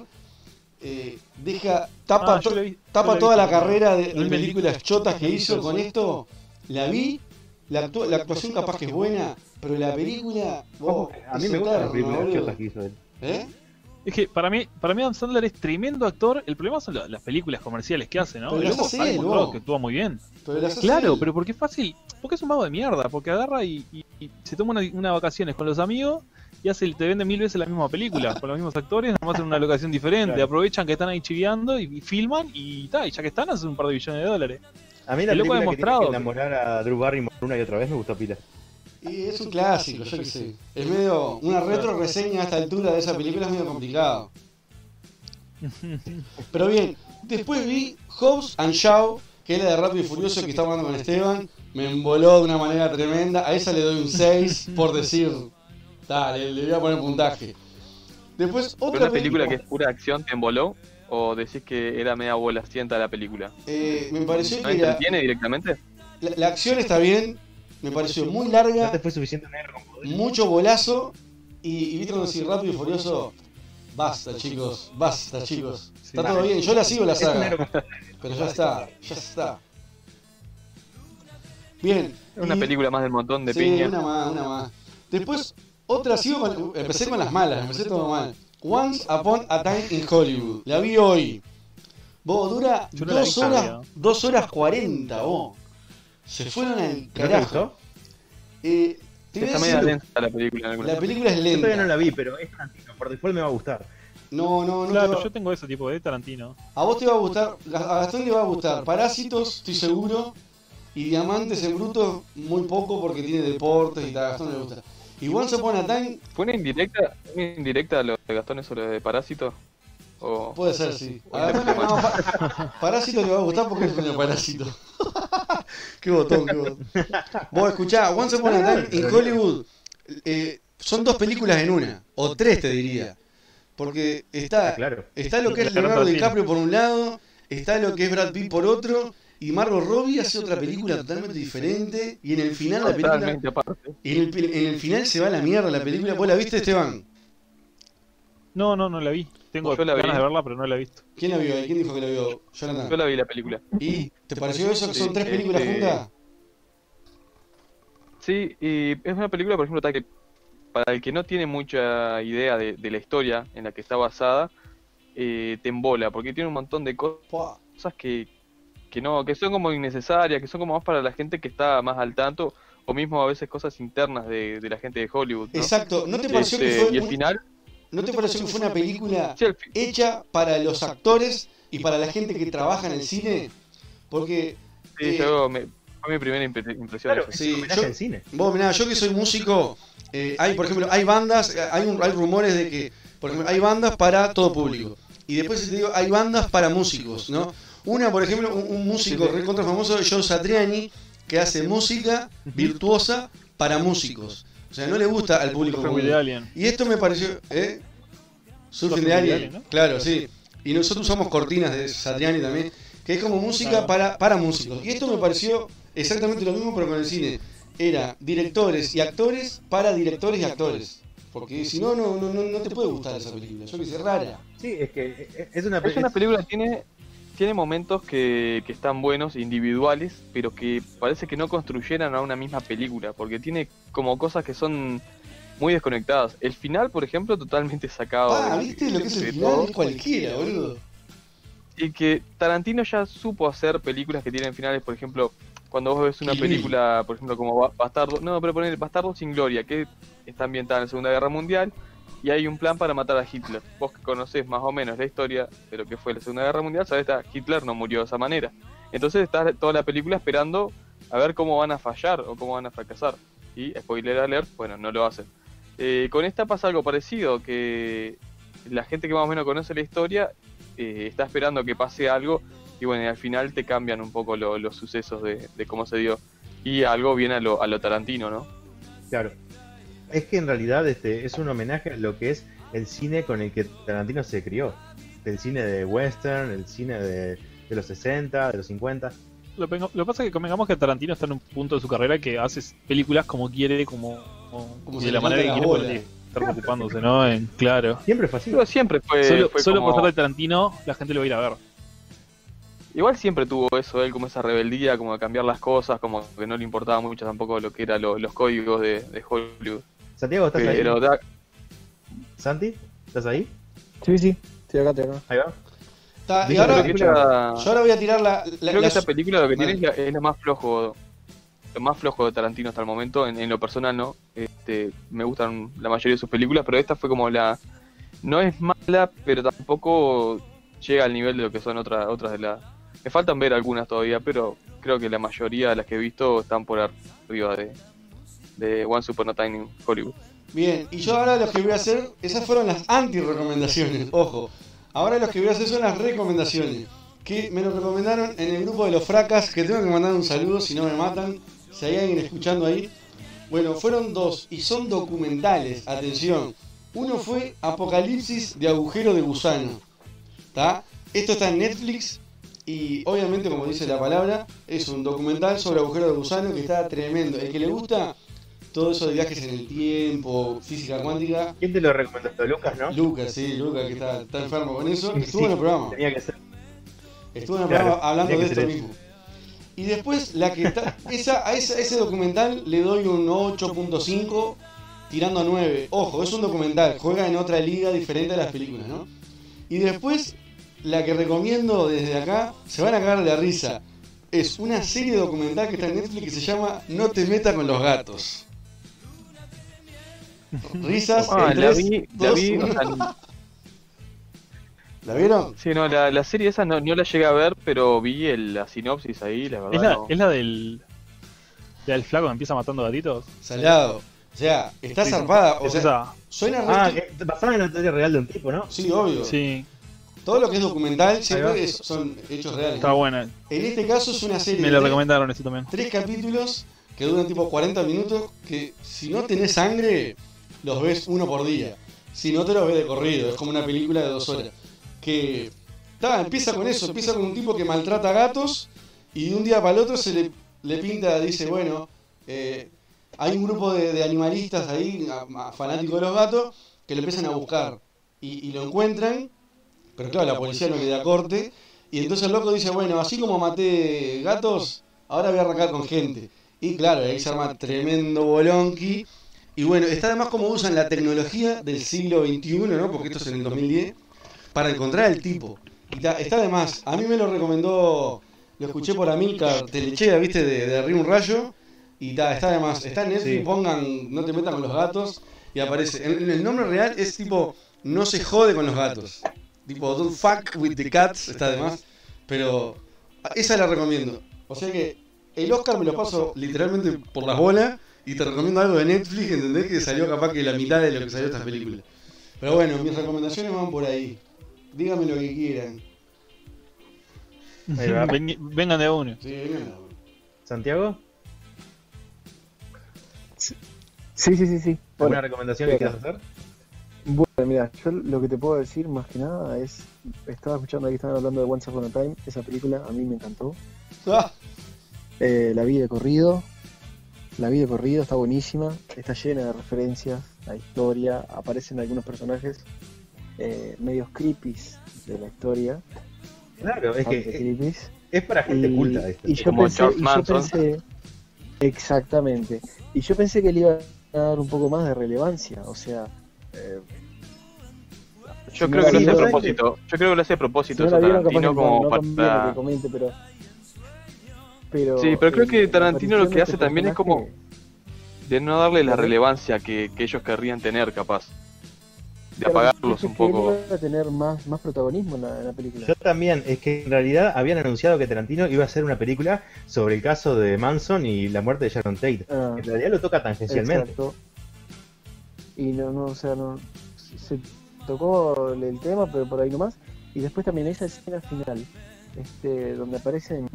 eh, deja, tapa, Ah, to- vi- tapa vi toda la carrera de, de películas chotas que hizo con esto. La vi, la, actu- la actuación capaz que es buena, pero la película... vos, A mí es me gustan las eterno, películas boludo. chotas que hizo él. ¿Eh? Es que para mí, para mí Adam Sandler es tremendo actor. El problema son la- las películas comerciales que hace, ¿no? Pero El las loco hace él, que actúa muy bien. Pero las hace Claro, él. pero porque es fácil. Porque es un mago de mierda. Porque agarra y, y- y se toma una, una vacaciones con los amigos y hace, te vende mil veces la misma película. con los mismos actores, nomás en una locación diferente. Claro. Aprovechan que están ahí chiviando y, y filman y, ta, y ya que están, hacen un par de billones de dólares. A mí la película ha demostrado que que- enamorar a Drew Barrymore una y otra vez me gustó pila. Y es un clásico, yo qué sé. Es medio. Una retro reseña a esta altura de esa película es medio complicado. (laughs) Pero bien, después vi Hobbs and Shaw, que es la de Rápido y Furioso que está hablando con Esteban. Me emboló de una manera tremenda. A esa le doy un 6 por decir. Dale, le voy a poner puntaje. Después, ¿Pero otra una película que es pura acción te emboló? ¿O decís que era media bola sienta la película? Eh, me pareció ¿No que la, entretiene directamente? la- la acción está bien. Me pareció muy larga. ¿No te fue suficiente mucho bolazo y, y viste cuando decís rápido y furioso basta chicos basta chicos está todo bien yo la sigo la saga pero ya está ya está bien una y- película más del montón de sí, piña. una más una más después otra sigo con- empecé con las malas empecé todo mal Once Upon a Time in Hollywood la vi hoy vos dura Yo no la vi dos horas todavía. dos horas cuarenta vos se fueron al te carajo gustó? Eh, te voy a Está media decir- lenta la película. en algunas la película es Yo lenta todavía no la vi, pero es Tarantino. Por default me va a gustar. No, no, no. Claro, te va- yo tengo ese tipo de Tarantino. A vos te va a gustar, a Gastón le va a gustar Parásitos, estoy seguro, y Diamantes en Bruto muy poco porque tiene deportes y tal, a Gastón le gusta. Y Once Upon a Time ¿Fue una indirecta, una indirecta a lo de Gastón sobre de Parásito? ¿O... puede ser, sí. A le- no, pa- Parásito le va a gustar porque es medio Parásito. (laughs) qué botón, qué botón. Vos escuchá, Once Upon a Time en Hollywood eh, son dos películas en una, o tres te diría. Porque está, Ah, claro. está lo que es Leonardo. DiCaprio por un lado, está lo que es Brad Pitt por otro, y Margot Robbie hace otra película totalmente diferente, y en el final la película... Totalmente aparte. Y en el, en el final se va a la mierda la película. ¿Vos la viste, Esteban? No, no, no la vi. Tengo Yo la ganas vi. de verla, pero no la he visto. ¿Quién la vio ahí? ¿Quién dijo que la vio? Jonathan. Yo la vi la película. ¿Y te pareció eso que son tres películas este- juntas? Sí, y es una película, por ejemplo, que para el que no tiene mucha idea de, de la historia en la que está basada, eh, te embola, porque tiene un montón de cosas que, que no, que son como innecesarias, que son como más para la gente que está más al tanto, o mismo a veces cosas internas de, de la gente de Hollywood. ¿no? Exacto. ¿No te pareció que Este, fue y el un- final, ¿No te pareció que fue una película sí, hecha para los actores y para la gente que trabaja en el cine? Porque sí, eh, yo me- fue mi primera impre- impresión. Claro. Sí, homenaje yo- al cine. Vos, mirá, yo que soy músico, eh, hay, por ejemplo, hay bandas, eh, hay, un- hay rumores de que, por ejemplo, hay bandas para todo público. Y después te digo, hay bandas para músicos, ¿no? Una, por ejemplo, un, un músico recontra famoso, Joe Satriani, que hace música virtuosa para músicos. O sea, no le gusta al público común. the Alien. Y esto me pareció, ¿eh? Surfing de Alien, claro, sí. Y nosotros usamos cortinas de Satriani también, que es como música Claro. para, para músicos. Y esto me pareció exactamente lo mismo, pero con el cine. Era directores y actores para directores y actores. Porque si no, no, no, no, no te puede gustar esa película. Yo que sé, rara. Sí, es que es una, Es una película que tiene, tiene momentos que, que están buenos, individuales, pero que parece que no construyeran a una misma película, porque tiene como cosas que son muy desconectadas. El final, por ejemplo, totalmente sacado. Ah, de- ¿viste lo que es el final? Es cualquiera, boludo. Y que Tarantino ya supo hacer películas que tienen finales, por ejemplo, cuando vos ves una película, por ejemplo, como Ba- Bastardo, no, pero poner Bastardo sin Gloria, que está ambientada en la Segunda Guerra Mundial, y hay un plan para matar a Hitler. Vos que conocés más o menos la historia de lo que fue la Segunda Guerra Mundial, sabés que Hitler no murió de esa manera. Entonces estás toda la película esperando a ver cómo van a fallar o cómo van a fracasar. Y, spoiler alert, bueno, no lo hacen. Eh, con esta pasa algo parecido, que la gente que más o menos conoce la historia eh, está esperando que pase algo y bueno, y al final te cambian un poco lo- los sucesos de, de cómo se dio. Y algo viene a lo, a lo Tarantino, ¿no? Claro. Es que en realidad este es un homenaje a lo que es el cine con el que Tarantino se crió. El cine de western, el cine de, de los 60, de los 50. Lo, que pasa es que convengamos que Tarantino está en un punto de su carrera que hace películas como quiere, como, como- Como de la manera que quiere, estar preocupándose, ¿no? En, claro. Siempre fue así. Pero siempre fue, solo fue solo como- por ser de Tarantino, la gente lo va a ir a ver. Igual siempre tuvo eso, él como esa rebeldía, como de cambiar las cosas, como que no le importaba mucho tampoco lo que eran lo- los códigos de, de Hollywood. Santiago, ¿estás Pero ahí? da- ¿Santi? ¿Estás ahí? Sí, sí, estoy acá, estoy acá. Ahí va. Está, y ahora, esta- yo ahora voy a tirar la. la- Creo la- que esta película lo que tiene es, Vale. la- es lo más flojo, lo más flojo de Tarantino hasta el momento, en, en lo personal no. Este, me gustan la mayoría de sus películas, pero esta fue como la, no es mala, pero tampoco llega al nivel de lo que son otras otras de las. Me faltan ver algunas todavía, pero creo que la mayoría de las que he visto están por arriba de, de One Super No Time Hollywood. Bien, y yo ahora lo que voy a hacer, esas fueron las anti-recomendaciones, ojo. Ahora lo que voy a hacer son las recomendaciones. Que me lo recomendaron en el grupo de los fracas, que tengo que mandar un saludo si no me matan. Si hay alguien escuchando ahí. Bueno, fueron dos y son documentales, atención. Uno fue Apocalipsis de agujero de gusano. ¿Está? Esto está en Netflix y obviamente, como dice la palabra, es un documental sobre agujero de gusano que está tremendo. El que le gusta todo eso de viajes en el tiempo, física cuántica. ¿Quién te lo recomendó? Lucas, ¿no? Lucas, sí, Lucas que está, está enfermo con eso. Sí, Estuvo en el programa. Tenía que ser. Estuvo en el Claro, programa hablando de esto mismo. Y después, la que está, esa, a esa- ese documental le doy un 8.5 tirando a 9. Ojo, es un documental, juega en otra liga diferente a las películas, ¿no? Y después, la que recomiendo desde acá, se van a cagar de la risa. Es una serie documental que está en Netflix que se llama No te metas con los gatos. Risas. Ah, en la tres, vi, la vi, o uno. sea, ¿La vieron? Sí, no, la, la serie esa no, no la llegué a ver, pero vi el- la sinopsis ahí, la verdad. ¿Es la, no. es la del. la del flaco que empieza matando gatitos? Salado. O sea, está zarpada. O Es sea, esa. suena Ah, que basada en la historia real de un tipo, ¿no? Sí, obvio. Sí. Todo lo que es documental siempre es- son hechos reales. Está buena. En este caso es una serie Me tres- recomendaron eso también. tres capítulos que duran tipo 40 minutos que si no tenés sangre los ves uno por día. Si no te los ves de corrido, es como una película de dos horas. Que ta, empieza con eso, empieza con un tipo que maltrata gatos y de un día para el otro se le, le pinta, dice, bueno, eh, hay un grupo de, animalistas ahí, fanáticos de los gatos, que lo empiezan a buscar y, y lo encuentran, pero claro, la policía no le da corte, y entonces el loco dice, bueno, así como maté gatos, ahora voy a arrancar con gente. Y claro, ahí se arma tremendo bolonqui. Y bueno, está además como usan la tecnología del siglo XXI, ¿no? Porque esto es en el 2010, para encontrar al tipo. Y está, está además, a mí me lo recomendó, lo escuché por Amilcar Telechea, ¿viste? De, de Arriba un Rayo. Y está, está además, está en Netflix, Sí. pongan, no te metan con los gatos. Y aparece. En, en el nombre real es tipo, no se jode con los gatos. Tipo, don't fuck with the cats, está además. Pero esa la recomiendo. O sea que el Oscar me lo paso literalmente por las bolas y te recomiendo algo de Netflix, ¿entendés? Que salió capaz que la mitad de lo que salió esta película. Pero bueno, mis recomendaciones van por ahí. Díganme lo que quieran. Ahí va. Ven- vengan de uno. Sí, vengan. ¿Santiago? Sí, sí, sí, sí. ¿Alguna recomendación que quieras hacer? Bueno, mira, yo lo que te puedo decir más que nada es, estaba escuchando ahí que estaban hablando de Once Upon a Time, esa película a mí me encantó. Ah, Eh, la vi de corrido la vi de corrido, está buenísima, está llena de referencias, la historia, aparecen algunos personajes eh, medios creepies de la historia. Claro, es que creepies. es para gente Y- culta esto. Y yo, Como pensé, Charles y yo Manson. pensé- exactamente. Y yo pensé que le iba a dar un poco más de relevancia, o sea, eh, Yo si creo no que lo hace a propósito. Yo creo que lo hace a si propósito no eso la vieron, capaz que Tarantino no, como no para... que comente, pero, pero Sí, pero creo eh, que Tarantino lo que hace este también es como de no darle la relevancia que, que ellos querrían tener, capaz. De Claro, apagarlos un poco. iba a tener más, más protagonismo en la, en la película. Yo también, es que en realidad habían anunciado que Tarantino iba a hacer una película sobre el caso de Manson y la muerte de Sharon Tate. Ah. En realidad lo toca tangencialmente. Exacto. Y no, no, o sea, no, se tocó el tema, pero por ahí nomás. Y después también esa escena final, este, donde aparecen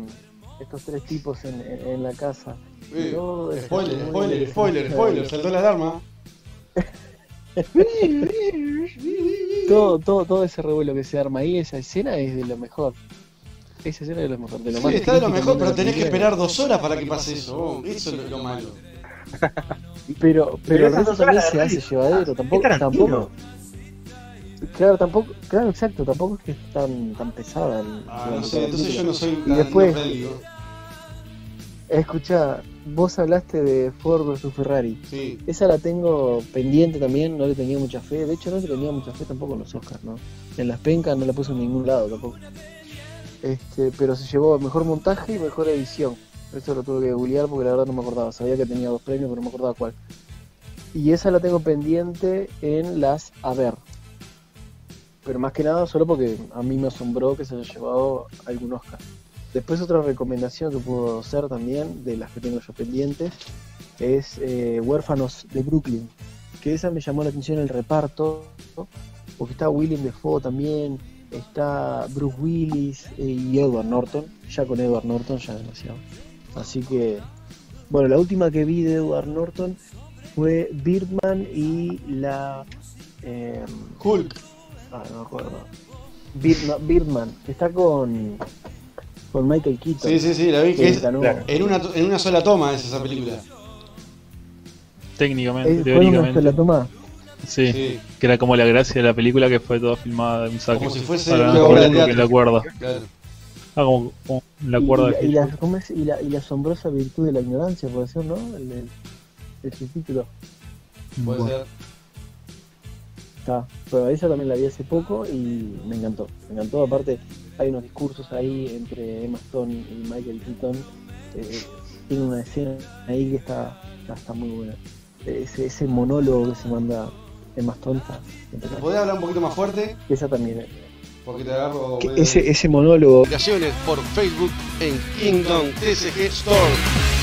estos tres tipos en, en- en la casa. Spoiler, spoiler, spoiler, spoiler, saltó la alarma. todo, todo, todo ese revuelo que se arma ahí, esa escena es de lo mejor. Esa escena es de lo mejor. De lo Sí, más está de lo mejor, pero tenés que esperar dos horas para que pase eso. oh, Eso es lo malo. Pero, Pero pero el resto también se de hace llevadero, tampoco, tampoco. Claro, tampoco, claro, exacto, tampoco es que es tan, tan pesada. el- Ah, la no sé, entonces yo no soy Y después, escucha, vos hablaste de Ford vs Ferrari. Esa la tengo pendiente también, no le tenía mucha fe. De hecho, no le tenía mucha fe tampoco en los Oscars, ¿no? En las pencas no la puse en ningún lado tampoco. Este, pero se llevó mejor montaje y mejor edición. Eso lo tuve que googlear porque la verdad no me acordaba. Sabía que tenía dos premios, pero no me acordaba cuál. Y esa la tengo pendiente en las a ver. Pero más que nada solo porque a mí me asombró que se haya llevado algún Oscar. Después otra recomendación que puedo hacer también, de las que tengo yo pendientes, es eh, Huérfanos de Brooklyn. Que esa me llamó la atención el reparto, porque está William Defoe también, está Bruce Willis eh, y Edward Norton. Ya con Edward Norton ya demasiado. Así que, bueno, la última que vi de Edward Norton fue Birdman y la... Eh, Hulk. Ah, no me acuerdo. Birdman, Birdman, que está con, con Michael Keaton. Sí, sí, sí, la vi que es en una, en una sola toma es esa película. Técnicamente, ¿Es- fue en una teóricamente. sola toma? Sí, Sí. que era como la gracia de la película que fue toda filmada en un saco. Como si fuese una obra de teatro. la cuerda. Claro. Ah, como, como la cuerda y, de la, y, la, ¿cómo es? Y la- y la asombrosa virtud de la ignorancia, puede ser, ¿no? El, el, el subtítulo. Puede Bueno. ser. Está. Pero esa también la vi hace poco y me encantó. Me encantó. Aparte, hay unos discursos ahí entre Emma Stone y Michael Keaton. Eh, tiene una escena ahí que está, está, muy buena. Ese, ese monólogo que se manda Emma Stone está ¿Te podés hablar un poquito más fuerte? Esa también. eh. Porque te agarro. Ese, ese monólogo. Publicaciones por Facebook en Kingdom TCG Store.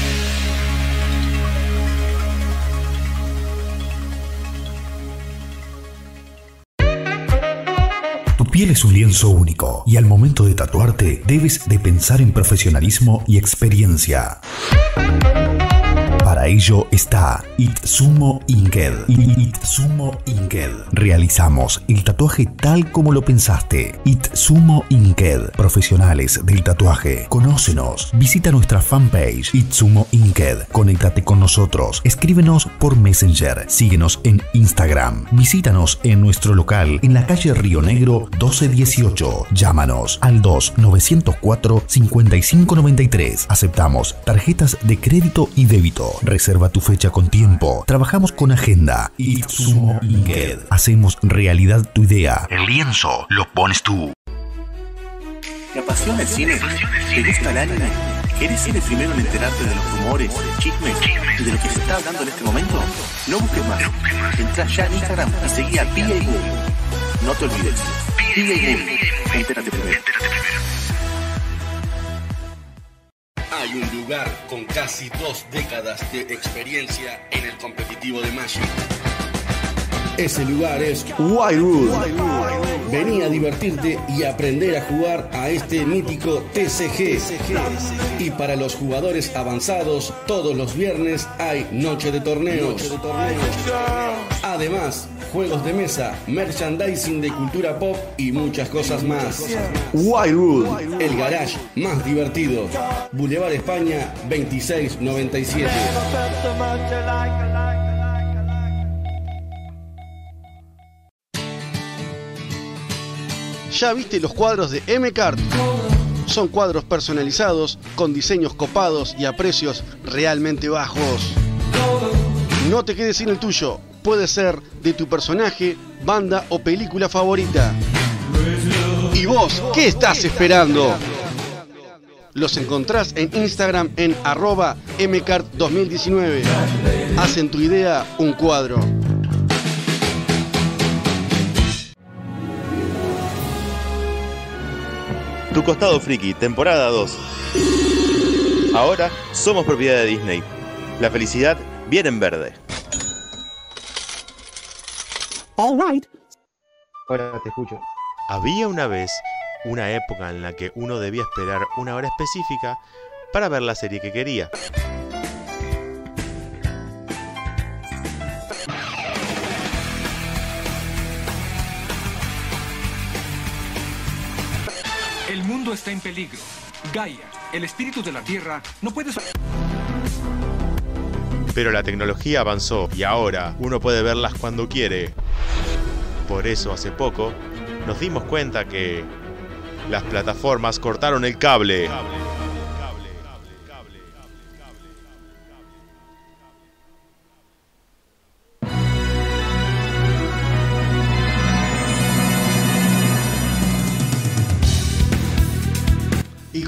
Piel es un lienzo único y al momento de tatuarte debes de pensar en profesionalismo y experiencia. Para ello está Itsumo Inked. Itsumo Inked. Realizamos el tatuaje tal como lo pensaste. Itsumo Inked. Profesionales del tatuaje. Conócenos. Visita nuestra fanpage Itsumo Inked. Conéctate con nosotros. Escríbenos por Messenger. Síguenos en Instagram. Visítanos en nuestro local en la calle Río Negro 1218. Llámanos al 2 904 5593. Aceptamos tarjetas de crédito y débito. Reserva tu fecha con tiempo. Trabajamos con agenda. Itsumo Inked. Hacemos realidad tu idea. El lienzo lo pones tú. ¿Te apasiona el cine? ¿Te gusta el anime? ¿Querés ser el primero en enterarte de los rumores, chismes y de lo que se está hablando en este momento? No busques más. Entrá ya en Instagram y seguí a PA. No te olvides. PA. Entérate primero. Hay un lugar con casi dos décadas de experiencia en el competitivo de Magic. Ese lugar es Wildwood. Vení a divertirte y aprender a jugar a este mítico TCG. Y para los jugadores avanzados, todos los viernes hay noche de torneos. Además, juegos de mesa, merchandising de cultura pop y muchas cosas más. Wildwood, el garage más divertido. Boulevard España 2697. ¿Ya viste los cuadros de M-Card? Son cuadros personalizados, con diseños copados y a precios realmente bajos. No te quedes sin el tuyo. Puede ser de tu personaje, banda o película favorita. ¿Y vos qué estás esperando? Los encontrás en Instagram en arroba mcart2019. Hacen tu idea un cuadro. Tu costado friki, temporada 2. Ahora somos propiedad de Disney. La felicidad viene en verde. All right. Ahora te escucho. Había una vez una época en la que uno debía esperar una hora específica para ver la serie que quería. Está en peligro. Gaia, el espíritu de la Tierra, no puede... Pero la tecnología avanzó y ahora uno puede verlas cuando quiere. Por eso hace poco nos dimos cuenta que las plataformas cortaron el cable.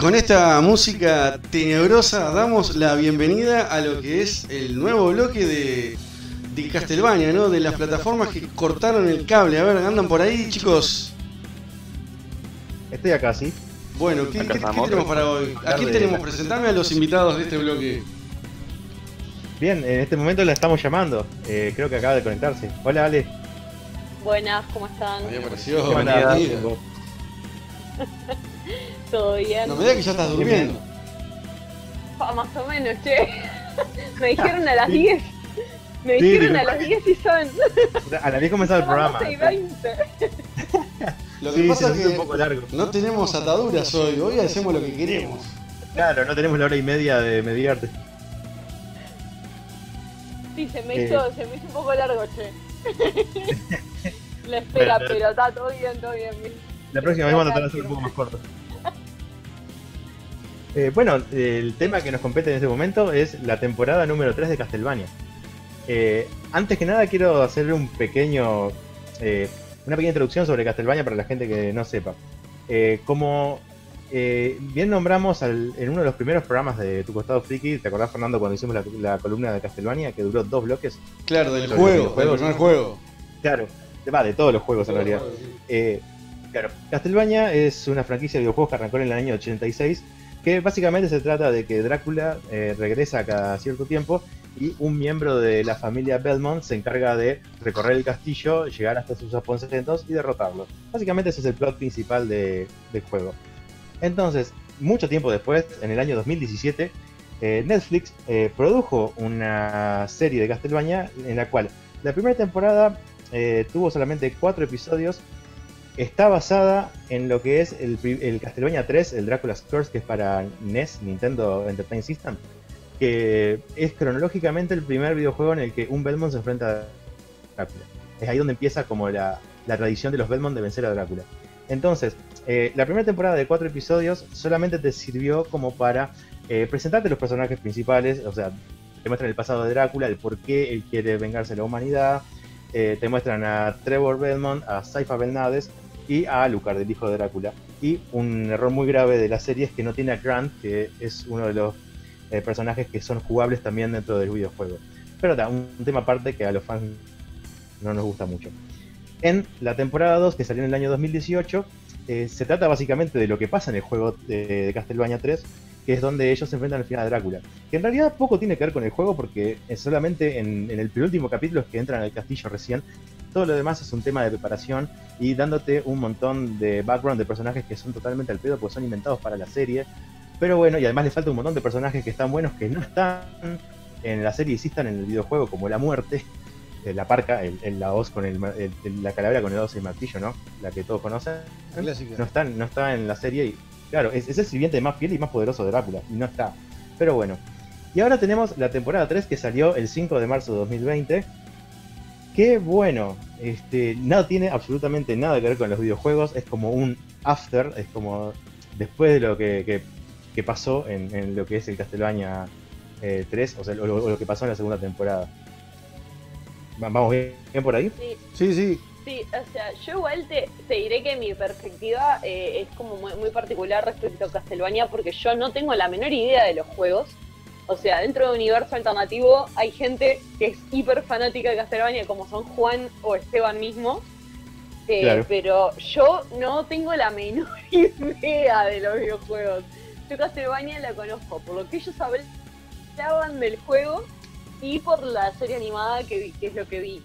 Con esta música tenebrosa damos la bienvenida a lo que es el nuevo bloque de, de Castlevania, ¿no? De las plataformas que cortaron el cable. A ver, andan por ahí, chicos. Estoy acá, sí. Bueno, ¿qué, tenemos para hoy? ¿A quién tenemos? Presentame a los invitados de este bloque. Bien, en este momento la estamos llamando. Eh, creo que acaba de conectarse. Hola, Ale. Buenas, ¿cómo están? Ahí apareció. ¿Qué bien? No me digas que ya estás durmiendo. Pa, más o menos, che. (laughs) Me dijeron a las 10. Me Sí, dijeron a las 10 y son. A la 10 comenzaba el las programa. 12 y 20. Lo que Sí, pasa es que un poco largo. no tenemos ataduras hoy. Hoy hacemos lo que queremos. Claro, no tenemos la hora y media de mediarte. Sí, se me, Eh. hizo, se me hizo un poco largo, che. (laughs) (laughs) La espera, pero está todo bien, todo bien. La próxima vez vamos a tratar de hacer un poco más corto. Eh, bueno, el tema que nos compete en este momento es la temporada número 3 de Castlevania. Eh, antes que nada quiero hacer un pequeño, eh, una pequeña introducción sobre Castlevania para la gente que no sepa. Eh, como eh, bien nombramos al- en uno de los primeros programas de Tu Costado Friki, ¿te acordás Fernando cuando hicimos la, la columna de Castlevania que duró dos bloques? Claro, del Sobre juego, del primer juego. Claro, va, de todos los juegos en realidad. Claro, Castlevania es una franquicia de videojuegos que arrancó en el año 86, que básicamente se trata de que Drácula eh, regresa cada cierto tiempo y un miembro de la familia Belmont se encarga de recorrer el castillo, llegar hasta sus aposentos y derrotarlos. Básicamente ese es el plot principal de- del juego. Entonces, mucho tiempo después, en el año 2017, eh, Netflix eh, produjo una serie de Castlevania en la cual la primera temporada tuvo solamente cuatro episodios. Está basada en lo que es el, el Castlevania 3, el Dracula's Curse, que es para NES, Nintendo Entertainment System, que es cronológicamente el primer videojuego en el que un Belmont se enfrenta a Drácula. Es ahí donde empieza como la, la tradición de los Belmont de vencer a Drácula. Entonces, eh, la primera temporada de cuatro episodios solamente te sirvió como para eh, presentarte los personajes principales, o sea, te muestran el pasado de Drácula, el por qué él quiere vengarse de la humanidad, eh, te muestran a Trevor Belmont, a Saifa Belnades y a Alucard, el hijo de Drácula. Y un error muy grave de la serie es que no tiene a Grant, que es uno de los eh, personajes que son jugables también dentro del videojuego. Pero da, un, tema aparte que a los fans no nos gusta mucho. En la temporada 2, que salió en el año 2018, eh, se trata básicamente de lo que pasa en el juego de, de Castlevania 3, que es donde ellos se enfrentan al final a Drácula. Que en realidad poco tiene que ver con el juego, porque es solamente en, en el penúltimo capítulo es que entran al castillo recién. Todo lo demás es un tema de preparación y dándote un montón de background de personajes que son totalmente al pedo, porque son inventados para la serie. Pero bueno, y además le falta un montón de personajes que están buenos, que no están en la serie y sí están en el videojuego, como la muerte. este, la parca, el, el- la hoz con el, la calavera con el hoz y el martillo, ¿no? La que todos conocen. Clásica. No está, no está en la serie y, claro, es, es el sirviente más fiel y más poderoso de Drácula, y no está. Pero bueno. Y ahora tenemos la temporada 3 que salió el 5 de marzo de 2020. Que bueno, este, no tiene absolutamente nada que ver con los videojuegos, es como un after, es como después de lo que, que- que pasó en, en lo que es el Castlevania eh, 3, o sea, lo, lo- lo que pasó en la segunda temporada. Va- ¿Vamos bien, bien por ahí? Sí. Sí, sí. Sí, o sea, yo igual te, te diré que mi perspectiva eh, es como muy, muy particular respecto a Castlevania porque yo no tengo la menor idea de los juegos. O sea, dentro del universo alternativo hay gente que es hiper fanática de Castlevania como son Juan o Esteban mismo. Eh, Claro. Pero yo no tengo la menor (laughs) idea de los videojuegos. Yo Castlevania la conozco por lo que ellos hablaban del juego y por la serie animada que, vi- que es lo que vi.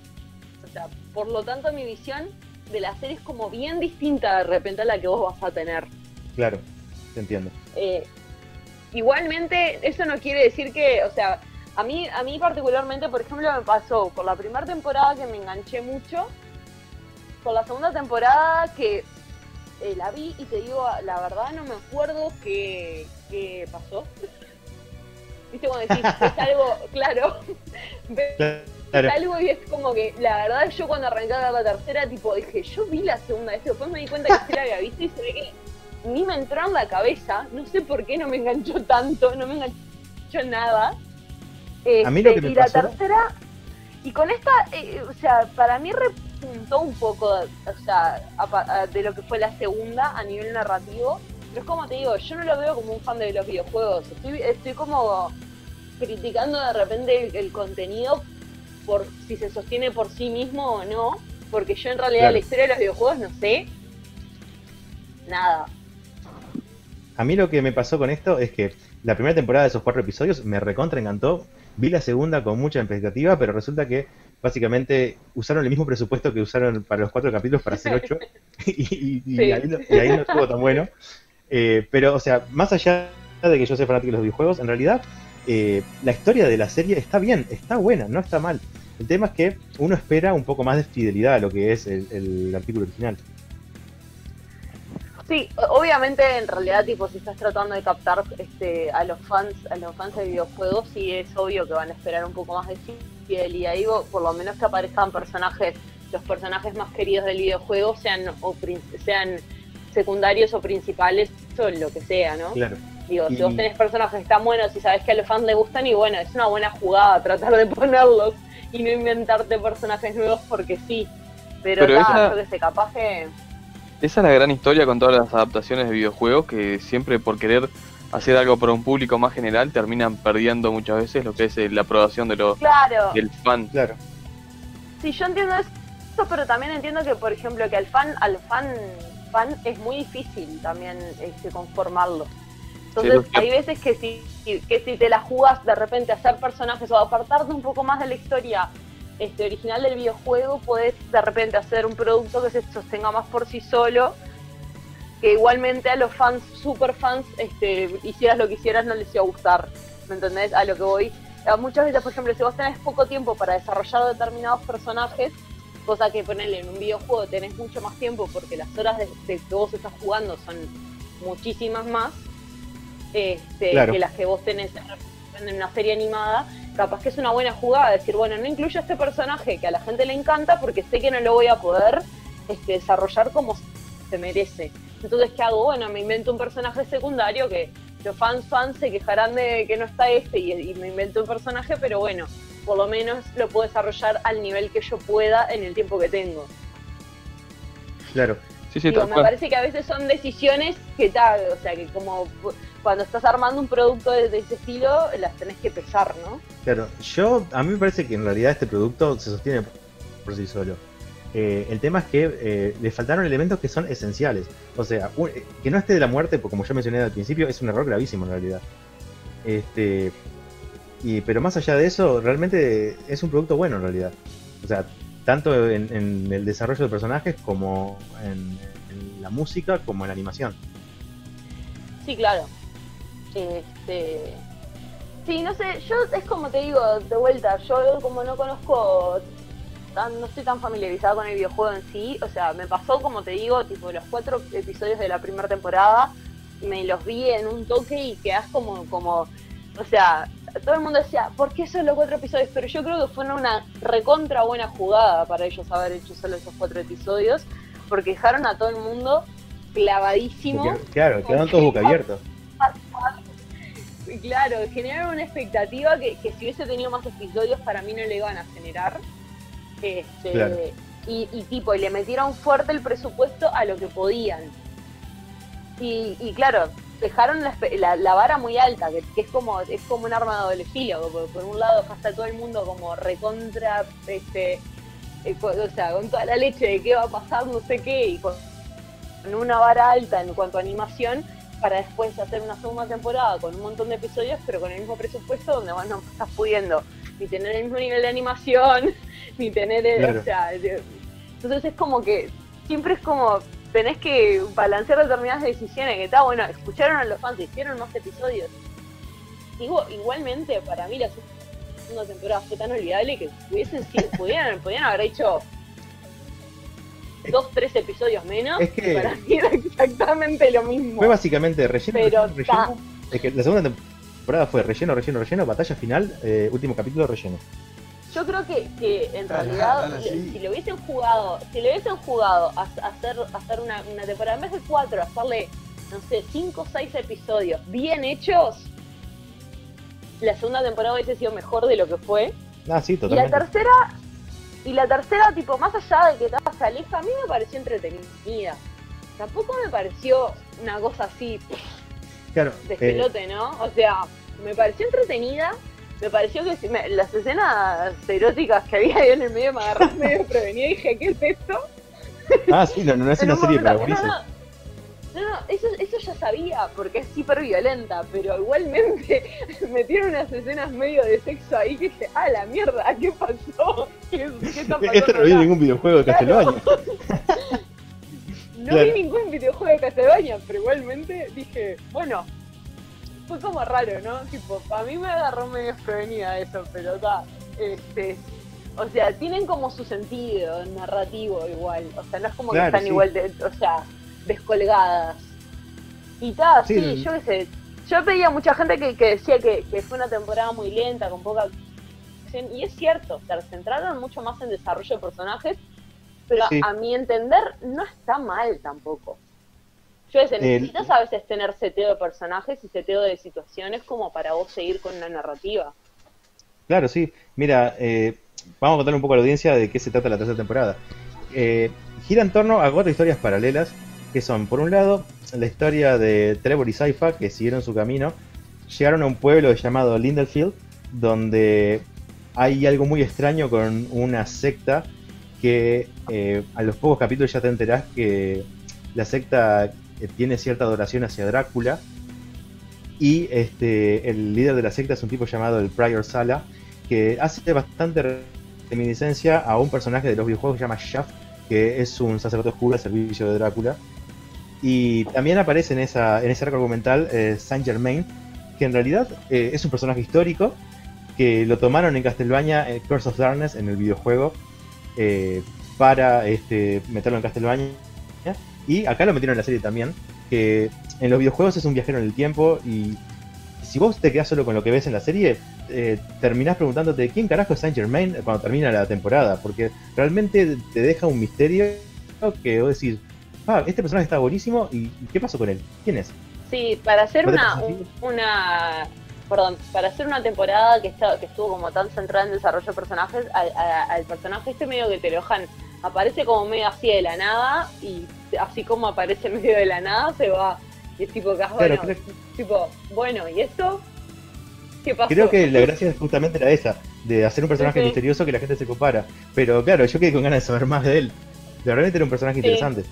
O sea, por lo tanto mi visión de la serie es como bien distinta de repente a la que vos vas a tener. Claro, te entiendo. Eh, igualmente, eso no quiere decir que, o sea, a mí, a mí particularmente, por ejemplo, me pasó por la primera temporada que me enganché mucho, por la segunda temporada que eh, la vi y te digo, la verdad no me acuerdo qué, qué pasó. (laughs) ¿Viste cuando decís, es (laughs) algo, claro, (laughs) Claro. algo y es como que, la verdad, yo cuando arranqué a ver la tercera, tipo, dije, yo vi la segunda vez, después me di cuenta que sí la había visto y se ve que ni me entró en la cabeza, no sé por qué no me enganchó tanto, no me enganchó nada. A mí lo Este, que me y la tercera, y con esta, eh, o sea, para mí repuntó un poco, o sea, a a- de lo que fue la segunda a nivel narrativo, pero es como te digo, yo no lo veo como un fan de los videojuegos, estoy, estoy como criticando de repente el, el contenido por si se sostiene por sí mismo o no, porque yo en realidad Claro. la historia de los videojuegos no sé nada. A mí lo que me pasó con esto es que la primera temporada de esos cuatro episodios me recontra encantó. Vi la segunda con mucha expectativa, pero resulta que básicamente usaron el mismo presupuesto que usaron para los cuatro capítulos para hacer ocho. (laughs) y, y- y Sí. ahí, no, y ahí no estuvo tan bueno. (laughs) Eh, pero, o sea, más allá de que yo sea fanático de los videojuegos, en realidad eh, la historia de la serie está bien, está buena, no está mal. El tema es que uno espera un poco más de fidelidad a lo que es el, el artículo original. Sí, obviamente en realidad tipo si estás tratando de captar este a los fans, a los fans de videojuegos, sí es obvio que van a esperar un poco más de fidelidad, digo, por lo menos que aparezcan personajes, los personajes más queridos del videojuego sean o sean secundarios o principales o lo que sea, ¿no? Claro. Digo, si vos tenés personajes tan buenos y sabes que a los fans les gustan, y bueno, es una buena jugada tratar de (laughs) ponerlos y no inventarte personajes nuevos porque sí. Pero, Pero nada, esa- yo que sé, capaz que. Esa es la gran historia con todas las adaptaciones de videojuegos que siempre por querer hacer algo para un público más general terminan perdiendo muchas veces lo que es eh, la aprobación de los Claro. del fan. Claro. Sí, yo entiendo eso, pero también entiendo que, por ejemplo, que al fan, al fan, fan es muy difícil también este, conformarlo. Entonces, Sí, hay veces que si, que si te la jugás de repente a hacer personajes o apartarte un poco más de la historia este, original del videojuego, podés de repente hacer un producto que se sostenga más por sí solo, que igualmente a los fans, super fans, este, hicieras lo que hicieras, no les iba a gustar. ¿Me entendés? A lo que voy. Muchas veces, por ejemplo, si vos tenés poco tiempo para desarrollar determinados personajes, cosa que ponerle en un videojuego tenés mucho más tiempo porque las horas de, de que vos estás jugando son muchísimas más este, Claro. que las que vos tenés en una serie animada, capaz que es una buena jugada decir, bueno, no incluyo a este personaje que a la gente le encanta porque sé que no lo voy a poder este, desarrollar como se merece. Entonces, ¿qué hago? Bueno, me invento un personaje secundario que los fans fans se quejarán de que no está este y, y me invento un personaje, pero bueno, por lo menos lo puedo desarrollar al nivel que yo pueda en el tiempo que tengo. Claro. Sí, sí, Digo, tal me cual. parece que a veces son decisiones que tal, o sea, que como cuando estás armando un producto de, ese estilo, las tenés que pesar, ¿no? Claro, yo, a mí me parece que en realidad este producto se sostiene por sí solo. Eh, el tema es que eh, le faltaron elementos que son esenciales. O sea, un- eh, que no esté de la muerte, como yo mencioné al principio, es un error gravísimo en realidad. Este, y, pero más allá de eso, realmente es un producto bueno en realidad. O sea, tanto en, en el desarrollo de personajes como en, la música como en la animación. Sí, claro. Este. Sí, no sé, yo es como te digo, de vuelta, yo como no conozco no estoy tan familiarizada con el videojuego en sí. O sea, me pasó, como te digo, tipo los cuatro episodios de la primera temporada, me los vi en un toque y quedás como, como, o sea, todo el mundo decía, ¿por qué solo cuatro episodios? Pero yo creo que fue una recontra buena jugada para ellos haber hecho solo esos cuatro episodios, porque dejaron a todo el mundo clavadísimo. Claro, quedaron todos boca abiertos. (laughs) Claro, generaron una expectativa que, que si hubiese tenido más episodios para mí no le iban a generar. Este, Claro. y, y tipo, y le metieron fuerte el presupuesto a lo que podían. Y, y claro, dejaron la, la- la vara muy alta, que, que es como es como un arma de doble filo, porque por un lado dejaste a todo el mundo como recontra, este, eh, co- o sea, con toda la leche de qué va a pasar, no sé qué, y con, con una vara alta en cuanto a animación, para después hacer una segunda temporada con un montón de episodios, pero con el mismo presupuesto, donde vos no estás pudiendo ni tener el mismo nivel de animación, (laughs) ni tener el, Claro. o sea, entonces es como que siempre es como tenés que balancear determinadas decisiones que está bueno, escucharon a los fans, hicieron más episodios. Digo, igualmente para mí la segunda temporada fue tan olvidable que hubiesen sido, (laughs) pudieran, podían haber hecho dos, tres episodios menos, Es que- y para mí era exactamente lo mismo. Fue básicamente relleno, Pero relleno, relleno. Es que la segunda temporada fue relleno, relleno, relleno, batalla final, eh, último capítulo, relleno. Yo creo que, que en Dale, realidad, dale, le- sí. si lo hubiesen jugado, si le hubiesen jugado a, a hacer, a hacer una, una temporada, en vez de cuatro, hacerle, no sé, cinco o seis episodios bien hechos, la segunda temporada hubiese sido mejor de lo que fue. Ah, sí, Y la totalmente. tercera, y la tercera, tipo, más allá de que ta, se aleja, a mí me pareció entretenida. Tampoco me pareció una cosa así Claro, de eh, pelote, ¿no? O sea, me pareció entretenida. Me pareció que si me- las escenas eróticas que había ahí en el medio me agarraron (laughs) medio prevenida y dije, ¿qué es esto? ah, sí, no, no es una un serie para no, no, no, no, eso, eso ya sabía, porque es hiper violenta, pero igualmente (laughs) metieron unas escenas medio de sexo ahí que dije, ah, la mierda, ¿qué pasó? ¿Qué, qué (laughs) está pasando Esto no vi acá?". ningún videojuego de Claro. Castlevania. No Claro. vi ningún videojuego de Castlevania, pero igualmente dije, bueno, fue como raro, ¿no? Tipo, a mí me agarró medio desprevenida eso, pero está, este, o sea, tienen como su sentido narrativo igual, o sea, no es como Claro, que están sí. igual, de, o sea, descolgadas. Y tal, Sí, yo qué sé, yo pedía a mucha gente que, que decía que, que fue una temporada muy lenta, con poca acción, y es cierto, o sea, se centraron mucho más en desarrollo de personajes, pero Sí. a mi entender no está mal tampoco. Yo El- necesitas a veces tener seteo de personajes y seteo de situaciones como para vos seguir con una narrativa. Claro, sí. Mira, eh, vamos a contarle un poco a la audiencia de qué se trata la tercera temporada. Eh, gira en torno a cuatro historias paralelas, que son, por un lado, la historia de Trevor y Saifa, que siguieron su camino, llegaron a un pueblo llamado Lindelfield, donde hay algo muy extraño con una secta que eh, a los pocos capítulos ya te enterás que la secta tiene cierta adoración hacia Drácula y este, el líder de la secta es un tipo llamado el Prior Sala, que hace bastante reminiscencia a un personaje de los videojuegos que se llama Shaft, que es un sacerdote oscuro al servicio de Drácula. Y también aparece en, esa, en ese arco argumental eh, Saint Germain, que en realidad eh, es un personaje histórico, que lo tomaron en Castlevania eh, Curse of Darkness en el videojuego eh, para este, meterlo en Castlevania. Y acá lo metieron en la serie también, que en los videojuegos es un viajero en el tiempo y si vos te quedás solo con lo que ves en la serie, eh, terminás preguntándote quién carajo es Saint Germain cuando termina la temporada, porque realmente te deja un misterio que vos decís, ah, este personaje está buenísimo y ¿y ¿qué pasó con él? ¿Quién es? Sí, para hacer ¿No te una, un- una perdón, para hacer una temporada que está, que estuvo como tan centrada en desarrollo de personajes, al, a- al personaje este medio que te lo dejan, aparece como medio así de la nada, y así como aparece (laughs) medio de la nada, se va. Y es tipo, ah, Claro, bueno, creo- tipo, bueno, ¿y esto? ¿Qué pasó? Creo que la gracia justamente era esa, de hacer un personaje Sí, sí. misterioso que la gente se compara. Pero claro, yo quedé con ganas de saber más de él. De realmente era un personaje Sí. interesante.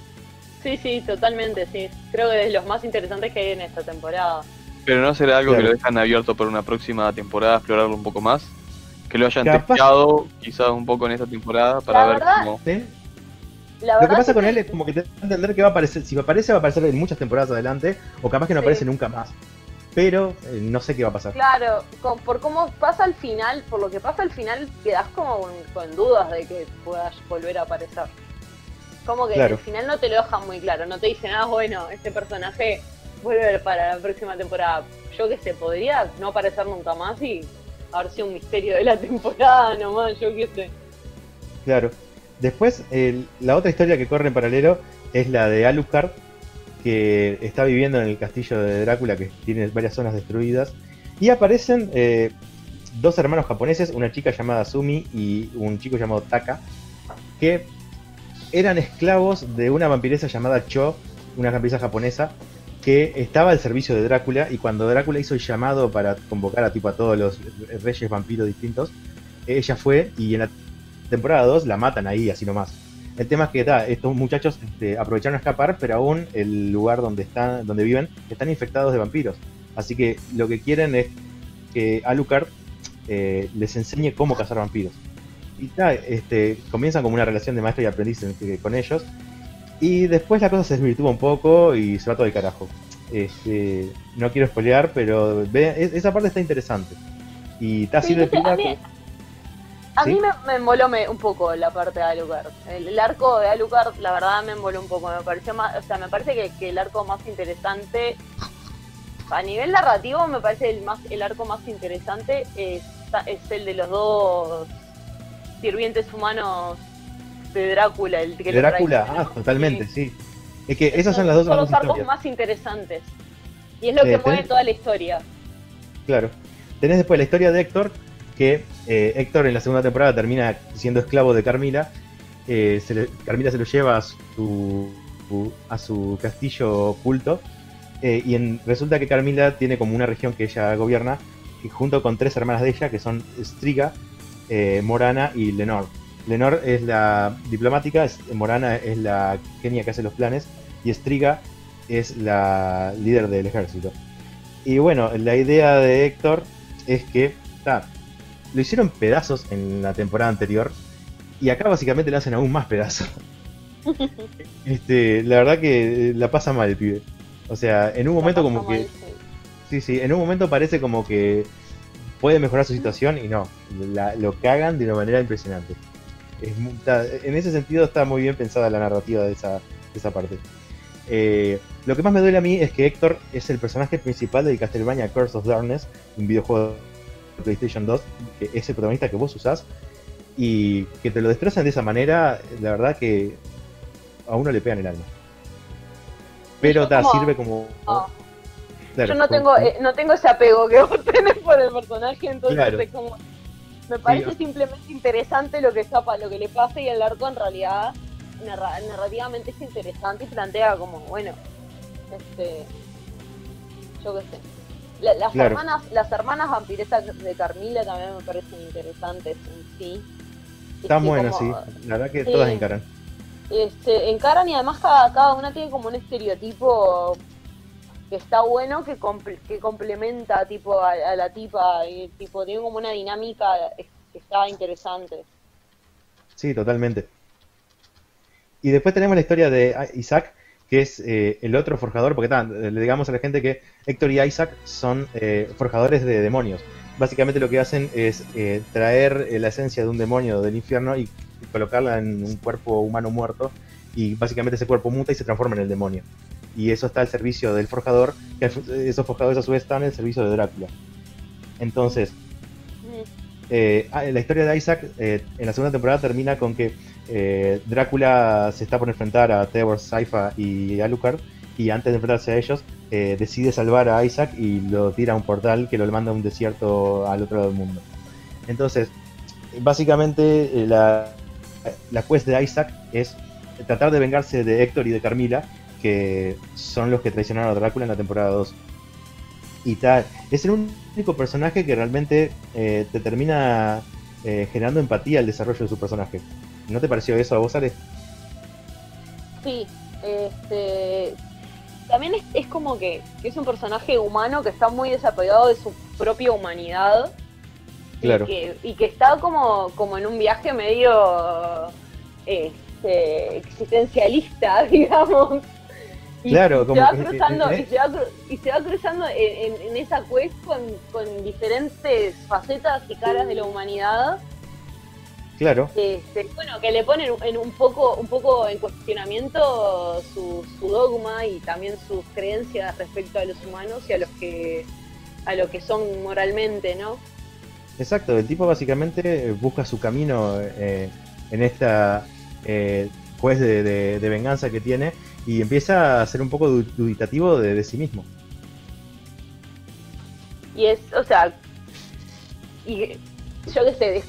Sí, sí, totalmente, sí. Creo que es de los más interesantes que hay en esta temporada. Pero no será algo Claro. que lo dejan abierto para una próxima temporada, explorarlo un poco más. Que lo hayan Capaz- testeado quizás un poco en esta temporada para La ver verdad- cómo. La Lo que pasa con que- él es como que te da a entender que va a aparecer, si aparece va a aparecer en muchas temporadas adelante, o capaz que no Sí. aparece nunca más. pero eh, no sé qué va a pasar. Claro, con- por cómo pasa al final, por lo que pasa al final, quedas como con, con dudas de que puedas volver a aparecer. Como que Claro. al final no te lo dejan muy claro, no te dicen, ah, bueno, este personaje vuelve para la próxima temporada. Yo que sé, podría no aparecer nunca más y haber un misterio de la temporada (laughs) nomás, yo qué sé. Claro. Después, la otra historia que corre en paralelo es la de Alucard, que está viviendo en el castillo de Drácula, que tiene varias zonas destruidas. Y aparecen eh, dos hermanos japoneses, una chica llamada Sumi y un chico llamado Taka, que eran esclavos de una vampiresa llamada Cho, una vampiresa japonesa, que estaba al servicio de Drácula. Y cuando Drácula hizo el llamado para convocar a, tipo, a todos los reyes vampiros distintos, ella fue y en la temporada 2 la matan ahí, así nomás. El tema es que estos muchachos este, aprovecharon a escapar, pero aún el lugar donde están, donde viven, están infectados de vampiros. Así que lo que quieren es que Alucard eh, les enseñe cómo cazar vampiros. Y este, comienzan como una relación de maestro y aprendiz en- que- con ellos. Y después la cosa se desvirtúa un poco y se va todo el carajo. Este, no quiero spoilear, pero ve- es- esa parte está interesante. Y está Sí, sirve a mí- A ¿Sí? mí me, me emboló me- un poco la parte de Alucard. El, el arco de Alucard, la verdad, me emboló un poco. Me pareció más, o sea, me parece que, que el arco más interesante, a nivel narrativo, me parece el más, el arco más interesante es, es el de los dos sirvientes humanos de Drácula, el que Drácula, ah, totalmente, sí. Es que esas son las dos Son los arcos más interesantes. Y es lo que mueve tenés- toda la historia. Claro. Tenés después la historia de Héctor, que eh, Héctor en la segunda temporada termina siendo esclavo de Carmila. Eh, se le- Carmila se lo lleva a su, a su castillo oculto. eh, y en- resulta que Carmila tiene como una región que ella gobierna, y junto con tres hermanas de ella, que son Striga, eh, Morana y Lenore. Lenore es la diplomática, es- Morana es la genia que hace los planes, y Striga es la líder del ejército. Y bueno, la idea de Héctor es que ta, lo hicieron pedazos en la temporada anterior y acá básicamente le hacen aún más pedazos. (laughs) Este, la verdad que eh, la pasa mal el pibe. O sea, en un momento como que... Sí, sí, en un momento parece como que puede mejorar su situación y no, la- lo cagan de una manera impresionante. Es en ese sentido está muy bien pensada la narrativa de esa, de esa parte. Eh, lo que más me duele a mí es que Héctor es el personaje principal de Castlevania Curse of Darkness, un videojuego de PlayStation 2, que es el protagonista que vos usás, y que te lo destrozan de esa manera, la verdad que a uno le pegan el alma. Pero ta, como- sirve como... Ah. Claro, Yo no como- tengo, eh, no tengo ese apego que vos tenés por el personaje, entonces Claro. es como. Me parece Sí. simplemente interesante lo que escapa, lo que le pasa y el arco en realidad narra- narrativamente es interesante y plantea como, bueno, este. Yo qué sé. La- las Claro. hermanas, las hermanas vampiresas de Carmila también me parecen interesantes en sí. Están Este, buenas, sí. La verdad que Sí. todas encaran. este, encaran y además cada, cada una tiene como un estereotipo que está bueno que, comple- que complementa tipo a, la tipa y tipo tiene como una dinámica que está interesante. Sí, totalmente. Y después tenemos la historia de Isaac, que es eh, el otro forjador, porque le digamos a la gente que Héctor y Isaac son eh, forjadores de demonios. Básicamente lo que hacen es eh, traer eh, la esencia de un demonio del infierno y colocarla en un cuerpo humano muerto y básicamente ese cuerpo muta y se transforma en el demonio. Y eso está al servicio del forjador, que esos forjadores a su vez están al servicio de Drácula. Entonces, eh, ah, la historia de Isaac eh, en la segunda temporada termina con que eh, Drácula se está por enfrentar a Trevor, Saifa y Alucard y antes de enfrentarse a ellos decide salvar a Isaac y lo tira a un portal que lo manda a un desierto al otro lado del mundo. Entonces, básicamente la, la quest de Isaac es tratar de vengarse de Héctor y de Carmila, que son los que traicionaron a Drácula en la temporada 2 y tal. Es el único personaje que realmente eh, te termina eh, generando empatía al desarrollo de su personaje. ¿No te pareció eso a vos, Ale? Sí, este también es, es como que, que es un personaje humano que está muy desapegado de su propia humanidad Claro. y, que, y que está como, como en un viaje medio este, existencialista, (laughs) digamos. Y, Claro, y como se va que- cruzando, eh, y, se va, y se va cruzando en, en- en esa quest con, con diferentes facetas y caras de la humanidad. Claro. Este, bueno, que le ponen en un poco, un poco en cuestionamiento su, su dogma y también sus creencias respecto a los humanos y a los que a lo que son moralmente, ¿no? Exacto, el tipo básicamente busca su camino eh, en esta eh, quest de, de- de venganza que tiene y empieza a ser un poco du- dubitativo de, de sí mismo. Y es, o sea, y yo qué sé, es,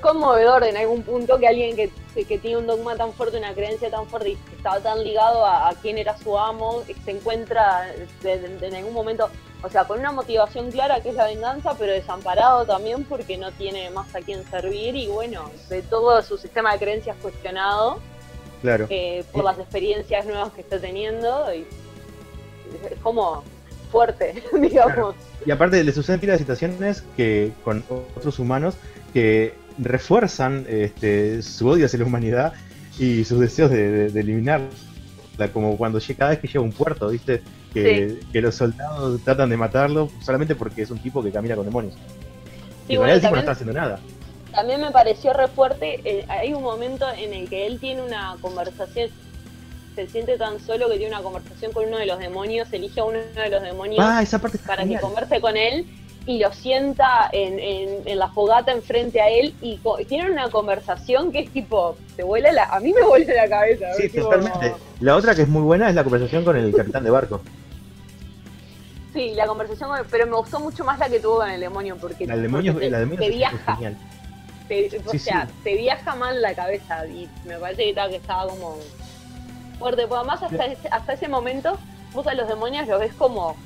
conmovedor en algún punto que alguien que, que tiene un dogma tan fuerte, una creencia tan fuerte y que estaba tan ligado a, quién era su amo, se encuentra de- en algún momento, o sea, con una motivación clara que es la venganza, pero desamparado también porque no tiene más a quién servir y bueno, de todo su sistema de creencias cuestionado Claro. eh, por las experiencias nuevas que está teniendo y es como fuerte, (laughs) digamos. Y aparte le suceden pila de situaciones que con otros humanos que refuerzan este, su odio hacia la humanidad y sus deseos de, de- de eliminarla. Como cuando cada vez que llega a un puerto, ¿viste? Que, que los soldados tratan de matarlo solamente porque es un tipo que camina con demonios. Sí, y en bueno, realidad el tipo no está haciendo nada. También me pareció re fuerte, eh, hay un momento en el que él tiene una conversación, se siente tan solo que tiene una conversación con uno de los demonios, elige a uno de los demonios Ah, esa parte está para genial. que converse con él y lo sienta en, en- en la fogata enfrente a él y co- y tienen una conversación que es tipo, te vuela la, a mí me vuela la cabeza. Sí, tipo, totalmente. La otra que es muy buena es la conversación con el capitán de barco. Sí, la conversación, con- pero me gustó mucho más la que tuvo con el demonio porque, La demonio, porque te, la del demonio te es- genial. Te- o Sí, sea, sí. te viaja mal la cabeza y me parece que estaba, que estaba como fuerte. Porque además hasta ese, hasta ese momento vos a los demonios los ves como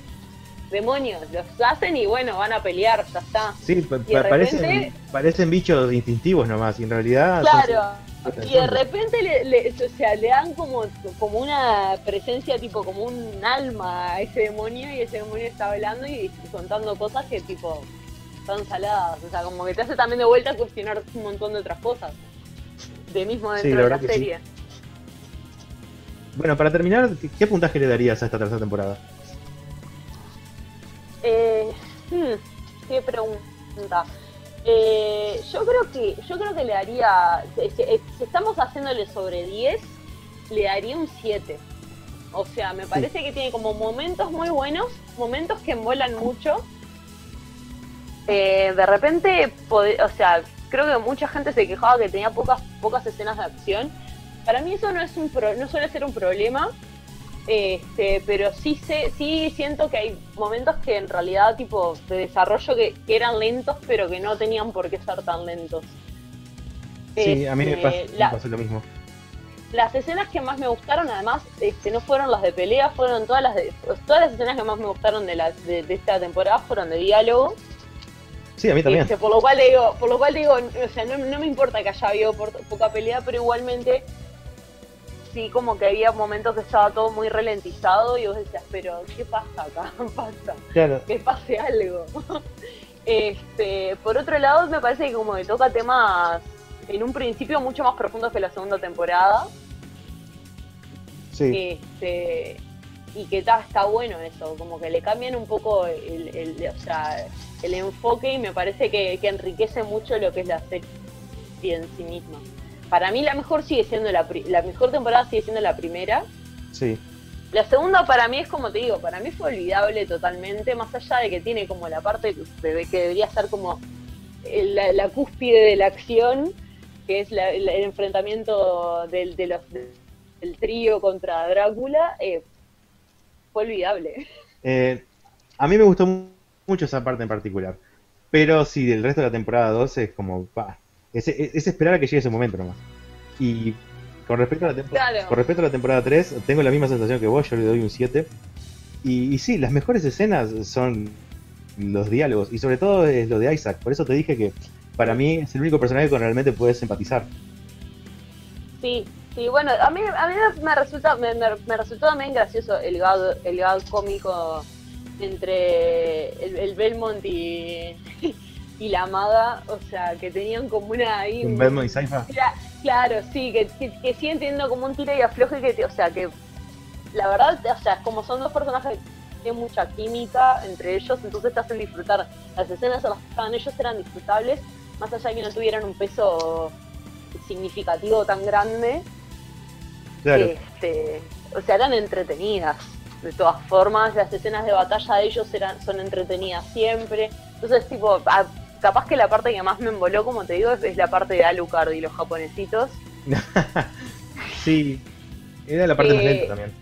demonios, los hacen y bueno, van a pelear, ya está. Sí, pa- parecen, repente- parecen bichos instintivos nomás, y en realidad. Claro. Y de repente le, le- o sea, le dan como, como una presencia, tipo como un alma a ese demonio y ese demonio está hablando y contando cosas que tipo están saladas. O sea, como que te hace también de vuelta a cuestionar un montón de otras cosas. De mismo Sí, dentro la de la sí. serie. Bueno, para terminar, ¿qué- ¿qué puntaje le darías a esta tercera temporada? Eh, hmm, qué pregunta. Eh, yo creo que yo creo que le daría si, si- si estamos haciéndole sobre 10, le daría un 7. O sea, me parece que tiene como momentos muy buenos, momentos que envuelan mucho. Eh, de repente, o sea, creo que mucha gente se quejaba que tenía pocas pocas escenas de acción. Para mí eso no es un pro- no suele ser un problema. Este, pero sí sé, sí siento que hay momentos que en realidad tipo de desarrollo que, que eran lentos pero que no tenían por qué ser tan lentos. Sí, a mí me, Este, pas- me la- pasó lo mismo. las escenas que más me gustaron, además, este, no fueron las de pelea, fueron todas las de, todas las escenas que más me gustaron de, la, de, de esta temporada fueron de diálogo. Sí, a mí también. Este, por lo cual digo, por lo cual digo, o sea, no, no me importa que haya habido por- poca pelea, pero igualmente sí como que había momentos que estaba todo muy ralentizado y vos decías, pero ¿qué pasa acá? (laughs) pasa? Claro. Que pase algo. (laughs) este, por otro lado, me parece que como que toca temas en un principio mucho más profundos que la segunda temporada. Sí. Este, y que está, está bueno eso, como que le cambian un poco el, el- o sea, el enfoque y me parece que, que enriquece mucho lo que es la serie en sí misma. Para mí la mejor sigue siendo la, pri- la mejor temporada sigue siendo la primera. Sí. La segunda para mí es como te digo, para mí fue olvidable totalmente, más allá de que tiene como la parte de- que debería estar como el- la, la cúspide de la acción, que es la- el, enfrentamiento del, de los, del trío contra Drácula, eh, fue olvidable. Eh, a mí me gustó mucho esa parte en particular. Pero sí, del resto de la temporada 2 es como, pa, es, es- es esperar a que llegue ese momento nomás. Y con respecto a la, tempo- Claro. con respecto a la temporada 3, tengo la misma sensación que vos, yo le doy un 7. Y, y sí, las mejores escenas son los diálogos, y sobre todo es lo de Isaac. Por eso te dije que para mí es el único personaje con el que realmente puedes empatizar. Sí, sí, bueno, a mí, a mí me resulta, me, me- me resultó también gracioso el gag, el gag cómico entre el, el Belmont y, (laughs) y la maga, o sea, que tenían como una ahí. Un Belmont y Saifa. Cla- Claro, sí, que, que, que siguen teniendo como un tira y afloje que, te- o sea, que la verdad, o sea, como son dos personajes que tienen mucha química entre ellos, entonces te hacen disfrutar. Las escenas en las que estaban ellos eran disfrutables, más allá de que no tuvieran un peso significativo tan grande. Claro. Este, o sea, eran entretenidas. De todas formas, las escenas de batalla de ellos eran, son entretenidas siempre. Entonces, tipo, a- capaz que la parte que más me emboló, como te digo, es, es la parte de Alucard y los japonesitos. (laughs) Sí, era la parte más Eh, lenta también.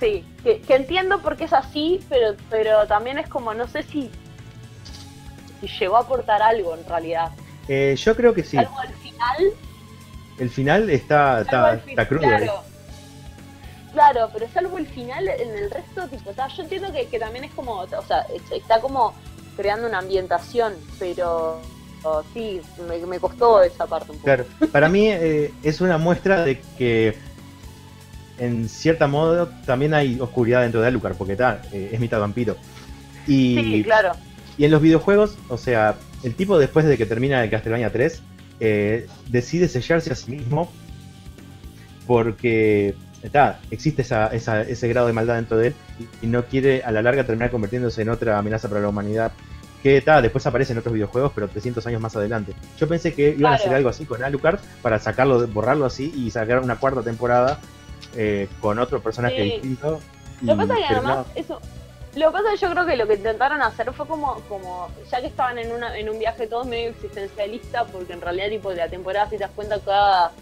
Sí, que, que entiendo por qué es así, pero, pero también es como, no sé si, si llegó a aportar algo en realidad. Eh, yo creo que sí. Algo al final, El final está, está, crudo. ¿eh? Claro, pero salvo el final, en el resto, tipo, ta, yo entiendo que, que también es como, o sea, es- está como creando una ambientación, pero oh, sí, me, me costó esa parte un poco. Claro, para mí eh, es una muestra de que en cierta modo también hay oscuridad dentro de Alucard, porque está, eh, es mitad vampiro. Y, Sí, claro. y en los videojuegos, o sea, el tipo después de que termina el Castlevania 3, eh, decide sellarse a sí mismo porque está, existe esa, esa- ese grado de maldad dentro de él y, no quiere a la larga terminar convirtiéndose en otra amenaza para la humanidad. Que está, después aparece en otros videojuegos, pero 300 años más adelante. Yo pensé que iban a hacer algo así con Alucard para sacarlo, borrarlo así y sacar una cuarta temporada eh, con otro personaje Sí. distinto. Lo que pasa es que además, no. eso, lo que pasa es que yo creo que lo que intentaron hacer fue como, como ya que estaban en, una, en un viaje todo medio existencialista, porque en realidad tipo de la temporada, si te das cuenta, cada,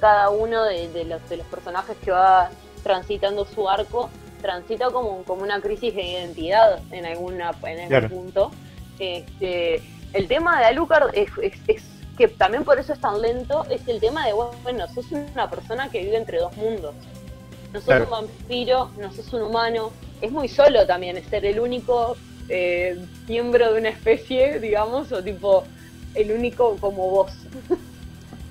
cada uno de, de los, de los personajes que va transitando su arco, transita como, como una crisis de identidad en, alguna, en algún Claro. punto. Este, el tema de Alucard es, es, es que también por eso es tan lento, es el tema de, bueno, sos una persona que vive entre dos mundos. No sos Claro. un vampiro, no sos un humano. Es muy solo también, es ser el único eh, miembro de una especie, (laughs) digamos, o tipo, el único como vos. (laughs)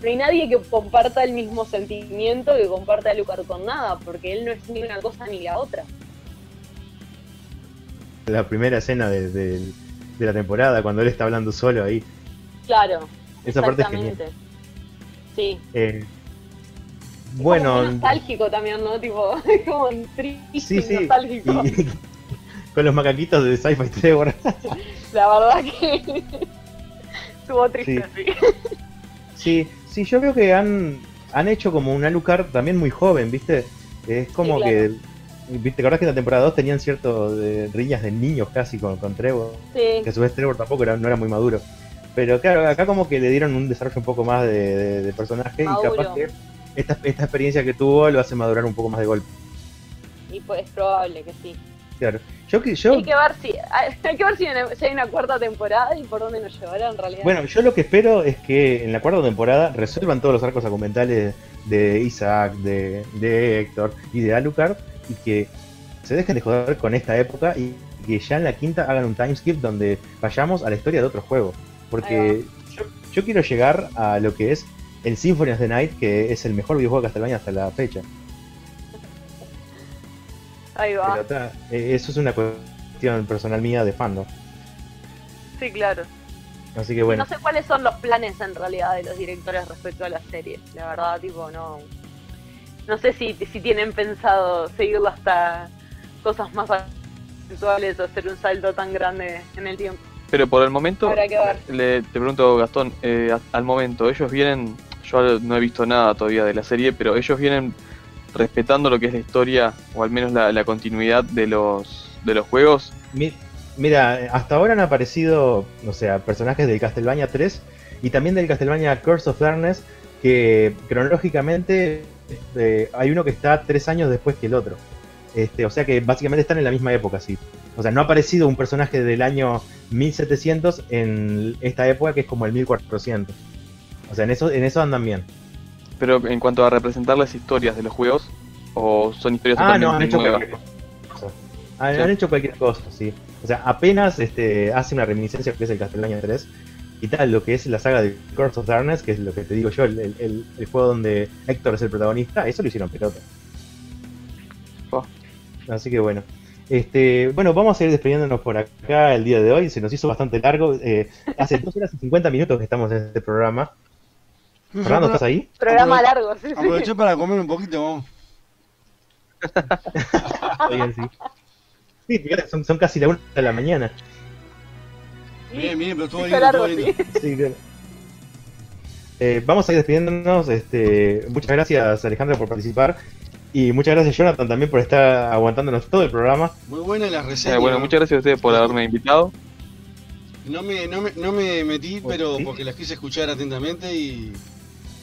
no hay nadie que comparta el mismo sentimiento que comparta a Lucar con nada, porque él no es ni una cosa ni la otra. La primera escena de, de- de la temporada, cuando él está hablando solo ahí. Claro. Esa parte es exactamente. Sí. Eh, Como bueno, muy nostálgico también, ¿no? Tipo, (laughs) es como triste sí, nostálgico. y- (laughs) con los macaquitos de Sci-Fi Trevor. (laughs) La verdad que estuvo triste, sí. Sí, sí, yo creo que han, han hecho como un Alucard también muy joven, ¿viste? Es como Sí, claro. que, ¿viste? ¿Te acordás que en la temporada 2 tenían cierto de riñas de niños casi con, con Trevor? Sí. Que a su vez Trevor tampoco era, no era muy maduro. Pero claro, acá como que le dieron un desarrollo un poco más de, de- de personaje y capaz que esta, esta experiencia que tuvo lo hace madurar un poco más de golpe. Y pues es probable que sí. Claro. Yo, que- yo, Hay que ver si (laughs) hay que ver si, hay- si hay una cuarta temporada y por dónde nos llevará en realidad. Bueno, yo lo que espero es que en la cuarta temporada resuelvan todos los arcos argumentales de Isaac, de, de Héctor y de Alucard y que se dejen de joder con esta época y que ya en la quinta hagan un time skip donde vayamos a la historia de otro juego. Porque yo, yo quiero llegar a lo que es el Symphony of the Night, que es el mejor videojuego de Castlevania hasta la fecha. Ahí va. Pero ta, eh, eso es una cuestión personal mía de fandom. Sí, claro. Así que bueno. No sé cuáles son los planes en realidad de los directores respecto a la serie. La verdad, tipo, no. No sé si, si tienen pensado seguirlo hasta cosas más actuales o hacer un salto tan grande en el tiempo. Pero por el momento, le, te pregunto, Gastón, eh, al momento, ellos vienen, yo no he visto nada todavía de la serie, pero ellos vienen respetando lo que es la historia, o al menos la, continuidad de los, de los juegos. Mi- Mira, hasta ahora han aparecido, o sea, personajes del Castlevania 3 y también del Castlevania Curse of Darkness, que cronológicamente eh, hay uno que está tres años después que el otro. Este, o sea que básicamente están en la misma época, sí. O sea, no ha aparecido un personaje del año 1700 en esta época que es como el 1400. O sea, en eso, en eso andan bien. Pero en cuanto a representar las historias de los juegos, o son historias Ah, no, han hecho nuevas. cualquier cosa. Han, Sí. han hecho cualquier cosa, sí. O sea, apenas este, hace una reminiscencia que es el Castlevania 3 y tal, lo que es la saga de Curse of Darkness, que es lo que te digo yo, el, el- el- el juego donde Héctor es el protagonista, eso lo hicieron pelota. Oh. Así que bueno. Este, bueno, vamos a ir despidiéndonos por acá el día de hoy. Se nos hizo bastante largo. eh, hace (laughs) 2 horas y 50 minutos que estamos en este programa. Fernando, ¿estás ahí? Programa largo, sí, sí. Aproveché para comer un poquito, vamos. (laughs) Está bien, sí. Sí, fíjate, son, son casi la una de la mañana. Bien, bien, pero estuvo Sí, lindo, largo, estuvo lindo. Sí, claro. Eh, vamos a ir despidiéndonos. Este, muchas gracias Alejandra por participar. Y muchas gracias Jonathan también por estar aguantándonos todo el programa. Muy buena la Eh, reseña. bueno, muchas gracias a ustedes por haberme invitado. No me, no me, no me metí, pero porque las quise escuchar atentamente y,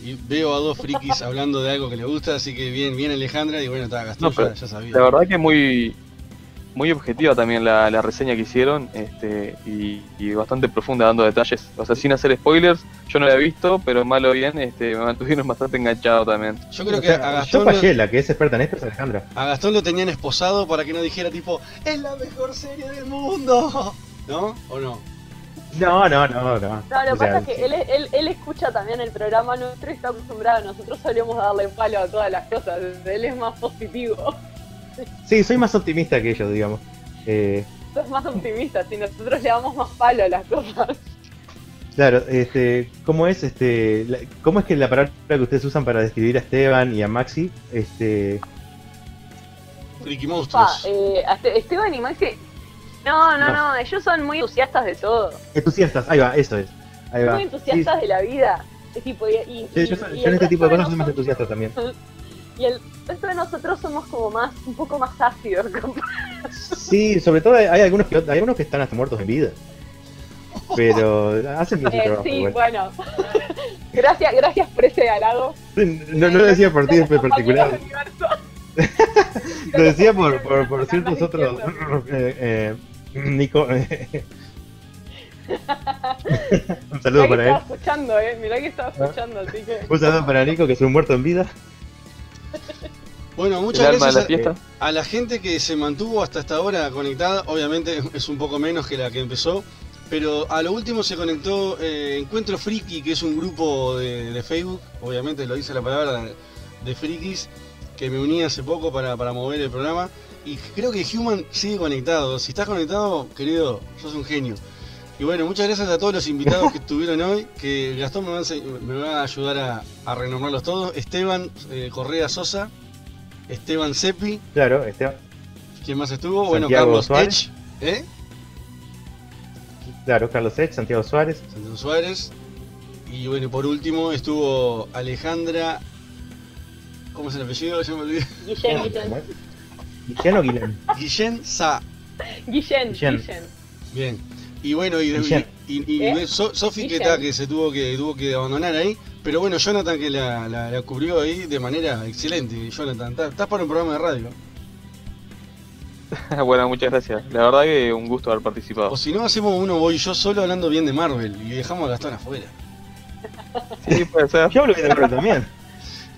y veo a dos frikis hablando de algo que le gusta, así que bien, bien Alejandra y bueno, está Gastón, No, ya, ya sabía. la verdad que muy muy objetiva también la, la reseña que hicieron este, y, y bastante profunda dando detalles. O sea, sin hacer spoilers, yo no la he visto, pero mal o bien este, me mantuvieron bastante enganchado también. Yo creo O que sea, a yo Gastón, fallé, lo, la que es experta en esto es Alejandra. a Gastón lo tenían esposado para que no dijera tipo, es la mejor serie del mundo. (laughs) ¿No? ¿O no? No, no, no, no. No, lo que sea, pasa es que él, él, él escucha también el programa nuestro y está acostumbrado. Nosotros solemos darle palo a todas las cosas. Él es más positivo. Sí, soy más optimista que ellos, digamos. Eh, más optimista. Si nosotros le damos más palo a las cosas. claro, este, ¿cómo es este, la- cómo es que la palabra que ustedes usan para describir a Esteban y a Maxi, este, Friki Pa, monstruos. eh, Este- Esteban y Maxi. No, no, No. no, Ellos son muy entusiastas de todo. entusiastas? Ahí va, eso es. Ahí va. Muy entusiastas de la vida. Es tipo, y, y- Sí, yo, y- en este tipo de cosas soy más entusiasta también. (laughs) Y el resto de nosotros somos como más, un poco más ácidos. (laughs) Sí, sobre todo hay, algunos que hay algunos que están hasta muertos en vida. Pero hacen bien su Eh, trabajo sí, igual. bueno. gracias, gracias por ese halago. No, no lo decía por ti en particular. (laughs) Lo decía por, por, por ciertos otros. eh, eh, (laughs) Nico. eh. (laughs) Un saludo Mirá que para él. estaba escuchando, eh. Mirá que estaba escuchando, así que. Un saludo para Nico, que es un muerto en vida. Bueno, muchas gracias a, la gente que se mantuvo hasta esta hora conectada. Obviamente es un poco menos que la que empezó. Pero a lo último se conectó eh, Encuentro Friki, que es un grupo de, de Facebook. Obviamente lo dice la palabra de, de frikis. Que me uní hace poco para, para mover el programa. Y creo que Human sigue conectado. Si estás conectado, querido, sos un genio. Y bueno, muchas gracias a todos los invitados que estuvieron hoy. Que Gastón me va a, ense- me va a ayudar a, a renombrarlos todos. Esteban eh, Correa Sosa. Esteban Seppi. Claro, Esteban. ¿Quién más estuvo? bueno, Carlos Suárez. Edge. ¿Eh? Claro, Carlos Ech, Santiago Suárez. Santiago Suárez. Y bueno, por último estuvo Alejandra. ¿Cómo es el apellido? Ya me olvidé. Guillén, Guillén. ¿Cómo es? ¿Guillén o Guillén? Guillén Sa. Guillén, Guillén. Bien. Y bueno, y, Guillén. y, y- y ¿Eh? So- Sofi que, está, que se tuvo que tuvo que abandonar ahí. Pero bueno, Jonathan que la, la- la cubrió ahí de manera excelente. Jonathan, estás estás para un programa de radio. (laughs) bueno, muchas gracias. La verdad que un gusto haber participado. O si no, hacemos uno voy yo solo hablando bien de Marvel y dejamos a Gastón afuera. Sí, puede ser. Yo hablo bien de Marvel también.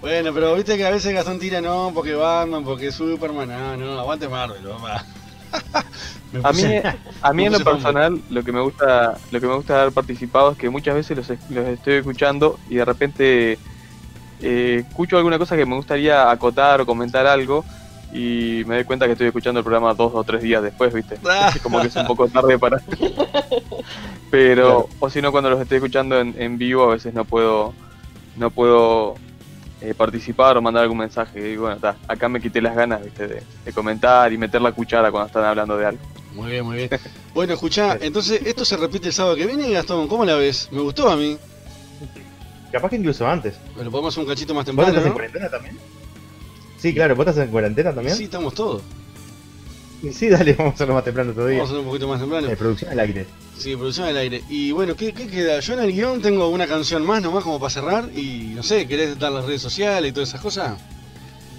Bueno, pero viste que a veces Gastón tira no, porque Batman, porque Superman, no, no, aguante Marvel, papá. (laughs) A mí, a mí en lo personal, lo que me gusta, lo que me gusta haber participado es que muchas veces los, es- los estoy escuchando y de repente eh, escucho alguna cosa que me gustaría acotar o comentar algo y me doy cuenta que estoy escuchando el programa dos o tres días después, ¿viste? (laughs) Ah. Como que es un poco tarde para... Pero, o si no, cuando los estoy escuchando en, en vivo a veces no puedo, no puedo eh, participar o mandar algún mensaje. Y bueno, está, acá me quité las ganas, ¿viste? De, de comentar y meter la cuchara cuando están hablando de algo. Muy bien, muy bien. (laughs) Bueno, escuchá, entonces esto se repite el sábado que viene, Gastón, ¿cómo la ves? Me gustó a mí. Capaz que incluso antes. Pero podemos hacer un cachito más ¿Vos temprano, estás en cuarentena también? Sí, claro, ¿vos estás en cuarentena también? Sí, estamos todos. Sí, sí, dale, (laughs) vamos a hacerlo más temprano todavía. Vamos a hacer un poquito más temprano. Eh, producción al aire. Sí, producción al aire. Y bueno, ¿qué, qué queda? Yo en el guion tengo una canción más nomás como para cerrar y no sé, ¿querés dar las redes sociales y todas esas cosas?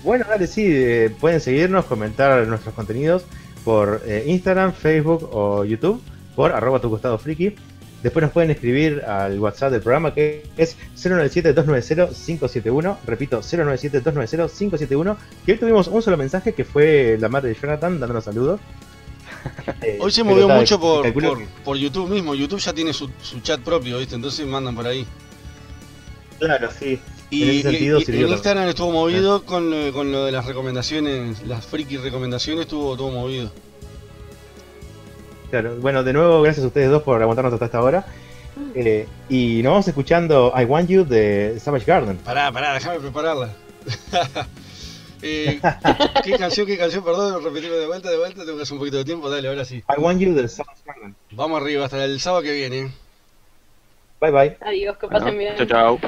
Bueno, dale, sí, eh, pueden seguirnos, comentar nuestros contenidos por eh, Instagram, Facebook o YouTube, por arroba tu costado friki. Después nos pueden escribir al WhatsApp del programa que es 097-290-571. Repito, 097-290-571. Que hoy tuvimos un solo mensaje que fue la madre de Jonathan dándonos saludos. (laughs) Eh, Hoy se movió mucho por, por, YouTube mismo. YouTube ya tiene su, su chat propio, ¿viste? Entonces mandan por ahí. Claro, sí. Y, en ese sentido y- y sirvió en también. Instagram estuvo movido con, lo- con lo de las recomendaciones, las friki recomendaciones, estuvo todo movido. Claro, bueno, de nuevo, gracias a ustedes dos por aguantarnos hasta esta hora. Eh, y nos vamos escuchando I Want You de Savage Garden. Pará, pará, déjame prepararla. (laughs) Eh, ¿Qué canción, qué canción? Perdón, repetimos de vuelta, de vuelta, tengo que hacer un poquito de tiempo, dale, ahora sí. I Want You de Sound Smartman. Vamos arriba, hasta el sábado que viene. Bye bye. Adiós, que pasen bien. Chao, chao.